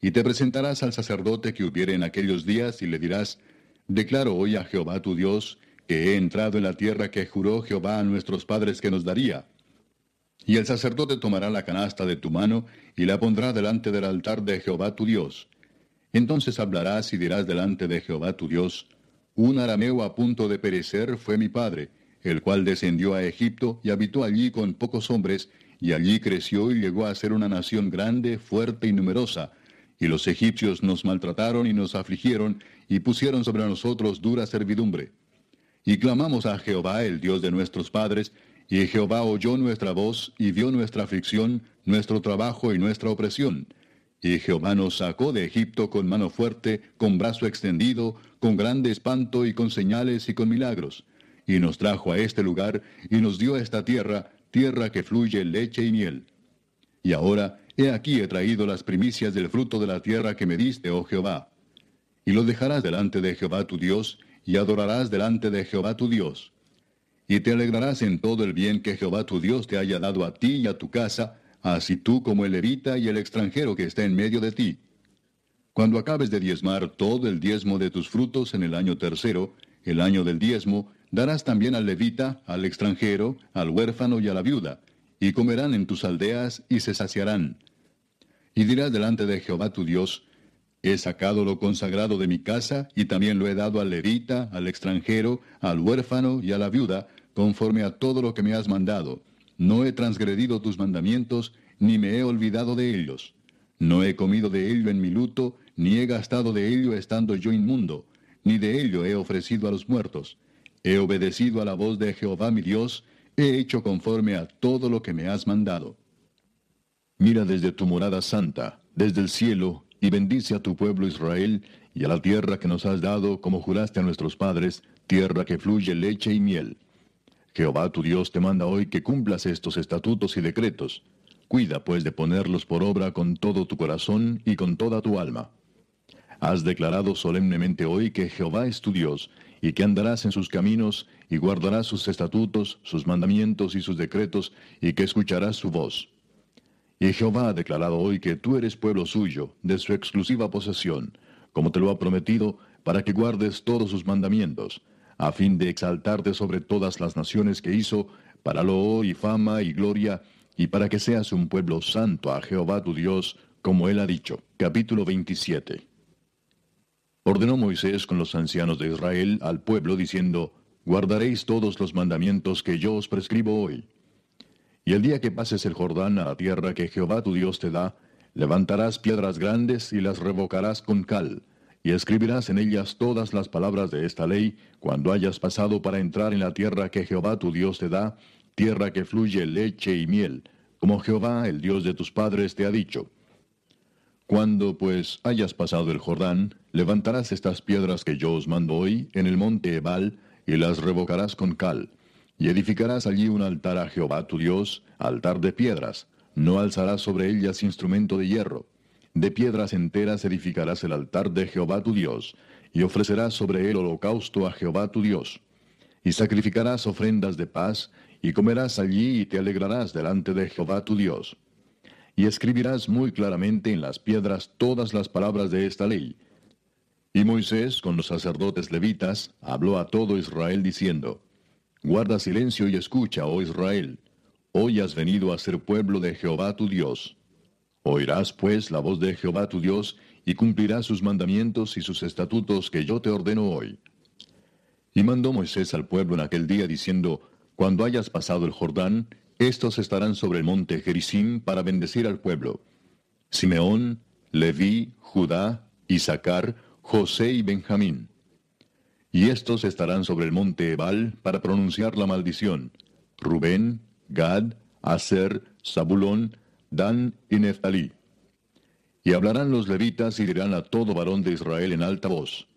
Y te presentarás al sacerdote que hubiere en aquellos días, y le dirás, Declaro hoy a Jehová tu Dios, que he entrado en la tierra que juró Jehová a nuestros padres que nos daría y el sacerdote tomará la canasta de tu mano y la pondrá delante del altar de Jehová tu Dios. Entonces hablarás y dirás delante de Jehová tu Dios, Un arameo a punto de perecer fue mi padre, el cual descendió a Egipto y habitó allí con pocos hombres, y allí creció y llegó a ser una nación grande, fuerte y numerosa. Y los egipcios nos maltrataron y nos afligieron, y pusieron sobre nosotros dura servidumbre. Y clamamos a Jehová, el Dios de nuestros padres, y Jehová oyó nuestra voz y vio nuestra aflicción, nuestro trabajo y nuestra opresión. Y Jehová nos sacó de Egipto con mano fuerte, con brazo extendido, con grande espanto y con señales y con milagros. Y nos trajo a este lugar y nos dio esta tierra, tierra que fluye leche y miel. Y ahora, he aquí he traído las primicias del fruto de la tierra que me diste, oh Jehová. Y lo dejarás delante de Jehová tu Dios, y adorarás delante de Jehová tu Dios y te alegrarás en todo el bien que Jehová tu Dios te haya dado a ti y a tu casa, así tú como el levita y el extranjero que está en medio de ti. Cuando acabes de diezmar todo el diezmo de tus frutos en el año tercero, el año del diezmo, darás también al levita, al extranjero, al huérfano y a la viuda, y comerán en tus aldeas y se saciarán. Y dirás delante de Jehová tu Dios, He sacado lo consagrado de mi casa, y también lo he dado al levita, al extranjero, al huérfano y a la viuda, conforme a todo lo que me has mandado. No he transgredido tus mandamientos, ni me he olvidado de ellos. No he comido de ello en mi luto, ni he gastado de ello estando yo inmundo, ni de ello he ofrecido a los muertos. He obedecido a la voz de Jehová mi Dios, he hecho conforme a todo lo que me has mandado. Mira desde tu morada santa, desde el cielo, y bendice a tu pueblo Israel, y a la tierra que nos has dado, como juraste a nuestros padres, tierra que fluye leche y miel. Jehová tu Dios te manda hoy que cumplas estos estatutos y decretos. Cuida pues de ponerlos por obra con todo tu corazón y con toda tu alma. Has declarado solemnemente hoy que Jehová es tu Dios, y que andarás en sus caminos, y guardarás sus estatutos, sus mandamientos y sus decretos, y que escucharás su voz. Y Jehová ha declarado hoy que tú eres pueblo suyo, de su exclusiva posesión, como te lo ha prometido, para que guardes todos sus mandamientos, a fin de exaltarte sobre todas las naciones que hizo, para loor y fama y gloria, y para que seas un pueblo santo a Jehová tu Dios, como él ha dicho. Capítulo 27. Ordenó Moisés con los ancianos de Israel al pueblo diciendo, Guardaréis todos los mandamientos que yo os prescribo hoy. Y el día que pases el Jordán a la tierra que Jehová tu Dios te da, levantarás piedras grandes y las revocarás con cal, y escribirás en ellas todas las palabras de esta ley, cuando hayas pasado para entrar en la tierra que Jehová tu Dios te da, tierra que fluye leche y miel, como Jehová, el Dios de tus padres, te ha dicho. Cuando pues hayas pasado el Jordán, levantarás estas piedras que yo os mando hoy en el monte Ebal, y las revocarás con cal, y edificarás allí un altar a Jehová tu Dios, altar de piedras, no alzarás sobre ellas instrumento de hierro. De piedras enteras edificarás el altar de Jehová tu Dios, y ofrecerás sobre él holocausto a Jehová tu Dios. Y sacrificarás ofrendas de paz, y comerás allí y te alegrarás delante de Jehová tu Dios. Y escribirás muy claramente en las piedras todas las palabras de esta ley. Y Moisés, con los sacerdotes levitas, habló a todo Israel diciendo, Guarda silencio y escucha, oh Israel. Hoy has venido a ser pueblo de Jehová tu Dios. Oirás pues la voz de Jehová tu Dios, y cumplirás sus mandamientos y sus estatutos que yo te ordeno hoy. Y mandó Moisés al pueblo en aquel día diciendo, Cuando hayas pasado el Jordán, estos estarán sobre el monte Gerizim para bendecir al pueblo. Simeón, Leví, Judá, Isaacar, José y Benjamín. Y estos estarán sobre el monte Ebal para pronunciar la maldición. Rubén, Gad, Aser, Zabulón, Dan y Neftalí. Y hablarán los levitas y dirán a todo varón de Israel en alta voz.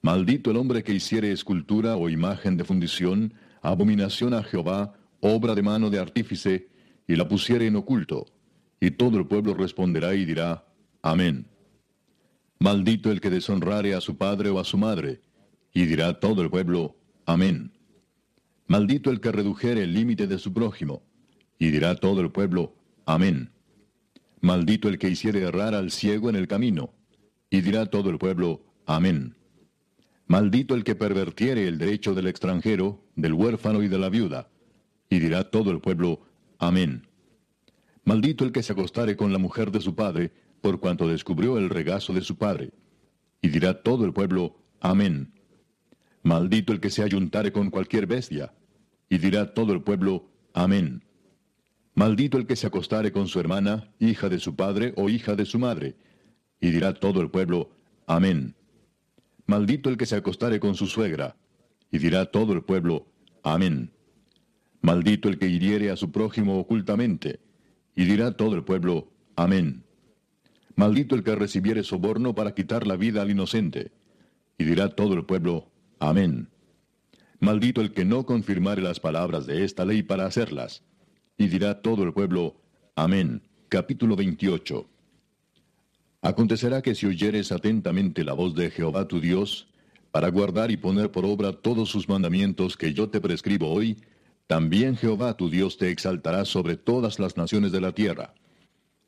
Maldito el hombre que hiciere escultura o imagen de fundición, abominación a Jehová, obra de mano de artífice, y la pusiere en oculto. Y todo el pueblo responderá y dirá, Amén. Maldito el que deshonrare a su padre o a su madre, y dirá todo el pueblo, Amén. Maldito el que redujere el límite de su prójimo. Y dirá todo el pueblo, Amén. Maldito el que hiciere errar al ciego en el camino. Y dirá todo el pueblo, Amén. Maldito el que pervertiere el derecho del extranjero, del huérfano y de la viuda. Y dirá todo el pueblo, Amén. Maldito el que se acostare con la mujer de su padre, por cuanto descubrió el regazo de su padre. Y dirá todo el pueblo, Amén. Maldito el que se ayuntare con cualquier bestia. Y dirá todo el pueblo, Amén. Maldito el que se acostare con su hermana, hija de su padre o hija de su madre. Y dirá todo el pueblo, Amén. Maldito el que se acostare con su suegra. Y dirá todo el pueblo, Amén. Maldito el que hiriere a su prójimo ocultamente. Y dirá todo el pueblo, Amén. Maldito el que recibiere soborno para quitar la vida al inocente. Y dirá todo el pueblo, Amén. Maldito el que no confirmare las palabras de esta ley para hacerlas. Y dirá todo el pueblo, Amén. Capítulo 28. Acontecerá que si oyeres atentamente la voz de Jehová tu Dios, para guardar y poner por obra todos sus mandamientos que yo te prescribo hoy, también Jehová tu Dios te exaltará sobre todas las naciones de la tierra.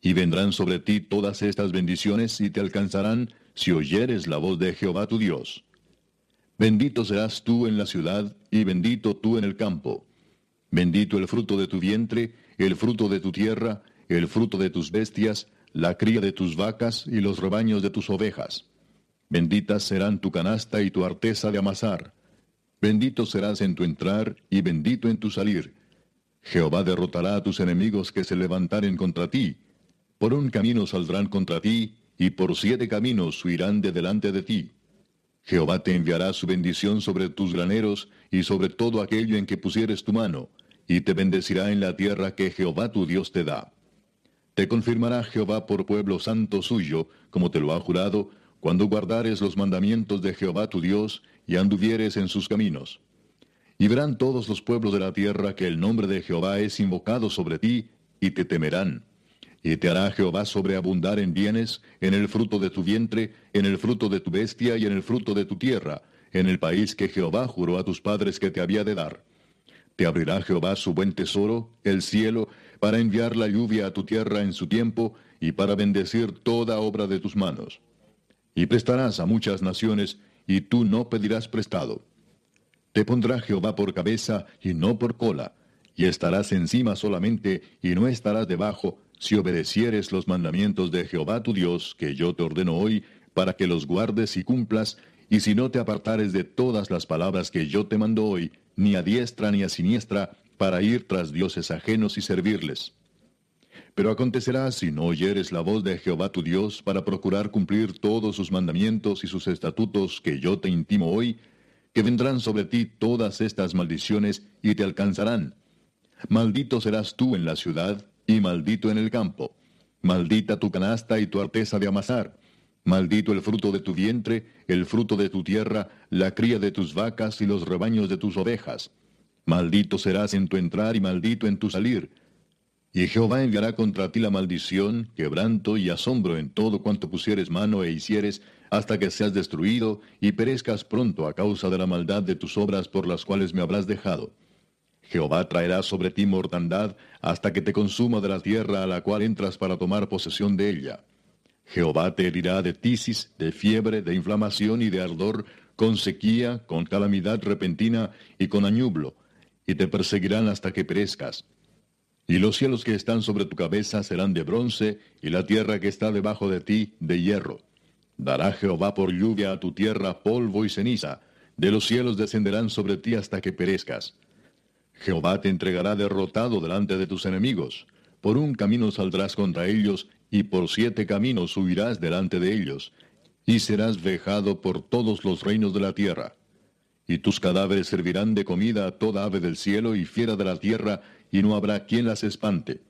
Y vendrán sobre ti todas estas bendiciones y te alcanzarán si oyeres la voz de Jehová tu Dios. Bendito serás tú en la ciudad y bendito tú en el campo. Bendito el fruto de tu vientre, el fruto de tu tierra, el fruto de tus bestias, la cría de tus vacas y los rebaños de tus ovejas. Benditas serán tu canasta y tu arteza de amasar. Bendito serás en tu entrar y bendito en tu salir. Jehová derrotará a tus enemigos que se levantaren contra ti. Por un camino saldrán contra ti, y por siete caminos huirán de delante de ti. Jehová te enviará su bendición sobre tus graneros y sobre todo aquello en que pusieres tu mano, y te bendecirá en la tierra que Jehová tu Dios te da. Te confirmará Jehová por pueblo santo suyo, como te lo ha jurado, cuando guardares los mandamientos de Jehová tu Dios y anduvieres en sus caminos. Y verán todos los pueblos de la tierra que el nombre de Jehová es invocado sobre ti, y te temerán y te hará Jehová sobreabundar en bienes, en el fruto de tu vientre, en el fruto de tu bestia y en el fruto de tu tierra, en el país que Jehová juró a tus padres que te había de dar. Te abrirá Jehová su buen tesoro, el cielo, para enviar la lluvia a tu tierra en su tiempo, y para bendecir toda obra de tus manos. Y prestarás a muchas naciones, y tú no pedirás prestado. Te pondrá Jehová por cabeza y no por cola, y estarás encima solamente, y no estarás debajo, si obedecieres los mandamientos de Jehová tu Dios, que yo te ordeno hoy, para que los guardes y cumplas, y si no te apartares de todas las palabras que yo te mando hoy, ni a diestra ni a siniestra, para ir tras dioses ajenos y servirles. Pero acontecerá si no oyeres la voz de Jehová tu Dios para procurar cumplir todos sus mandamientos y sus estatutos que yo te intimo hoy, que vendrán sobre ti todas estas maldiciones y te alcanzarán. Maldito serás tú en la ciudad y maldito en el campo. Maldita tu canasta y tu arteza de amasar. Maldito el fruto de tu vientre, el fruto de tu tierra, la cría de tus vacas y los rebaños de tus ovejas. Maldito serás en tu entrar y maldito en tu salir. Y Jehová enviará contra ti la maldición, quebranto y asombro en todo cuanto pusieres mano e hicieres, hasta que seas destruido y perezcas pronto a causa de la maldad de tus obras por las cuales me habrás dejado. Jehová traerá sobre ti mortandad hasta que te consuma de la tierra a la cual entras para tomar posesión de ella. Jehová te herirá de tisis, de fiebre, de inflamación y de ardor, con sequía, con calamidad repentina y con añublo, y te perseguirán hasta que perezcas. Y los cielos que están sobre tu cabeza serán de bronce, y la tierra que está debajo de ti de hierro. Dará Jehová por lluvia a tu tierra polvo y ceniza, de los cielos descenderán sobre ti hasta que perezcas. Jehová te entregará derrotado delante de tus enemigos. Por un camino saldrás contra ellos, y por siete caminos huirás delante de ellos, y serás vejado por todos los reinos de la tierra. Y tus cadáveres servirán de comida a toda ave del cielo y fiera de la tierra, y no habrá quien las espante.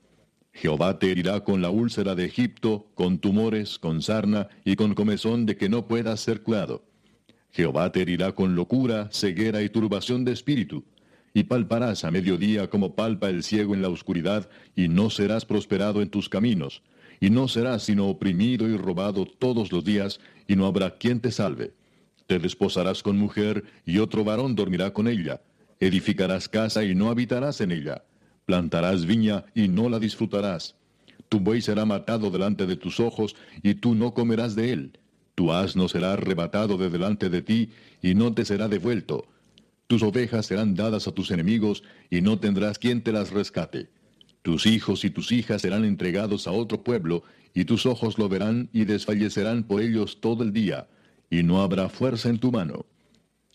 Jehová te herirá con la úlcera de Egipto, con tumores, con sarna y con comezón de que no puedas ser curado. Jehová te herirá con locura, ceguera y turbación de espíritu y palparás a mediodía como palpa el ciego en la oscuridad, y no serás prosperado en tus caminos, y no serás sino oprimido y robado todos los días, y no habrá quien te salve. Te desposarás con mujer, y otro varón dormirá con ella. Edificarás casa y no habitarás en ella. Plantarás viña y no la disfrutarás. Tu buey será matado delante de tus ojos, y tú no comerás de él. Tu asno será arrebatado de delante de ti, y no te será devuelto tus ovejas serán dadas a tus enemigos, y no tendrás quien te las rescate. Tus hijos y tus hijas serán entregados a otro pueblo, y tus ojos lo verán y desfallecerán por ellos todo el día, y no habrá fuerza en tu mano.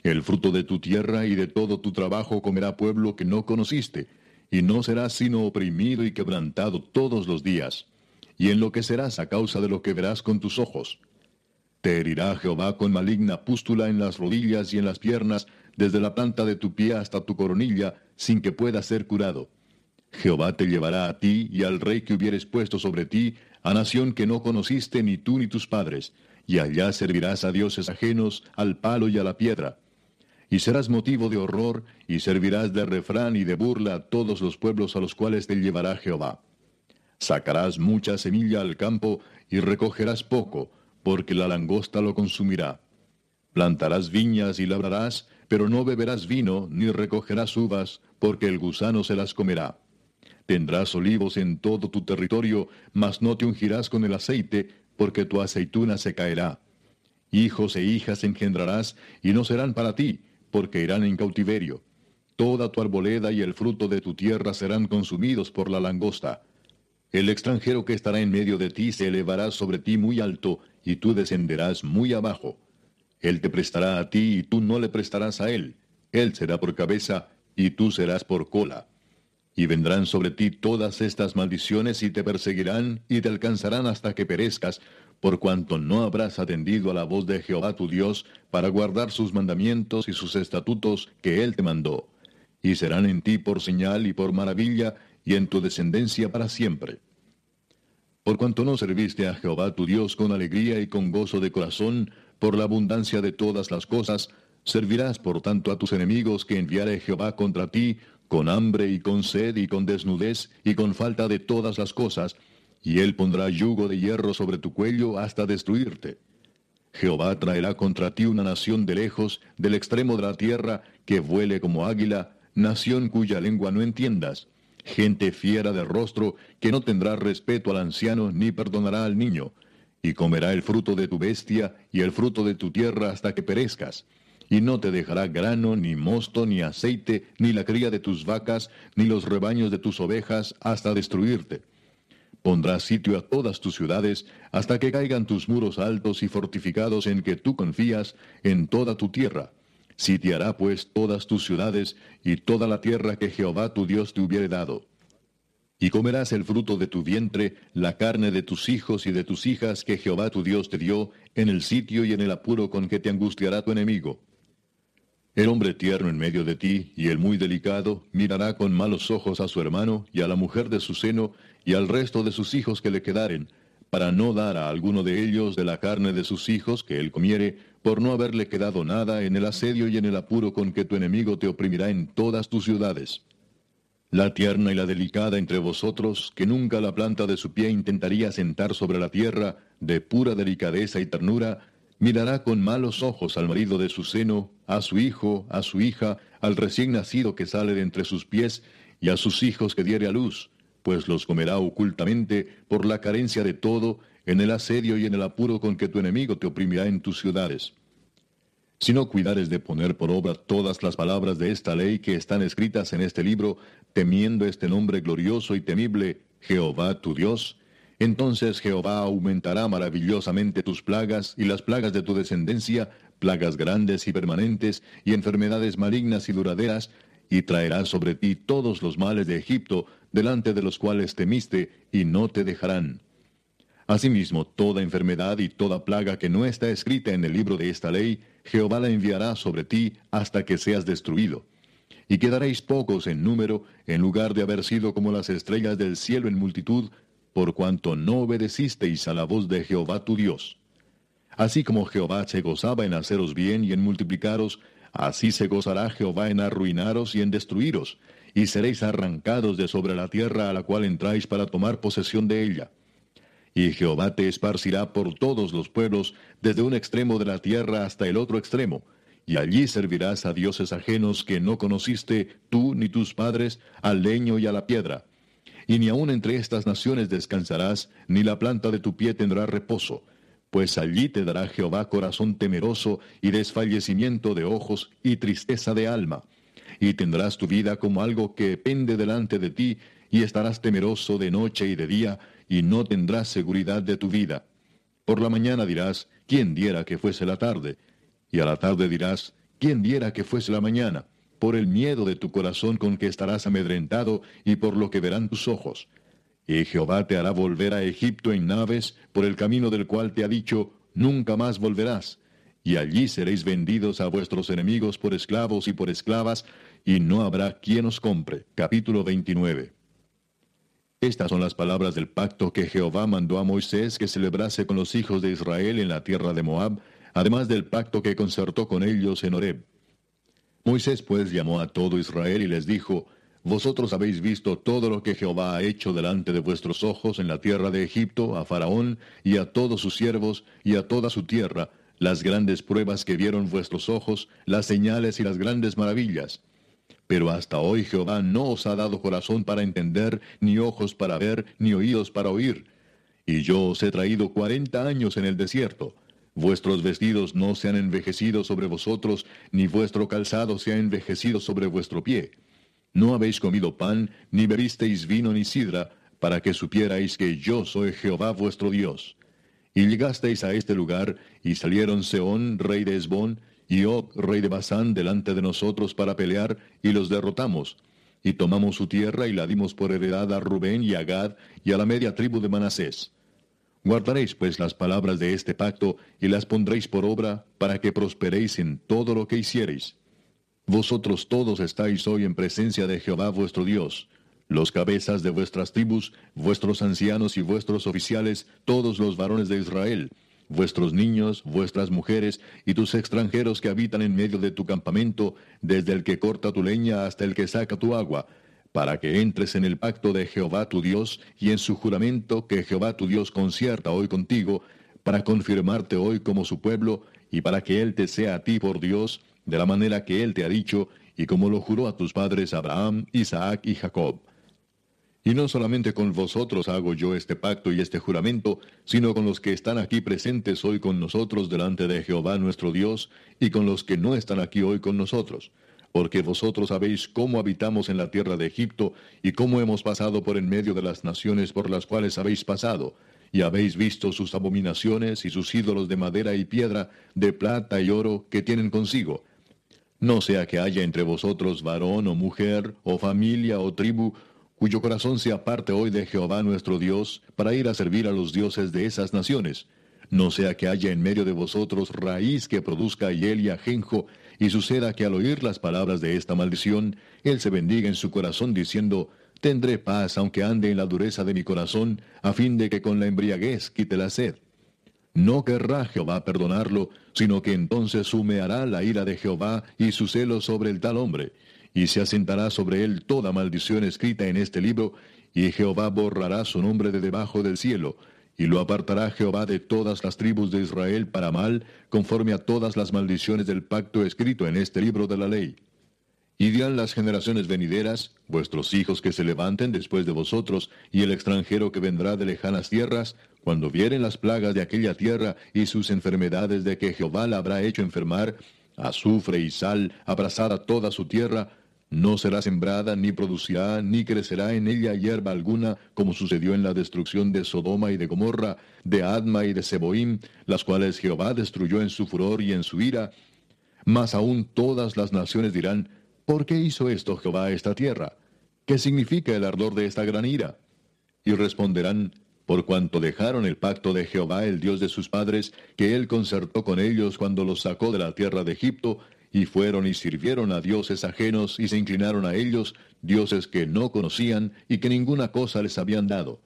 El fruto de tu tierra y de todo tu trabajo comerá pueblo que no conociste, y no serás sino oprimido y quebrantado todos los días, y enloquecerás a causa de lo que verás con tus ojos. Te herirá Jehová con maligna pústula en las rodillas y en las piernas, desde la planta de tu pie hasta tu coronilla, sin que pueda ser curado. Jehová te llevará a ti y al rey que hubieres puesto sobre ti, a nación que no conociste ni tú ni tus padres, y allá servirás a dioses ajenos, al palo y a la piedra. Y serás motivo de horror, y servirás de refrán y de burla a todos los pueblos a los cuales te llevará Jehová. Sacarás mucha semilla al campo, y recogerás poco, porque la langosta lo consumirá. Plantarás viñas y labrarás, pero no beberás vino, ni recogerás uvas, porque el gusano se las comerá. Tendrás olivos en todo tu territorio, mas no te ungirás con el aceite, porque tu aceituna se caerá. Hijos e hijas engendrarás, y no serán para ti, porque irán en cautiverio. Toda tu arboleda y el fruto de tu tierra serán consumidos por la langosta. El extranjero que estará en medio de ti se elevará sobre ti muy alto, y tú descenderás muy abajo. Él te prestará a ti y tú no le prestarás a él. Él será por cabeza y tú serás por cola. Y vendrán sobre ti todas estas maldiciones y te perseguirán y te alcanzarán hasta que perezcas, por cuanto no habrás atendido a la voz de Jehová tu Dios para guardar sus mandamientos y sus estatutos que Él te mandó. Y serán en ti por señal y por maravilla y en tu descendencia para siempre. Por cuanto no serviste a Jehová tu Dios con alegría y con gozo de corazón, por la abundancia de todas las cosas, servirás por tanto a tus enemigos que enviare Jehová contra ti, con hambre y con sed y con desnudez y con falta de todas las cosas, y él pondrá yugo de hierro sobre tu cuello hasta destruirte. Jehová traerá contra ti una nación de lejos, del extremo de la tierra, que vuele como águila, nación cuya lengua no entiendas, gente fiera de rostro, que no tendrá respeto al anciano ni perdonará al niño, y comerá el fruto de tu bestia y el fruto de tu tierra hasta que perezcas. Y no te dejará grano, ni mosto, ni aceite, ni la cría de tus vacas, ni los rebaños de tus ovejas, hasta destruirte. Pondrás sitio a todas tus ciudades, hasta que caigan tus muros altos y fortificados en que tú confías en toda tu tierra. Sitiará pues todas tus ciudades y toda la tierra que Jehová tu Dios te hubiere dado. Y comerás el fruto de tu vientre, la carne de tus hijos y de tus hijas que Jehová tu Dios te dio, en el sitio y en el apuro con que te angustiará tu enemigo. El hombre tierno en medio de ti y el muy delicado mirará con malos ojos a su hermano y a la mujer de su seno y al resto de sus hijos que le quedaren, para no dar a alguno de ellos de la carne de sus hijos que él comiere, por no haberle quedado nada en el asedio y en el apuro con que tu enemigo te oprimirá en todas tus ciudades. La tierna y la delicada entre vosotros, que nunca la planta de su pie intentaría sentar sobre la tierra, de pura delicadeza y ternura, mirará con malos ojos al marido de su seno, a su hijo, a su hija, al recién nacido que sale de entre sus pies, y a sus hijos que diere a luz, pues los comerá ocultamente por la carencia de todo, en el asedio y en el apuro con que tu enemigo te oprimirá en tus ciudades. Si no cuidares de poner por obra todas las palabras de esta ley que están escritas en este libro, temiendo este nombre glorioso y temible, Jehová tu Dios, entonces Jehová aumentará maravillosamente tus plagas y las plagas de tu descendencia, plagas grandes y permanentes, y enfermedades malignas y duraderas, y traerá sobre ti todos los males de Egipto, delante de los cuales temiste, y no te dejarán. Asimismo, toda enfermedad y toda plaga que no está escrita en el libro de esta ley, Jehová la enviará sobre ti hasta que seas destruido. Y quedaréis pocos en número, en lugar de haber sido como las estrellas del cielo en multitud, por cuanto no obedecisteis a la voz de Jehová tu Dios. Así como Jehová se gozaba en haceros bien y en multiplicaros, así se gozará Jehová en arruinaros y en destruiros, y seréis arrancados de sobre la tierra a la cual entráis para tomar posesión de ella. Y Jehová te esparcirá por todos los pueblos, desde un extremo de la tierra hasta el otro extremo, y allí servirás a dioses ajenos que no conociste tú ni tus padres, al leño y a la piedra. Y ni aun entre estas naciones descansarás, ni la planta de tu pie tendrá reposo, pues allí te dará Jehová corazón temeroso y desfallecimiento de ojos y tristeza de alma y tendrás tu vida como algo que pende delante de ti, y estarás temeroso de noche y de día, y no tendrás seguridad de tu vida. Por la mañana dirás, ¿quién diera que fuese la tarde? Y a la tarde dirás, ¿quién diera que fuese la mañana? Por el miedo de tu corazón con que estarás amedrentado, y por lo que verán tus ojos. Y Jehová te hará volver a Egipto en naves, por el camino del cual te ha dicho, nunca más volverás. Y allí seréis vendidos a vuestros enemigos por esclavos y por esclavas, y no habrá quien os compre. Capítulo 29. Estas son las palabras del pacto que Jehová mandó a Moisés que celebrase con los hijos de Israel en la tierra de Moab, además del pacto que concertó con ellos en Horeb. Moisés pues llamó a todo Israel y les dijo, Vosotros habéis visto todo lo que Jehová ha hecho delante de vuestros ojos en la tierra de Egipto, a Faraón y a todos sus siervos y a toda su tierra, las grandes pruebas que vieron vuestros ojos, las señales y las grandes maravillas. Pero hasta hoy Jehová no os ha dado corazón para entender, ni ojos para ver, ni oídos para oír. Y yo os he traído cuarenta años en el desierto. Vuestros vestidos no se han envejecido sobre vosotros, ni vuestro calzado se ha envejecido sobre vuestro pie. No habéis comido pan, ni bebisteis vino ni sidra, para que supierais que yo soy Jehová vuestro Dios. Y llegasteis a este lugar, y salieron Seón, rey de Esbón, y Og, rey de Basán, delante de nosotros para pelear, y los derrotamos. Y tomamos su tierra y la dimos por heredad a Rubén y a Gad y a la media tribu de Manasés. Guardaréis pues las palabras de este pacto y las pondréis por obra para que prosperéis en todo lo que hiciereis. Vosotros todos estáis hoy en presencia de Jehová vuestro Dios, los cabezas de vuestras tribus, vuestros ancianos y vuestros oficiales, todos los varones de Israel, vuestros niños, vuestras mujeres y tus extranjeros que habitan en medio de tu campamento, desde el que corta tu leña hasta el que saca tu agua, para que entres en el pacto de Jehová tu Dios y en su juramento que Jehová tu Dios concierta hoy contigo, para confirmarte hoy como su pueblo y para que Él te sea a ti por Dios, de la manera que Él te ha dicho, y como lo juró a tus padres Abraham, Isaac y Jacob. Y no solamente con vosotros hago yo este pacto y este juramento, sino con los que están aquí presentes hoy con nosotros delante de Jehová nuestro Dios, y con los que no están aquí hoy con nosotros, porque vosotros sabéis cómo habitamos en la tierra de Egipto, y cómo hemos pasado por en medio de las naciones por las cuales habéis pasado, y habéis visto sus abominaciones y sus ídolos de madera y piedra, de plata y oro que tienen consigo. No sea que haya entre vosotros varón o mujer, o familia o tribu, cuyo corazón se aparte hoy de Jehová nuestro Dios, para ir a servir a los dioses de esas naciones. No sea que haya en medio de vosotros raíz que produzca hiel y ajenjo, y suceda que al oír las palabras de esta maldición, él se bendiga en su corazón diciendo, Tendré paz aunque ande en la dureza de mi corazón, a fin de que con la embriaguez quite la sed. No querrá Jehová perdonarlo, sino que entonces humeará la ira de Jehová y su celo sobre el tal hombre, y se asentará sobre él toda maldición escrita en este libro, y Jehová borrará su nombre de debajo del cielo, y lo apartará Jehová de todas las tribus de Israel para mal, conforme a todas las maldiciones del pacto escrito en este libro de la ley. Y dirán las generaciones venideras, vuestros hijos que se levanten después de vosotros, y el extranjero que vendrá de lejanas tierras, cuando vieren las plagas de aquella tierra y sus enfermedades de que Jehová la habrá hecho enfermar, azufre y sal, abrazada toda su tierra, no será sembrada, ni producirá, ni crecerá en ella hierba alguna, como sucedió en la destrucción de Sodoma y de Gomorra, de Adma y de Seboim, las cuales Jehová destruyó en su furor y en su ira. Mas aún todas las naciones dirán, ¿por qué hizo esto Jehová esta tierra? ¿Qué significa el ardor de esta gran ira? Y responderán, por cuanto dejaron el pacto de Jehová, el Dios de sus padres, que él concertó con ellos cuando los sacó de la tierra de Egipto, y fueron y sirvieron a dioses ajenos y se inclinaron a ellos, dioses que no conocían y que ninguna cosa les habían dado.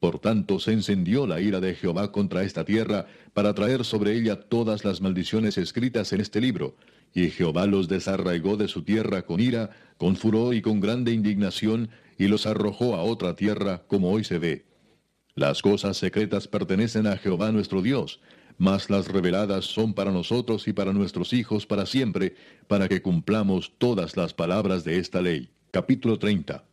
Por tanto se encendió la ira de Jehová contra esta tierra, para traer sobre ella todas las maldiciones escritas en este libro, y Jehová los desarraigó de su tierra con ira, con furor y con grande indignación, y los arrojó a otra tierra, como hoy se ve. Las cosas secretas pertenecen a Jehová nuestro Dios, mas las reveladas son para nosotros y para nuestros hijos para siempre, para que cumplamos todas las palabras de esta ley. Capítulo 30.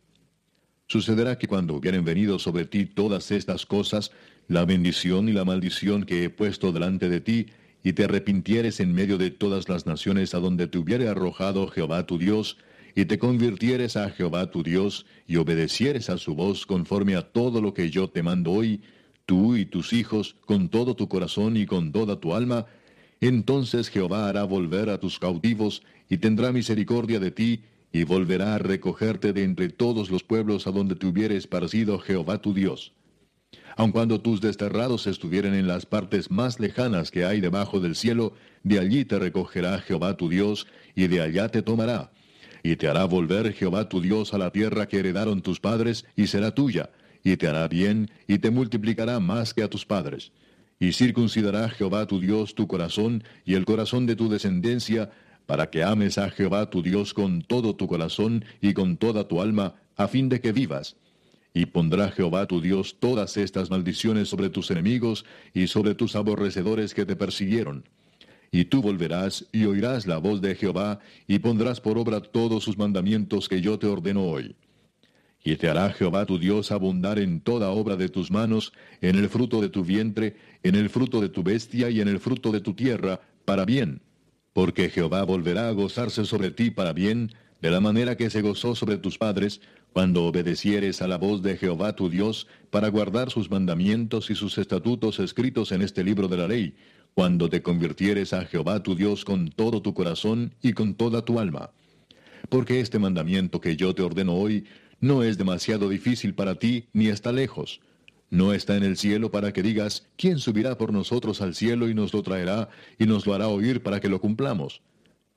Sucederá que cuando hubieren venido sobre ti todas estas cosas, la bendición y la maldición que he puesto delante de ti, y te arrepintieres en medio de todas las naciones a donde te hubiere arrojado Jehová tu Dios, y te convirtieres a Jehová tu Dios, y obedecieres a su voz conforme a todo lo que yo te mando hoy, tú y tus hijos, con todo tu corazón y con toda tu alma, entonces Jehová hará volver a tus cautivos, y tendrá misericordia de ti, y volverá a recogerte de entre todos los pueblos a donde te hubiere esparcido Jehová tu Dios. Aun cuando tus desterrados estuvieren en las partes más lejanas que hay debajo del cielo, de allí te recogerá Jehová tu Dios, y de allá te tomará. Y te hará volver Jehová tu Dios a la tierra que heredaron tus padres, y será tuya, y te hará bien, y te multiplicará más que a tus padres. Y circuncidará Jehová tu Dios tu corazón y el corazón de tu descendencia, para que ames a Jehová tu Dios con todo tu corazón y con toda tu alma, a fin de que vivas. Y pondrá Jehová tu Dios todas estas maldiciones sobre tus enemigos y sobre tus aborrecedores que te persiguieron. Y tú volverás y oirás la voz de Jehová, y pondrás por obra todos sus mandamientos que yo te ordeno hoy. Y te hará Jehová tu Dios abundar en toda obra de tus manos, en el fruto de tu vientre, en el fruto de tu bestia y en el fruto de tu tierra, para bien. Porque Jehová volverá a gozarse sobre ti para bien, de la manera que se gozó sobre tus padres, cuando obedecieres a la voz de Jehová tu Dios, para guardar sus mandamientos y sus estatutos escritos en este libro de la ley, cuando te convirtieres a Jehová tu Dios con todo tu corazón y con toda tu alma. Porque este mandamiento que yo te ordeno hoy, no es demasiado difícil para ti, ni está lejos. No está en el cielo para que digas, ¿quién subirá por nosotros al cielo y nos lo traerá y nos lo hará oír para que lo cumplamos?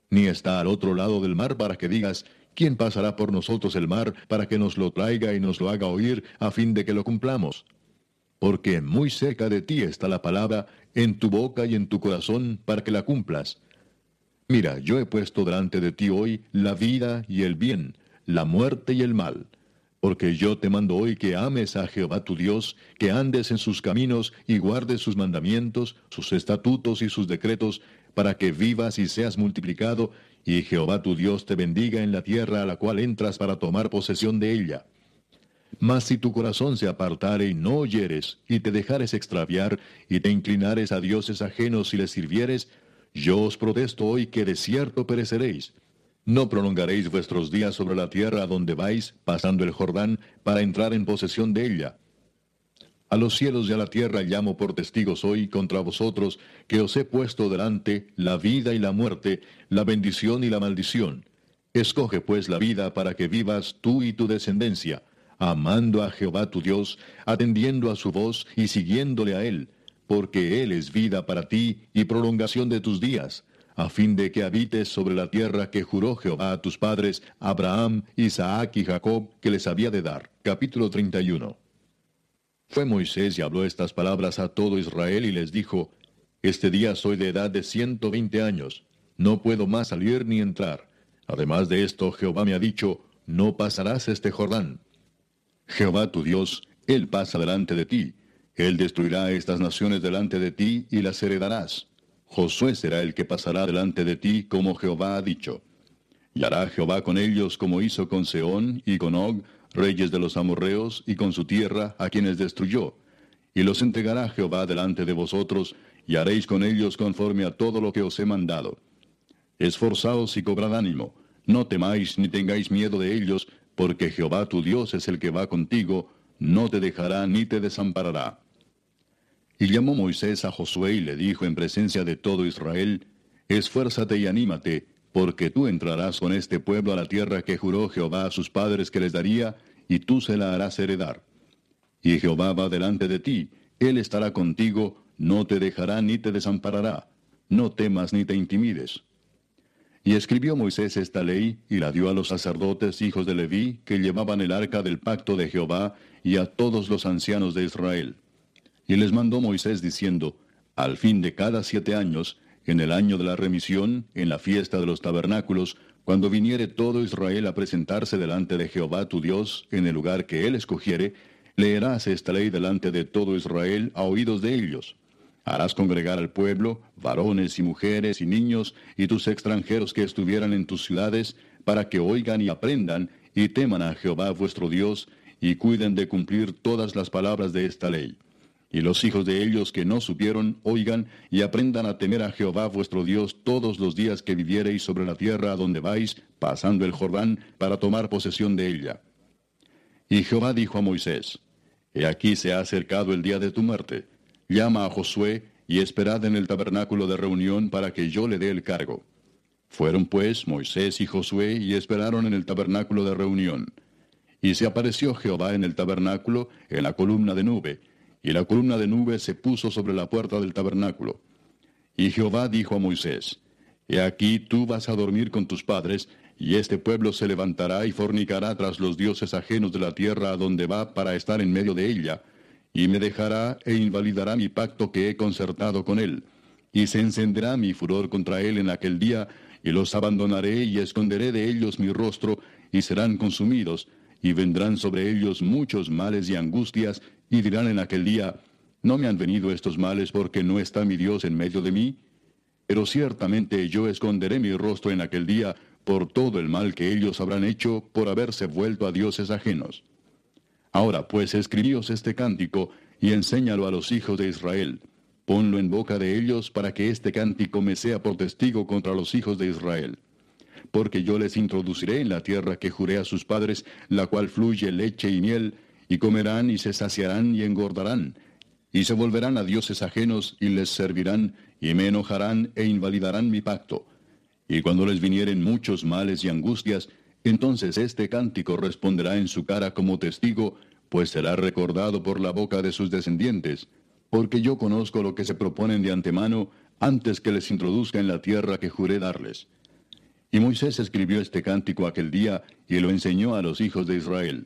Ni está al otro lado del mar para que digas, ¿quién pasará por nosotros el mar para que nos lo traiga y nos lo haga oír a fin de que lo cumplamos? Porque muy cerca de ti está la palabra, en tu boca y en tu corazón, para que la cumplas. Mira, yo he puesto delante de ti hoy la vida y el bien, la muerte y el mal. Porque yo te mando hoy que ames a Jehová tu Dios, que andes en sus caminos y guardes sus mandamientos, sus estatutos y sus decretos, para que vivas y seas multiplicado, y Jehová tu Dios te bendiga en la tierra a la cual entras para tomar posesión de ella. Mas si tu corazón se apartare y no oyeres, y te dejares extraviar, y te inclinares a dioses ajenos y les sirvieres, yo os protesto hoy que de cierto pereceréis No prolongaréis vuestros días sobre la tierra donde vais, pasando el Jordán, para entrar en posesión de ella. A los cielos y a la tierra llamo por testigos hoy contra vosotros, que os he puesto delante la vida y la muerte, la bendición y la maldición. Escoge pues la vida para que vivas tú y tu descendencia, amando a Jehová tu Dios, atendiendo a su voz y siguiéndole a él, porque él es vida para ti y prolongación de tus días a fin de que habites sobre la tierra que juró Jehová a tus padres, Abraham, Isaac y Jacob, que les había de dar. Capítulo 31. Fue Moisés y habló estas palabras a todo Israel y les dijo, Este día soy de edad de ciento veinte años, no puedo más salir ni entrar. Además de esto, Jehová me ha dicho, No pasarás este Jordán. Jehová tu Dios, Él pasa delante de ti, Él destruirá estas naciones delante de ti y las heredarás. Josué será el que pasará delante de ti como Jehová ha dicho. Y hará Jehová con ellos como hizo con Seón y con Og, reyes de los amorreos, y con su tierra, a quienes destruyó. Y los entregará Jehová delante de vosotros, y haréis con ellos conforme a todo lo que os he mandado. Esforzaos y cobrad ánimo, no temáis ni tengáis miedo de ellos, porque Jehová tu Dios es el que va contigo, no te dejará ni te desamparará. Y llamó Moisés a Josué y le dijo en presencia de todo Israel, Esfuérzate y anímate, porque tú entrarás con este pueblo a la tierra que juró Jehová a sus padres que les daría, y tú se la harás heredar. Y Jehová va delante de ti, él estará contigo, no te dejará ni te desamparará, no temas ni te intimides. Y escribió Moisés esta ley, y la dio a los sacerdotes hijos de Leví, que llevaban el arca del pacto de Jehová, y a todos los ancianos de Israel. Y les mandó Moisés diciendo, Al fin de cada siete años, en el año de la remisión, en la fiesta de los tabernáculos, cuando viniere todo Israel a presentarse delante de Jehová tu Dios, en el lugar que él escogiere, leerás esta ley delante de todo Israel a oídos de ellos. Harás congregar al pueblo, varones y mujeres y niños, y tus extranjeros que estuvieran en tus ciudades, para que oigan y aprendan, y teman a Jehová vuestro Dios, y cuiden de cumplir todas las palabras de esta ley. Y los hijos de ellos que no supieron, oigan y aprendan a temer a Jehová vuestro Dios todos los días que viviereis sobre la tierra a donde vais, pasando el Jordán, para tomar posesión de ella. Y Jehová dijo a Moisés, He aquí se ha acercado el día de tu muerte. Llama a Josué y esperad en el tabernáculo de reunión para que yo le dé el cargo. Fueron pues Moisés y Josué y esperaron en el tabernáculo de reunión. Y se apareció Jehová en el tabernáculo en la columna de nube, y la columna de nube se puso sobre la puerta del tabernáculo. Y Jehová dijo a Moisés, He aquí tú vas a dormir con tus padres, y este pueblo se levantará y fornicará tras los dioses ajenos de la tierra a donde va para estar en medio de ella, y me dejará e invalidará mi pacto que he concertado con él, y se encenderá mi furor contra él en aquel día, y los abandonaré y esconderé de ellos mi rostro, y serán consumidos, y vendrán sobre ellos muchos males y angustias, y dirán en aquel día, ¿no me han venido estos males porque no está mi Dios en medio de mí? Pero ciertamente yo esconderé mi rostro en aquel día por todo el mal que ellos habrán hecho por haberse vuelto a dioses ajenos. Ahora pues escribíos este cántico y enséñalo a los hijos de Israel. Ponlo en boca de ellos para que este cántico me sea por testigo contra los hijos de Israel porque yo les introduciré en la tierra que juré a sus padres, la cual fluye leche y miel, y comerán y se saciarán y engordarán, y se volverán a dioses ajenos y les servirán, y me enojarán e invalidarán mi pacto. Y cuando les vinieren muchos males y angustias, entonces este cántico responderá en su cara como testigo, pues será recordado por la boca de sus descendientes, porque yo conozco lo que se proponen de antemano antes que les introduzca en la tierra que juré darles. Y Moisés escribió este cántico aquel día y lo enseñó a los hijos de Israel.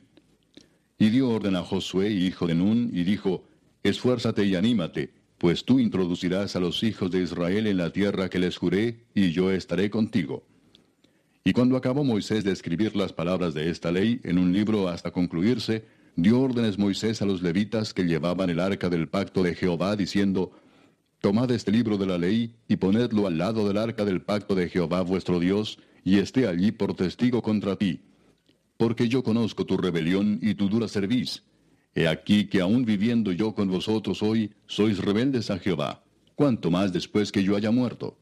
Y dio orden a Josué, hijo de Nun, y dijo, Esfuérzate y anímate, pues tú introducirás a los hijos de Israel en la tierra que les juré, y yo estaré contigo. Y cuando acabó Moisés de escribir las palabras de esta ley en un libro hasta concluirse, dio órdenes Moisés a los levitas que llevaban el arca del pacto de Jehová, diciendo, Tomad este libro de la ley y ponedlo al lado del arca del pacto de Jehová vuestro Dios, y esté allí por testigo contra ti. Porque yo conozco tu rebelión y tu dura cerviz. He aquí que aun viviendo yo con vosotros hoy, sois rebeldes a Jehová, cuanto más después que yo haya muerto.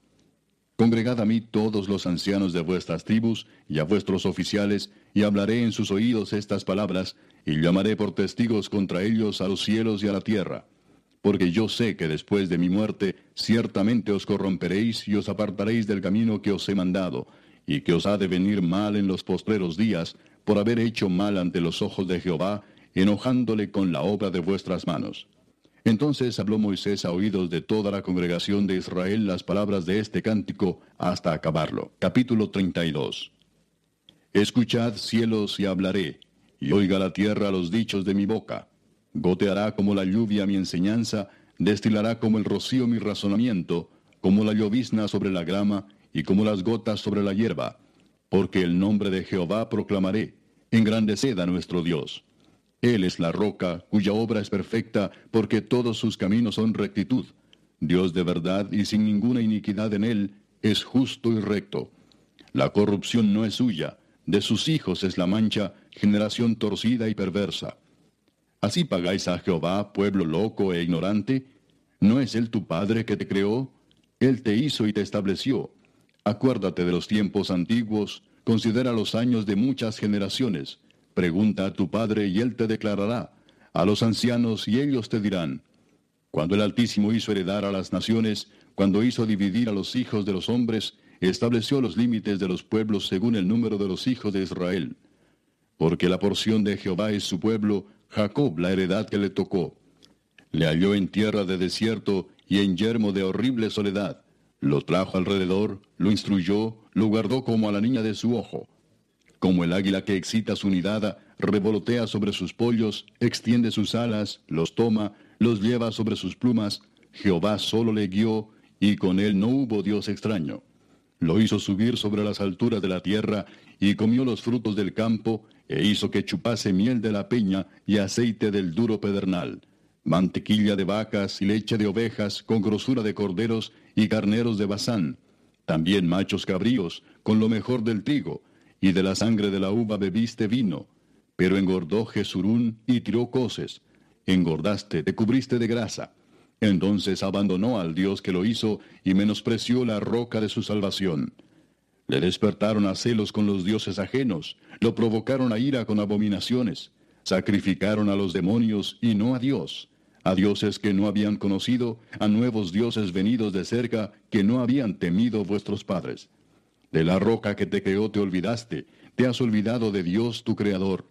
Congregad a mí todos los ancianos de vuestras tribus y a vuestros oficiales, y hablaré en sus oídos estas palabras, y llamaré por testigos contra ellos a los cielos y a la tierra. Porque yo sé que después de mi muerte ciertamente os corromperéis y os apartaréis del camino que os he mandado, y que os ha de venir mal en los postreros días, por haber hecho mal ante los ojos de Jehová, enojándole con la obra de vuestras manos. Entonces habló Moisés a oídos de toda la congregación de Israel las palabras de este cántico hasta acabarlo. Capítulo 32. Escuchad cielos y hablaré, y oiga la tierra los dichos de mi boca. Goteará como la lluvia mi enseñanza, destilará como el rocío mi razonamiento, como la llovizna sobre la grama, y como las gotas sobre la hierba. Porque el nombre de Jehová proclamaré, engrandeced a nuestro Dios. Él es la roca, cuya obra es perfecta, porque todos sus caminos son rectitud. Dios de verdad y sin ninguna iniquidad en él, es justo y recto. La corrupción no es suya, de sus hijos es la mancha, generación torcida y perversa. ¿Así pagáis a Jehová, pueblo loco e ignorante? ¿No es Él tu Padre que te creó? Él te hizo y te estableció. Acuérdate de los tiempos antiguos, considera los años de muchas generaciones. Pregunta a tu padre y él te declarará, a los ancianos y ellos te dirán. Cuando el Altísimo hizo heredar a las naciones, cuando hizo dividir a los hijos de los hombres, estableció los límites de los pueblos según el número de los hijos de Israel. Porque la porción de Jehová es su pueblo, Jacob la heredad que le tocó. Le halló en tierra de desierto y en yermo de horrible soledad. Lo trajo alrededor, lo instruyó, lo guardó como a la niña de su ojo. Como el águila que excita su nidada, revolotea sobre sus pollos, extiende sus alas, los toma, los lleva sobre sus plumas, Jehová solo le guió, y con él no hubo Dios extraño. Lo hizo subir sobre las alturas de la tierra, y comió los frutos del campo, e hizo que chupase miel de la peña y aceite del duro pedernal, mantequilla de vacas y leche de ovejas, con grosura de corderos y carneros de Bazán, también machos cabríos, con lo mejor del trigo, y de la sangre de la uva bebiste vino, pero engordó Jesurún y tiró coces. Engordaste, te cubriste de grasa. Entonces abandonó al Dios que lo hizo y menospreció la roca de su salvación. Le despertaron a celos con los dioses ajenos, lo provocaron a ira con abominaciones, sacrificaron a los demonios y no a Dios, a dioses que no habían conocido, a nuevos dioses venidos de cerca que no habían temido vuestros padres. De la roca que te creó te olvidaste, te has olvidado de Dios tu Creador.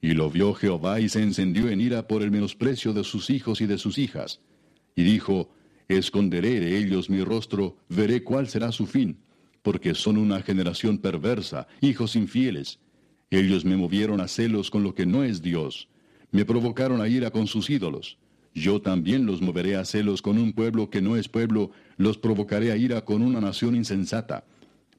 Y lo vio Jehová y se encendió en ira por el menosprecio de sus hijos y de sus hijas. Y dijo, Esconderé de ellos mi rostro, veré cuál será su fin, porque son una generación perversa, hijos infieles. Ellos me movieron a celos con lo que no es Dios, me provocaron a ira con sus ídolos. Yo también los moveré a celos con un pueblo que no es pueblo, los provocaré a ira con una nación insensata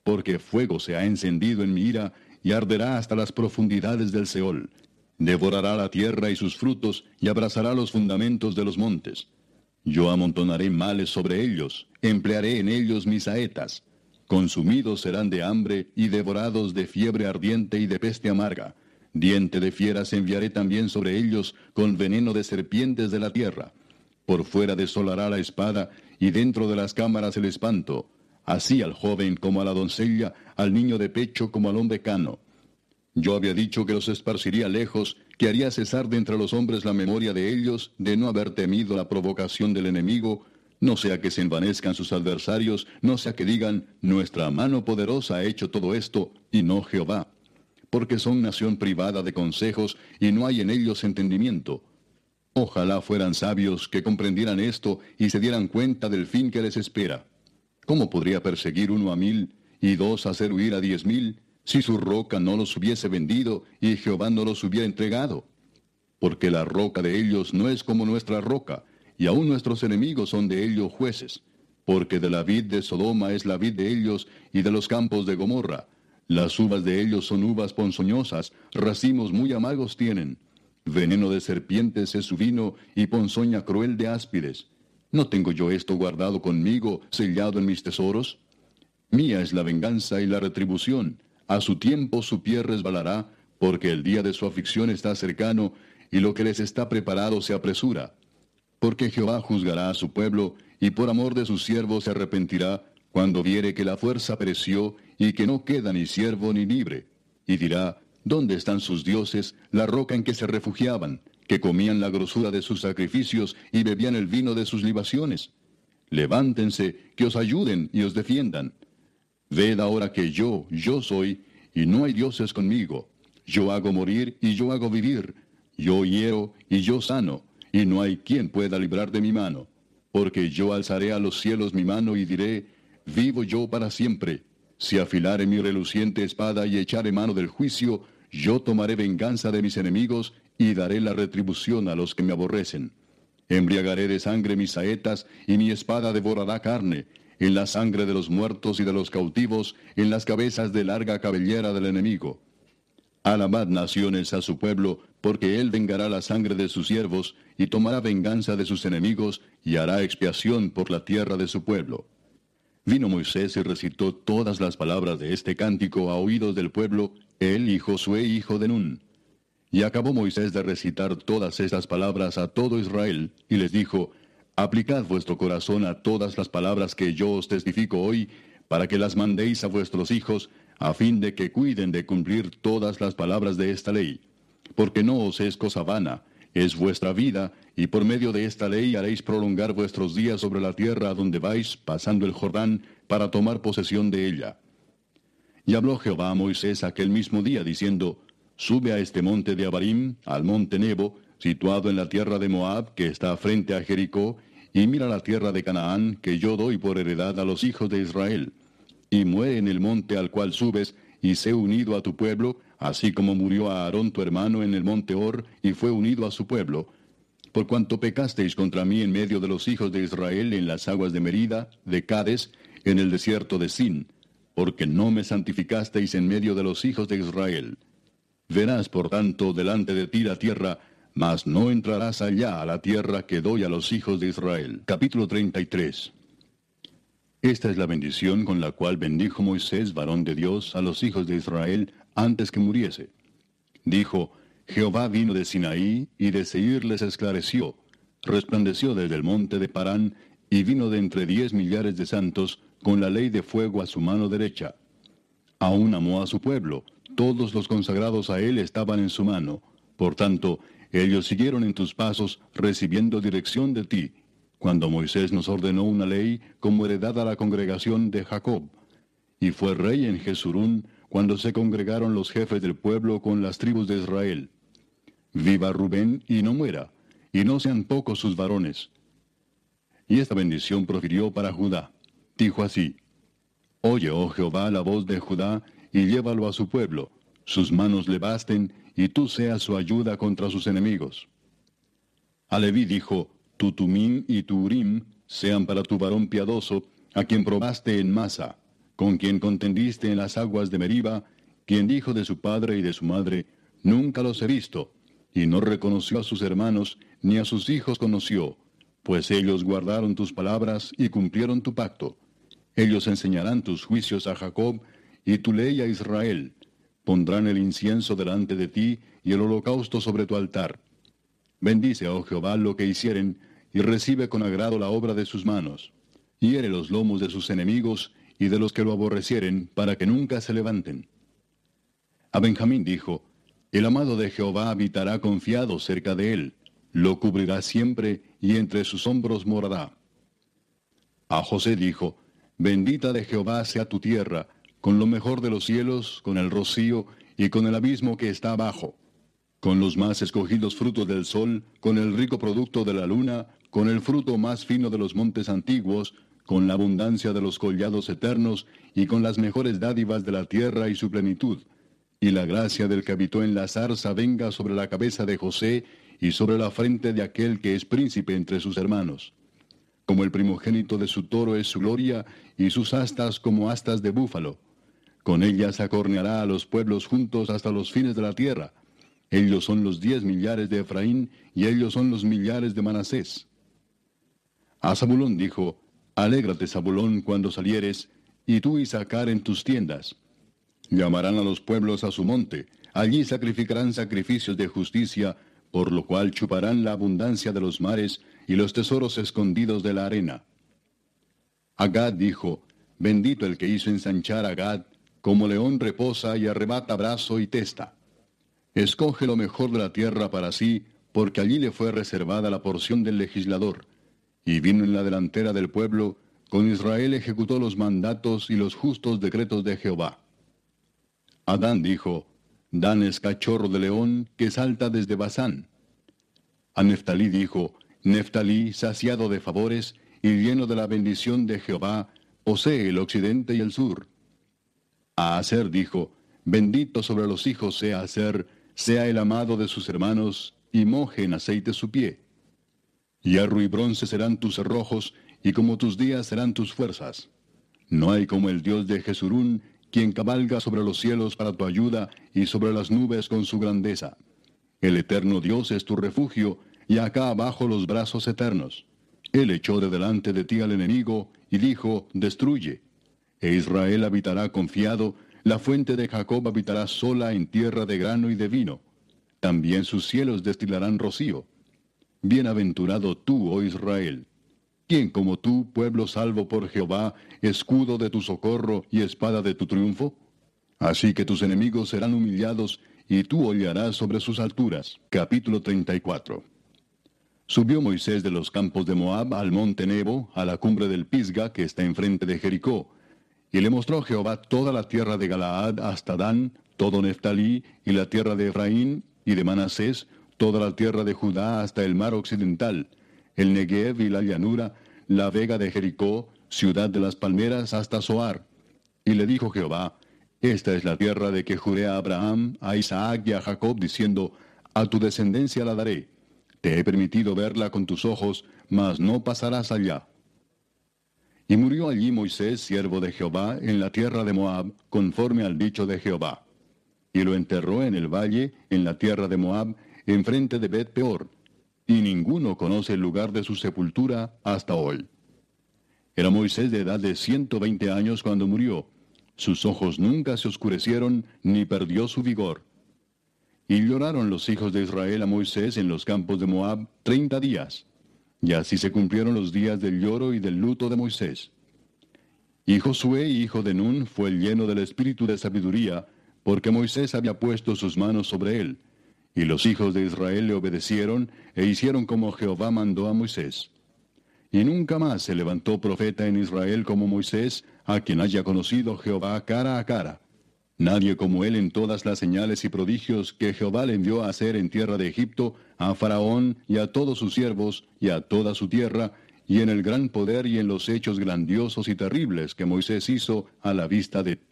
porque fuego se ha encendido en mi ira y arderá hasta las profundidades del Seol. Devorará la tierra y sus frutos y abrazará los fundamentos de los montes. Yo amontonaré males sobre ellos, emplearé en ellos mis saetas. Consumidos serán de hambre y devorados de fiebre ardiente y de peste amarga. Diente de fieras enviaré también sobre ellos con veneno de serpientes de la tierra. Por fuera desolará la espada y dentro de las cámaras el espanto así al joven como a la doncella, al niño de pecho como al hombre cano. Yo había dicho que los esparciría lejos, que haría cesar de entre los hombres la memoria de ellos, de no haber temido la provocación del enemigo, no sea que se envanezcan sus adversarios, no sea que digan, nuestra mano poderosa ha hecho todo esto, y no Jehová. Porque son nación privada de consejos, y no hay en ellos entendimiento. Ojalá fueran sabios que comprendieran esto y se dieran cuenta del fin que les espera. ¿Cómo podría perseguir uno a mil y dos hacer huir a diez mil si su roca no los hubiese vendido y Jehová no los hubiera entregado? Porque la roca de ellos no es como nuestra roca, y aun nuestros enemigos son de ellos jueces. Porque de la vid de Sodoma es la vid de ellos, y de los campos de Gomorra. Las uvas de ellos son uvas ponzoñosas, racimos muy amargos tienen. Veneno de serpientes es su vino, y ponzoña cruel de áspides. ¿No tengo yo esto guardado conmigo, sellado en mis tesoros? Mía es la venganza y la retribución. A su tiempo su pie resbalará, porque el día de su aflicción está cercano, y lo que les está preparado se apresura. Porque Jehová juzgará a su pueblo, y por amor de sus siervos se arrepentirá, cuando viere que la fuerza pereció y que no queda ni siervo ni libre, y dirá, ¿dónde están sus dioses, la roca en que se refugiaban, que comían la grosura de sus sacrificios y bebían el vino de sus libaciones? Levántense, que os ayuden y os defiendan. Ved ahora que yo, yo soy, y no hay dioses conmigo. Yo hago morir y yo hago vivir. Yo hiero y yo sano, y no hay quien pueda librar de mi mano. Porque yo alzaré a los cielos mi mano y diré, vivo yo para siempre. Si afilare mi reluciente espada y echaré mano del juicio, yo tomaré venganza de mis enemigos y daré la retribución a los que me aborrecen. Embriagaré de sangre mis saetas y mi espada devorará carne, en la sangre de los muertos y de los cautivos, en las cabezas de larga cabellera del enemigo. Alabad naciones a su pueblo, porque él vengará la sangre de sus siervos, y tomará venganza de sus enemigos, y hará expiación por la tierra de su pueblo. Vino Moisés y recitó todas las palabras de este cántico a oídos del pueblo, él y Josué hijo de Nun. Y acabó Moisés de recitar todas estas palabras a todo Israel, y les dijo, Aplicad vuestro corazón a todas las palabras que yo os testifico hoy, para que las mandéis a vuestros hijos, a fin de que cuiden de cumplir todas las palabras de esta ley. Porque no os es cosa vana, es vuestra vida, y por medio de esta ley haréis prolongar vuestros días sobre la tierra a donde vais, pasando el Jordán, para tomar posesión de ella. Y habló Jehová a Moisés aquel mismo día, diciendo, Sube a este monte de Abarim, al monte Nebo, situado en la tierra de Moab, que está frente a Jericó, y mira la tierra de Canaán, que yo doy por heredad a los hijos de Israel. Y muere en el monte al cual subes, y sé unido a tu pueblo, así como murió a Aarón tu hermano en el monte Or, y fue unido a su pueblo. Por cuanto pecasteis contra mí en medio de los hijos de Israel en las aguas de Merida, de Cades, en el desierto de Sin, porque no me santificasteis en medio de los hijos de Israel. Verás, por tanto, delante de ti la tierra, mas no entrarás allá a la tierra que doy a los hijos de Israel. Capítulo 33 Esta es la bendición con la cual bendijo Moisés, varón de Dios, a los hijos de Israel, antes que muriese. Dijo, Jehová vino de Sinaí, y de Seir les esclareció, resplandeció desde el monte de Parán, y vino de entre diez millares de santos, con la ley de fuego a su mano derecha. Aún amó a su pueblo, todos los consagrados a él estaban en su mano. Por tanto, ellos siguieron en tus pasos, recibiendo dirección de ti, cuando Moisés nos ordenó una ley como heredad a la congregación de Jacob. Y fue rey en Jesurún, cuando se congregaron los jefes del pueblo con las tribus de Israel. Viva Rubén y no muera, y no sean pocos sus varones. Y esta bendición profirió para Judá. Dijo así, Oye, oh Jehová, la voz de Judá, y llévalo a su pueblo, sus manos le basten, y tú seas su ayuda contra sus enemigos. A Leví dijo, Tu tumín y tu urim sean para tu varón piadoso, a quien probaste en masa con quien contendiste en las aguas de Meriba, quien dijo de su padre y de su madre, Nunca los he visto, y no reconoció a sus hermanos, ni a sus hijos conoció, pues ellos guardaron tus palabras y cumplieron tu pacto. Ellos enseñarán tus juicios a Jacob, y tu ley a Israel. Pondrán el incienso delante de ti, y el holocausto sobre tu altar. Bendice, oh Jehová, lo que hicieren, y recibe con agrado la obra de sus manos. Hiere los lomos de sus enemigos, y de los que lo aborrecieren, para que nunca se levanten. A Benjamín dijo, El amado de Jehová habitará confiado cerca de él, lo cubrirá siempre, y entre sus hombros morará. A José dijo, Bendita de Jehová sea tu tierra, con lo mejor de los cielos, con el rocío, y con el abismo que está abajo, con los más escogidos frutos del sol, con el rico producto de la luna, con el fruto más fino de los montes antiguos, con la abundancia de los collados eternos y con las mejores dádivas de la tierra y su plenitud. Y la gracia del que habitó en la zarza venga sobre la cabeza de José y sobre la frente de aquel que es príncipe entre sus hermanos. Como el primogénito de su toro es su gloria, y sus astas como astas de búfalo. Con ellas acorneará a los pueblos juntos hasta los fines de la tierra. Ellos son los diez millares de Efraín, y ellos son los millares de Manasés. A Zabulón dijo, Alégrate, Zabulón, cuando salieres, y tú y sacar en tus tiendas. Llamarán a los pueblos a su monte, allí sacrificarán sacrificios de justicia, por lo cual chuparán la abundancia de los mares y los tesoros escondidos de la arena. Agad dijo, bendito el que hizo ensanchar a Gad, como león reposa y arrebata brazo y testa. Escoge lo mejor de la tierra para sí, porque allí le fue reservada la porción del legislador. Y vino en la delantera del pueblo, con Israel ejecutó los mandatos y los justos decretos de Jehová. Adán dijo, Dan es cachorro de león que salta desde Basán. A Neftalí dijo, Neftalí, saciado de favores y lleno de la bendición de Jehová, posee el occidente y el sur. A Aser dijo, Bendito sobre los hijos sea Aser, sea el amado de sus hermanos, y moje en aceite su pie. Hierro y bronce serán tus cerrojos, y como tus días serán tus fuerzas. No hay como el Dios de Jesurún, quien cabalga sobre los cielos para tu ayuda, y sobre las nubes con su grandeza. El eterno Dios es tu refugio, y acá abajo los brazos eternos. Él echó de delante de ti al enemigo, y dijo, destruye. E Israel habitará confiado, la fuente de Jacob habitará sola en tierra de grano y de vino. También sus cielos destilarán rocío. Bienaventurado tú, oh Israel. ¿Quién como tú, pueblo salvo por Jehová, escudo de tu socorro y espada de tu triunfo? Así que tus enemigos serán humillados y tú hollarás sobre sus alturas. Capítulo 34. Subió Moisés de los campos de Moab al monte Nebo, a la cumbre del Pisga que está enfrente de Jericó, y le mostró Jehová toda la tierra de Galaad hasta Dan, todo Neftalí, y la tierra de Efraín, y de Manasés, toda la tierra de Judá hasta el mar occidental, el Negev y la llanura, la vega de Jericó, ciudad de las palmeras hasta Zoar. Y le dijo Jehová, esta es la tierra de que juré a Abraham, a Isaac y a Jacob, diciendo, A tu descendencia la daré. Te he permitido verla con tus ojos, mas no pasarás allá. Y murió allí Moisés, siervo de Jehová, en la tierra de Moab, conforme al dicho de Jehová. Y lo enterró en el valle, en la tierra de Moab, enfrente de Bet Peor. Y ninguno conoce el lugar de su sepultura hasta hoy. Era Moisés de edad de ciento veinte años cuando murió, sus ojos nunca se oscurecieron, ni perdió su vigor. Y lloraron los hijos de Israel a Moisés en los campos de Moab treinta días. Y así se cumplieron los días del lloro y del luto de Moisés. Y Josué, hijo de Nun, fue lleno del espíritu de sabiduría, porque Moisés había puesto sus manos sobre él. Y los hijos de Israel le obedecieron e hicieron como Jehová mandó a Moisés. Y nunca más se levantó profeta en Israel como Moisés, a quien haya conocido Jehová cara a cara. Nadie como él en todas las señales y prodigios que Jehová le envió a hacer en tierra de Egipto, a Faraón y a todos sus siervos y a toda su tierra, y en el gran poder y en los hechos grandiosos y terribles que Moisés hizo a la vista de todos.